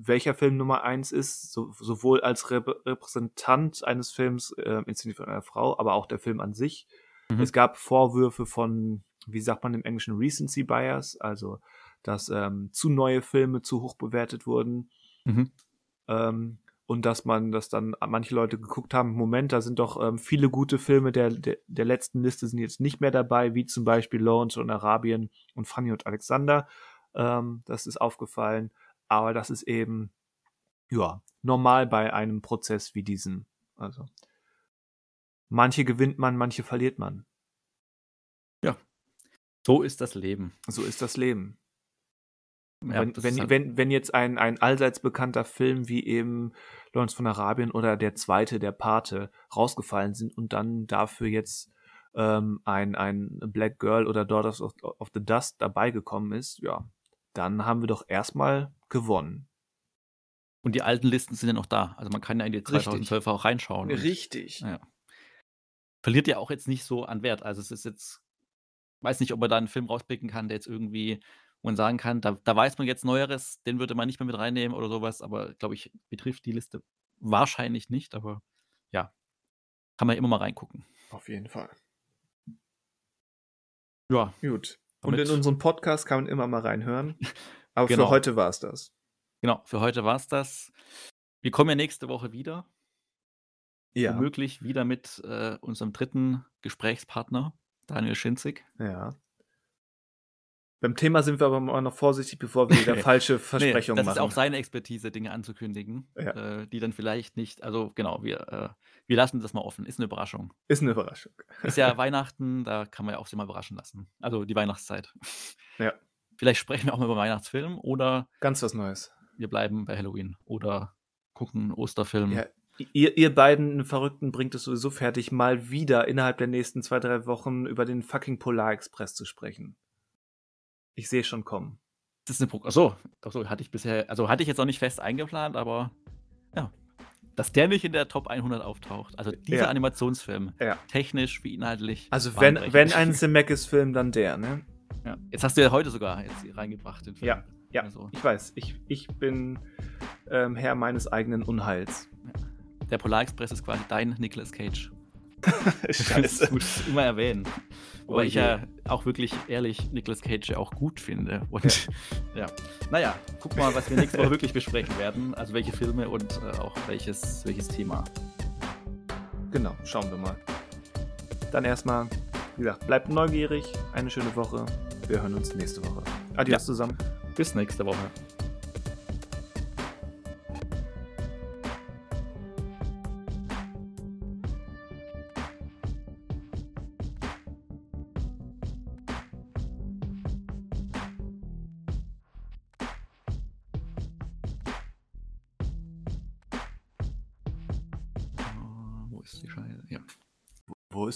welcher Film Nummer eins ist, so, sowohl als Rep Repräsentant eines Films, äh, inszeniert von einer Frau, aber auch der Film an sich. Mhm. Es gab Vorwürfe von, wie sagt man im Englischen, Recency Bias, also dass ähm, zu neue Filme zu hoch bewertet wurden. Mhm. Ähm, und dass man, dass dann manche Leute geguckt haben, Moment, da sind doch ähm, viele gute Filme der, der, der letzten Liste sind jetzt nicht mehr dabei, wie zum Beispiel Lawrence und Arabien und Fanny und Alexander. Ähm, das ist aufgefallen. Aber das ist eben, ja, normal bei einem Prozess wie diesem. Also, manche gewinnt man, manche verliert man. Ja, so ist das Leben. So ist das Leben. Ja, wenn, wenn, halt wenn, wenn jetzt ein, ein allseits bekannter Film wie eben Lawrence von Arabien oder der zweite, der Pate, rausgefallen sind und dann dafür jetzt ähm, ein, ein Black Girl oder Daughters of, of the Dust dabei gekommen ist, ja, dann haben wir doch erstmal gewonnen. Und die alten Listen sind ja noch da. Also man kann ja in die 2012 auch reinschauen. Richtig. ja. Verliert ja auch jetzt nicht so an Wert. Also es ist jetzt, weiß nicht, ob man da einen Film rauspicken kann, der jetzt irgendwie, wo man sagen kann, da, da weiß man jetzt Neueres, den würde man nicht mehr mit reinnehmen oder sowas. Aber glaube ich, betrifft die Liste wahrscheinlich nicht. Aber ja, kann man immer mal reingucken. Auf jeden Fall. Ja. Gut. Und in unserem Podcast kann man immer mal reinhören. Aber genau. für heute war es das. Genau, für heute war es das. Wir kommen ja nächste Woche wieder. Ja. Womöglich wieder mit äh, unserem dritten Gesprächspartner, Daniel Schinzig. Ja. Beim Thema sind wir aber mal noch vorsichtig, bevor wir wieder falsche Versprechungen nee, das machen. Das ist auch seine Expertise, Dinge anzukündigen, ja. äh, die dann vielleicht nicht, also genau, wir, äh, wir lassen das mal offen. Ist eine Überraschung. Ist eine Überraschung. Ist ja Weihnachten, da kann man ja auch sich mal überraschen lassen. Also die Weihnachtszeit. Ja. Vielleicht sprechen wir auch mal über Weihnachtsfilm oder. Ganz was Neues. Wir bleiben bei Halloween oder gucken Osterfilm. Ja, ihr, ihr beiden Verrückten bringt es sowieso fertig, mal wieder innerhalb der nächsten zwei, drei Wochen über den fucking Polar Express zu sprechen. Ich sehe schon kommen. Das ist eine Pro Achso, achso, hatte ich bisher, also hatte ich jetzt noch nicht fest eingeplant, aber ja. Dass der nicht in der Top 100 auftaucht. Also dieser ja. Animationsfilm. Ja. Technisch wie inhaltlich. Also wenn, wenn ein Zemeckis-Film, dann der, ne? Ja. Jetzt hast du ja heute sogar jetzt reingebracht den Film. Ja, ja. Also. Ich weiß. Ich, ich bin ähm, Herr meines eigenen Unheils. Der Polar Express ist quasi dein Nicolas Cage. Scheiße. Ich immer erwähnen. Wobei oh ich ja auch wirklich ehrlich Nicolas Cage auch gut finde. Und ja. ja. Naja, guck mal, was wir nächste Woche wirklich besprechen werden. Also welche Filme und äh, auch welches, welches Thema. Genau, schauen wir mal. Dann erstmal, wie gesagt, bleibt neugierig. Eine schöne Woche. Wir hören uns nächste Woche. Adios ja. zusammen. Bis nächste Woche.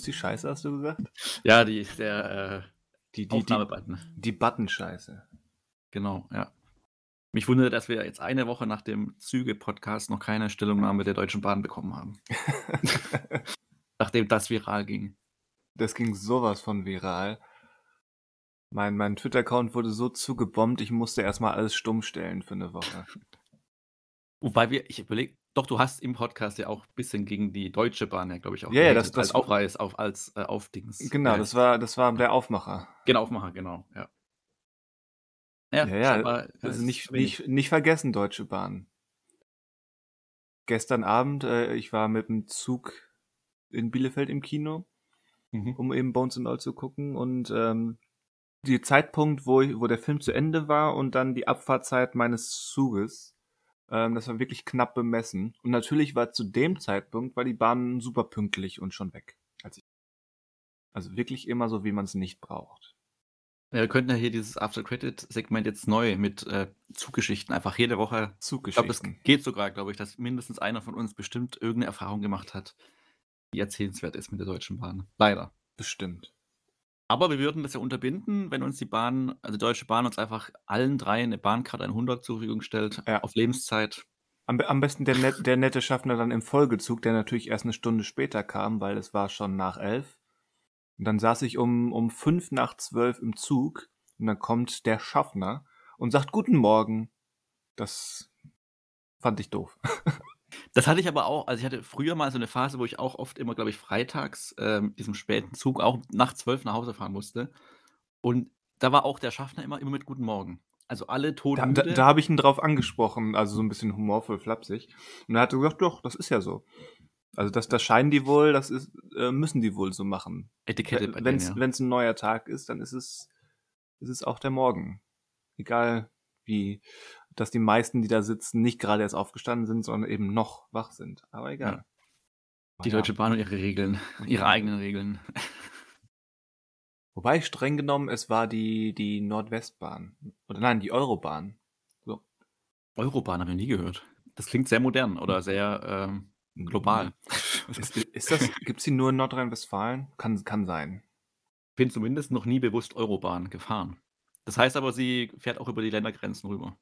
Ist die Scheiße, hast du gesagt? Ja, die, der, äh, Die, die, die, Aufnahmebutton. die Button-Scheiße. Genau, ja. Mich wundert, dass wir jetzt eine Woche nach dem Züge-Podcast noch keine Stellungnahme der Deutschen Bahn bekommen haben. Nachdem das viral ging. Das ging sowas von viral. Mein, mein Twitter-Account wurde so zugebombt, ich musste erstmal alles stumm stellen für eine Woche. Wobei wir, ich überlege, doch, du hast im Podcast ja auch ein bisschen gegen die Deutsche Bahn ja, glaube ich, auch Ja, gehatet, das- das- als Aufreiß, auf, als äh, Aufdings. Genau, äh, das war, das war der Aufmacher. Genau, Aufmacher, genau, ja. Ja, Ja, ja, scheinbar, Also ist nicht, wenig. nicht, nicht vergessen, Deutsche Bahn. Gestern Abend, äh, ich war mit dem Zug in Bielefeld im Kino, Mhm. um eben Bones and All zu gucken und ähm, die Zeitpunkt, wo, ich, wo der Film zu Ende war und dann die Abfahrtzeit meines Zuges, ähm, das war wirklich knapp bemessen. Und natürlich war zu dem Zeitpunkt, war die Bahn super pünktlich und schon weg. Also wirklich immer so, wie man es nicht braucht. Ja, wir könnten ja hier dieses After-Credit-Segment jetzt neu mit äh, Zuggeschichten einfach jede Woche. Ich glaube, das Zuggeschichten. geht sogar, glaube ich, dass mindestens einer von uns bestimmt irgendeine Erfahrung gemacht hat, die erzählenswert ist mit der Deutschen Bahn. Leider. Bestimmt. Aber wir würden das ja unterbinden, wenn uns die Bahn, also die Deutsche Bahn uns einfach allen drei eine Bahncard 100 zur Verfügung stellt, Ja. auf Lebenszeit. Am, am besten der, net, der nette Schaffner dann im Folgezug, der natürlich erst eine Stunde später kam, weil es war schon nach elf. Und dann saß ich um, um fünf nach zwölf im Zug und dann kommt der Schaffner und sagt Guten Morgen. Das fand ich doof. Das hatte ich aber auch, also ich hatte früher mal so eine Phase, wo ich auch oft immer, glaube ich, freitags ähm, diesem späten Zug auch nach zwölf nach Hause fahren musste. Und da war auch der Schaffner immer, immer mit Guten Morgen. Also alle Da, todmüde. da, da habe ich ihn drauf angesprochen, also so ein bisschen humorvoll, flapsig. Und er hatte gesagt, doch, das ist ja so. Also das, das scheinen die wohl, das ist, äh, müssen die wohl so machen. Etikette bei Wenn es ja. ein neuer Tag ist, dann ist es, ist es auch der Morgen. Egal wie, dass die meisten, die da sitzen, nicht gerade erst aufgestanden sind, sondern eben noch wach sind. Aber egal. Die Ja. Deutsche Bahn und ihre Regeln, ihre eigenen Regeln. Wobei streng genommen, es war die, die Nordwestbahn. Oder nein, die Eurobahn. So. Eurobahn habe ich nie gehört. Das klingt sehr modern oder sehr ähm, global. Ist, ist das, gibt's die nur in Nordrhein-Westfalen? Kann, kann sein. Ich bin zumindest noch nie bewusst Eurobahn gefahren. Das heißt aber, sie fährt auch über die Ländergrenzen rüber.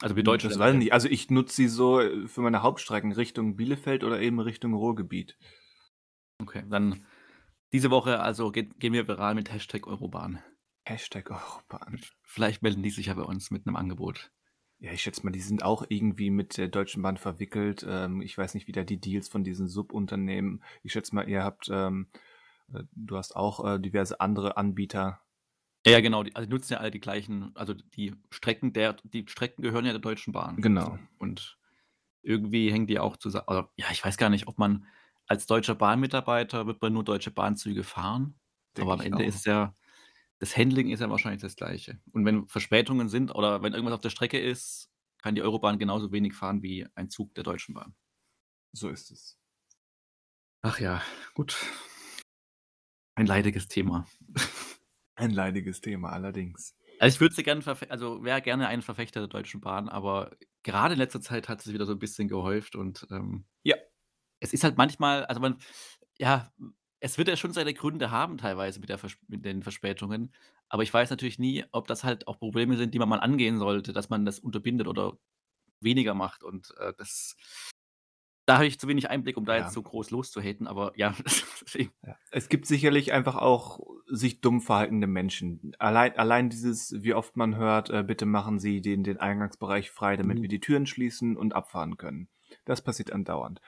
Also die deutsche das weiß ich nicht. Also ich nutze sie so äh, für meine Hauptstrecken Richtung Bielefeld oder eben Richtung Ruhrgebiet. Okay, dann diese Woche also geht, gehen wir viral mit Hashtag Eurobahn. Hashtag Eurobahn. Vielleicht melden die sich ja bei uns mit einem Angebot. Ja, ich schätze mal, die sind auch irgendwie mit der Deutschen Bahn verwickelt. Ähm, ich weiß nicht, wie da die Deals von diesen Subunternehmen. Ich schätze mal, ihr habt, ähm, äh, du hast auch äh, diverse andere Anbieter. Ja, genau, die, also die nutzen ja alle die gleichen, also die Strecken der, die Strecken gehören ja der Deutschen Bahn. Genau. Und irgendwie hängen die auch zusammen. Oder, ja, ich weiß gar nicht, ob man als deutscher Bahnmitarbeiter wird man nur deutsche Bahnzüge fahren. Denk aber am Ende auch. ist ja, das Handling ist ja wahrscheinlich das gleiche. Und wenn Verspätungen sind oder wenn irgendwas auf der Strecke ist, kann die Eurobahn genauso wenig fahren wie ein Zug der Deutschen Bahn. So ist es. Ach ja, gut. Ein leidiges Thema. Ein leidiges Thema, allerdings. Also ich würde sie gerne, also wäre gerne ein Verfechter der Deutschen Bahn, aber gerade in letzter Zeit hat es wieder so ein bisschen gehäuft und ähm, Ja. es ist halt manchmal, also man, ja, es wird ja schon seine Gründe haben teilweise mit, der Vers mit den Verspätungen, aber ich weiß natürlich nie, ob das halt auch Probleme sind, die man mal angehen sollte, dass man das unterbindet oder weniger macht und äh, das, da habe ich zu wenig Einblick, um da Ja. jetzt so groß loszuhaten, aber ja. Es gibt sicherlich einfach auch sich dumm verhaltende Menschen. Allein, allein dieses, wie oft man hört, äh, bitte machen Sie den, den Eingangsbereich frei, damit Mhm. wir die Türen schließen und abfahren können. Das passiert andauernd.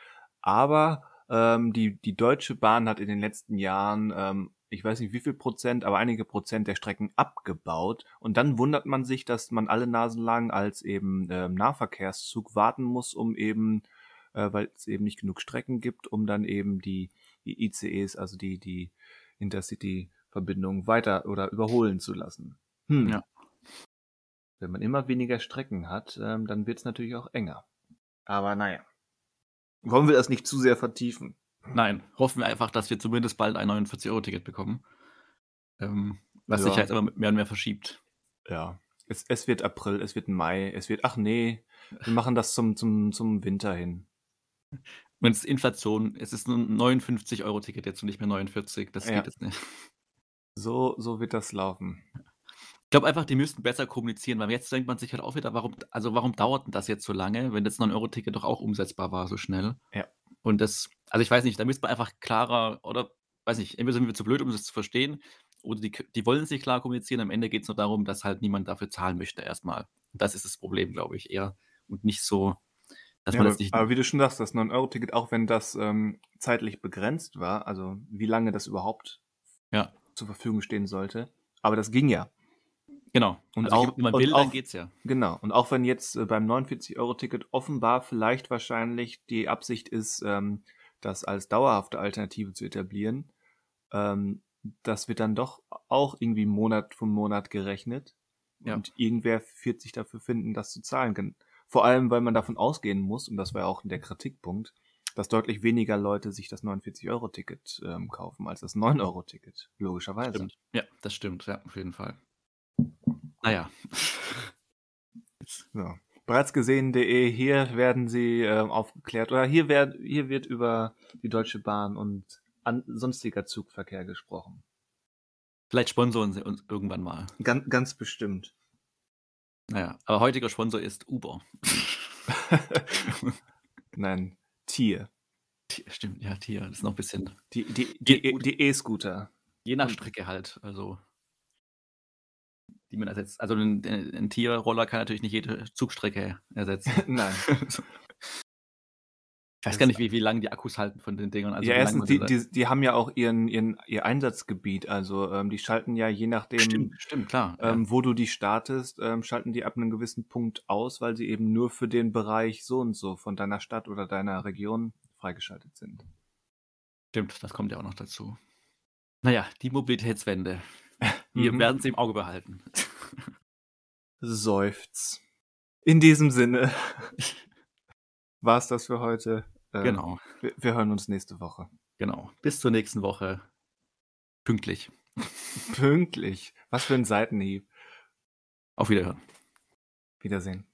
Aber ähm, die, die Deutsche Bahn hat in den letzten Jahren, ähm, ich weiß nicht wie viel Prozent, aber einige Prozent der Strecken abgebaut. Und dann wundert man sich, dass man alle Nasen lang als eben ähm, Nahverkehrszug warten muss, um eben, äh, weil es eben nicht genug Strecken gibt, um dann eben die, die ICEs, also die, die Intercity-Verbindungen weiter oder überholen zu lassen. Hm. Ja. Wenn man immer weniger Strecken hat, ähm, dann wird es natürlich auch enger. Aber naja. Wollen wir das nicht zu sehr vertiefen? Nein, hoffen wir einfach, dass wir zumindest bald ein 49-Euro-Ticket bekommen. Ähm, was sich Ja. jetzt aber mehr und mehr verschiebt. Ja. Es, es wird April, es wird Mai, es wird, ach nee, wir machen das zum, zum, zum Winter hin. Und Wenn es Inflation es ist 'n 59 €-Ticket jetzt und nicht mehr 49, das Ja. geht jetzt nicht. So so wird das laufen. Ich glaube einfach, die müssten besser kommunizieren, weil jetzt denkt man sich halt auch wieder: „Warum also, warum dauert 'n das jetzt so lange, wenn das 9 €-Ticket doch auch umsetzbar war so schnell?“ Ja. Und das also, ich weiß nicht, da müsste man einfach klarer oder weiß nicht, entweder sind wir zu blöd, um das zu verstehen, oder die die wollen es nicht klar kommunizieren. Am Ende geht's nur darum, dass halt niemand dafür zahlen möchte erst mal. Das ist das Problem, glaube ich eher und nicht so, dass Ja, man aber das nicht aber wie du schon sagst, das 9 €-Ticket, auch wenn das, ähm, zeitlich begrenzt war, also, wie lange das überhaupt Ja. zur Verfügung stehen sollte, aber das ging ja. Genau. Und Also, auch wenn man will, dann geht's ja. genau. Und auch wenn jetzt, äh, beim 49 €-Ticket offenbar vielleicht wahrscheinlich die Absicht ist, ähm, das als dauerhafte Alternative zu etablieren, ähm, das wird dann doch auch irgendwie Monat für Monat gerechnet Ja. und irgendwer wird sich dafür finden, das zu zahlen. Vor allem, weil man davon ausgehen muss, und das war ja auch der Kritikpunkt, dass deutlich weniger Leute sich das 49-Euro-Ticket, ähm, kaufen als das 9-Euro-Ticket, logischerweise. Stimmt. Ja, das stimmt, ja, auf jeden Fall. Na ja. Jetzt So. Bereits gesehen.de, hier werden sie, ähm, aufgeklärt oder hier werd hier wird über die Deutsche Bahn und an sonstiger Zugverkehr gesprochen. Vielleicht sponsoren sie uns irgendwann mal. Gan ganz bestimmt. Na ja, aber heutiger Sponsor ist Uber. Nein, Tier. Ti stimmt, ja, Tier, das ist noch 'n bisschen Die die Geht die E die E-Scooter. Je nach Strecke halt, also die man ersetzt. Also 'n äh, 'n Tier-Roller kann natürlich nicht jede Zugstrecke ersetzen. Nein. Ich weiß gar nicht, wie wie lang die Akkus halten von den Dingern, also Ja, erstens, die die die haben ja auch ihren ihren ihr Einsatzgebiet. Also, ähm, die schalten ja je nachdem, Stimmt, stimmt, klar, ja. ähm, wo du die startest, ähm, schalten die ab 'nem gewissen Punkt aus, weil sie eben nur für den Bereich so und so von deiner Stadt oder deiner Region freigeschaltet sind. Stimmt, das kommt ja auch noch dazu. Na ja, die Mobilitätswende. Wir Mhm. werden sie im Auge behalten. Seufz. In diesem Sinne war's das für heute. Ähm, Genau. wir wir hören uns nächste Woche. Genau. Bis zur nächsten Woche. Pünktlich. Pünktlich. Was für 'n Seitenhieb. Auf Wiederhören. Wiedersehen.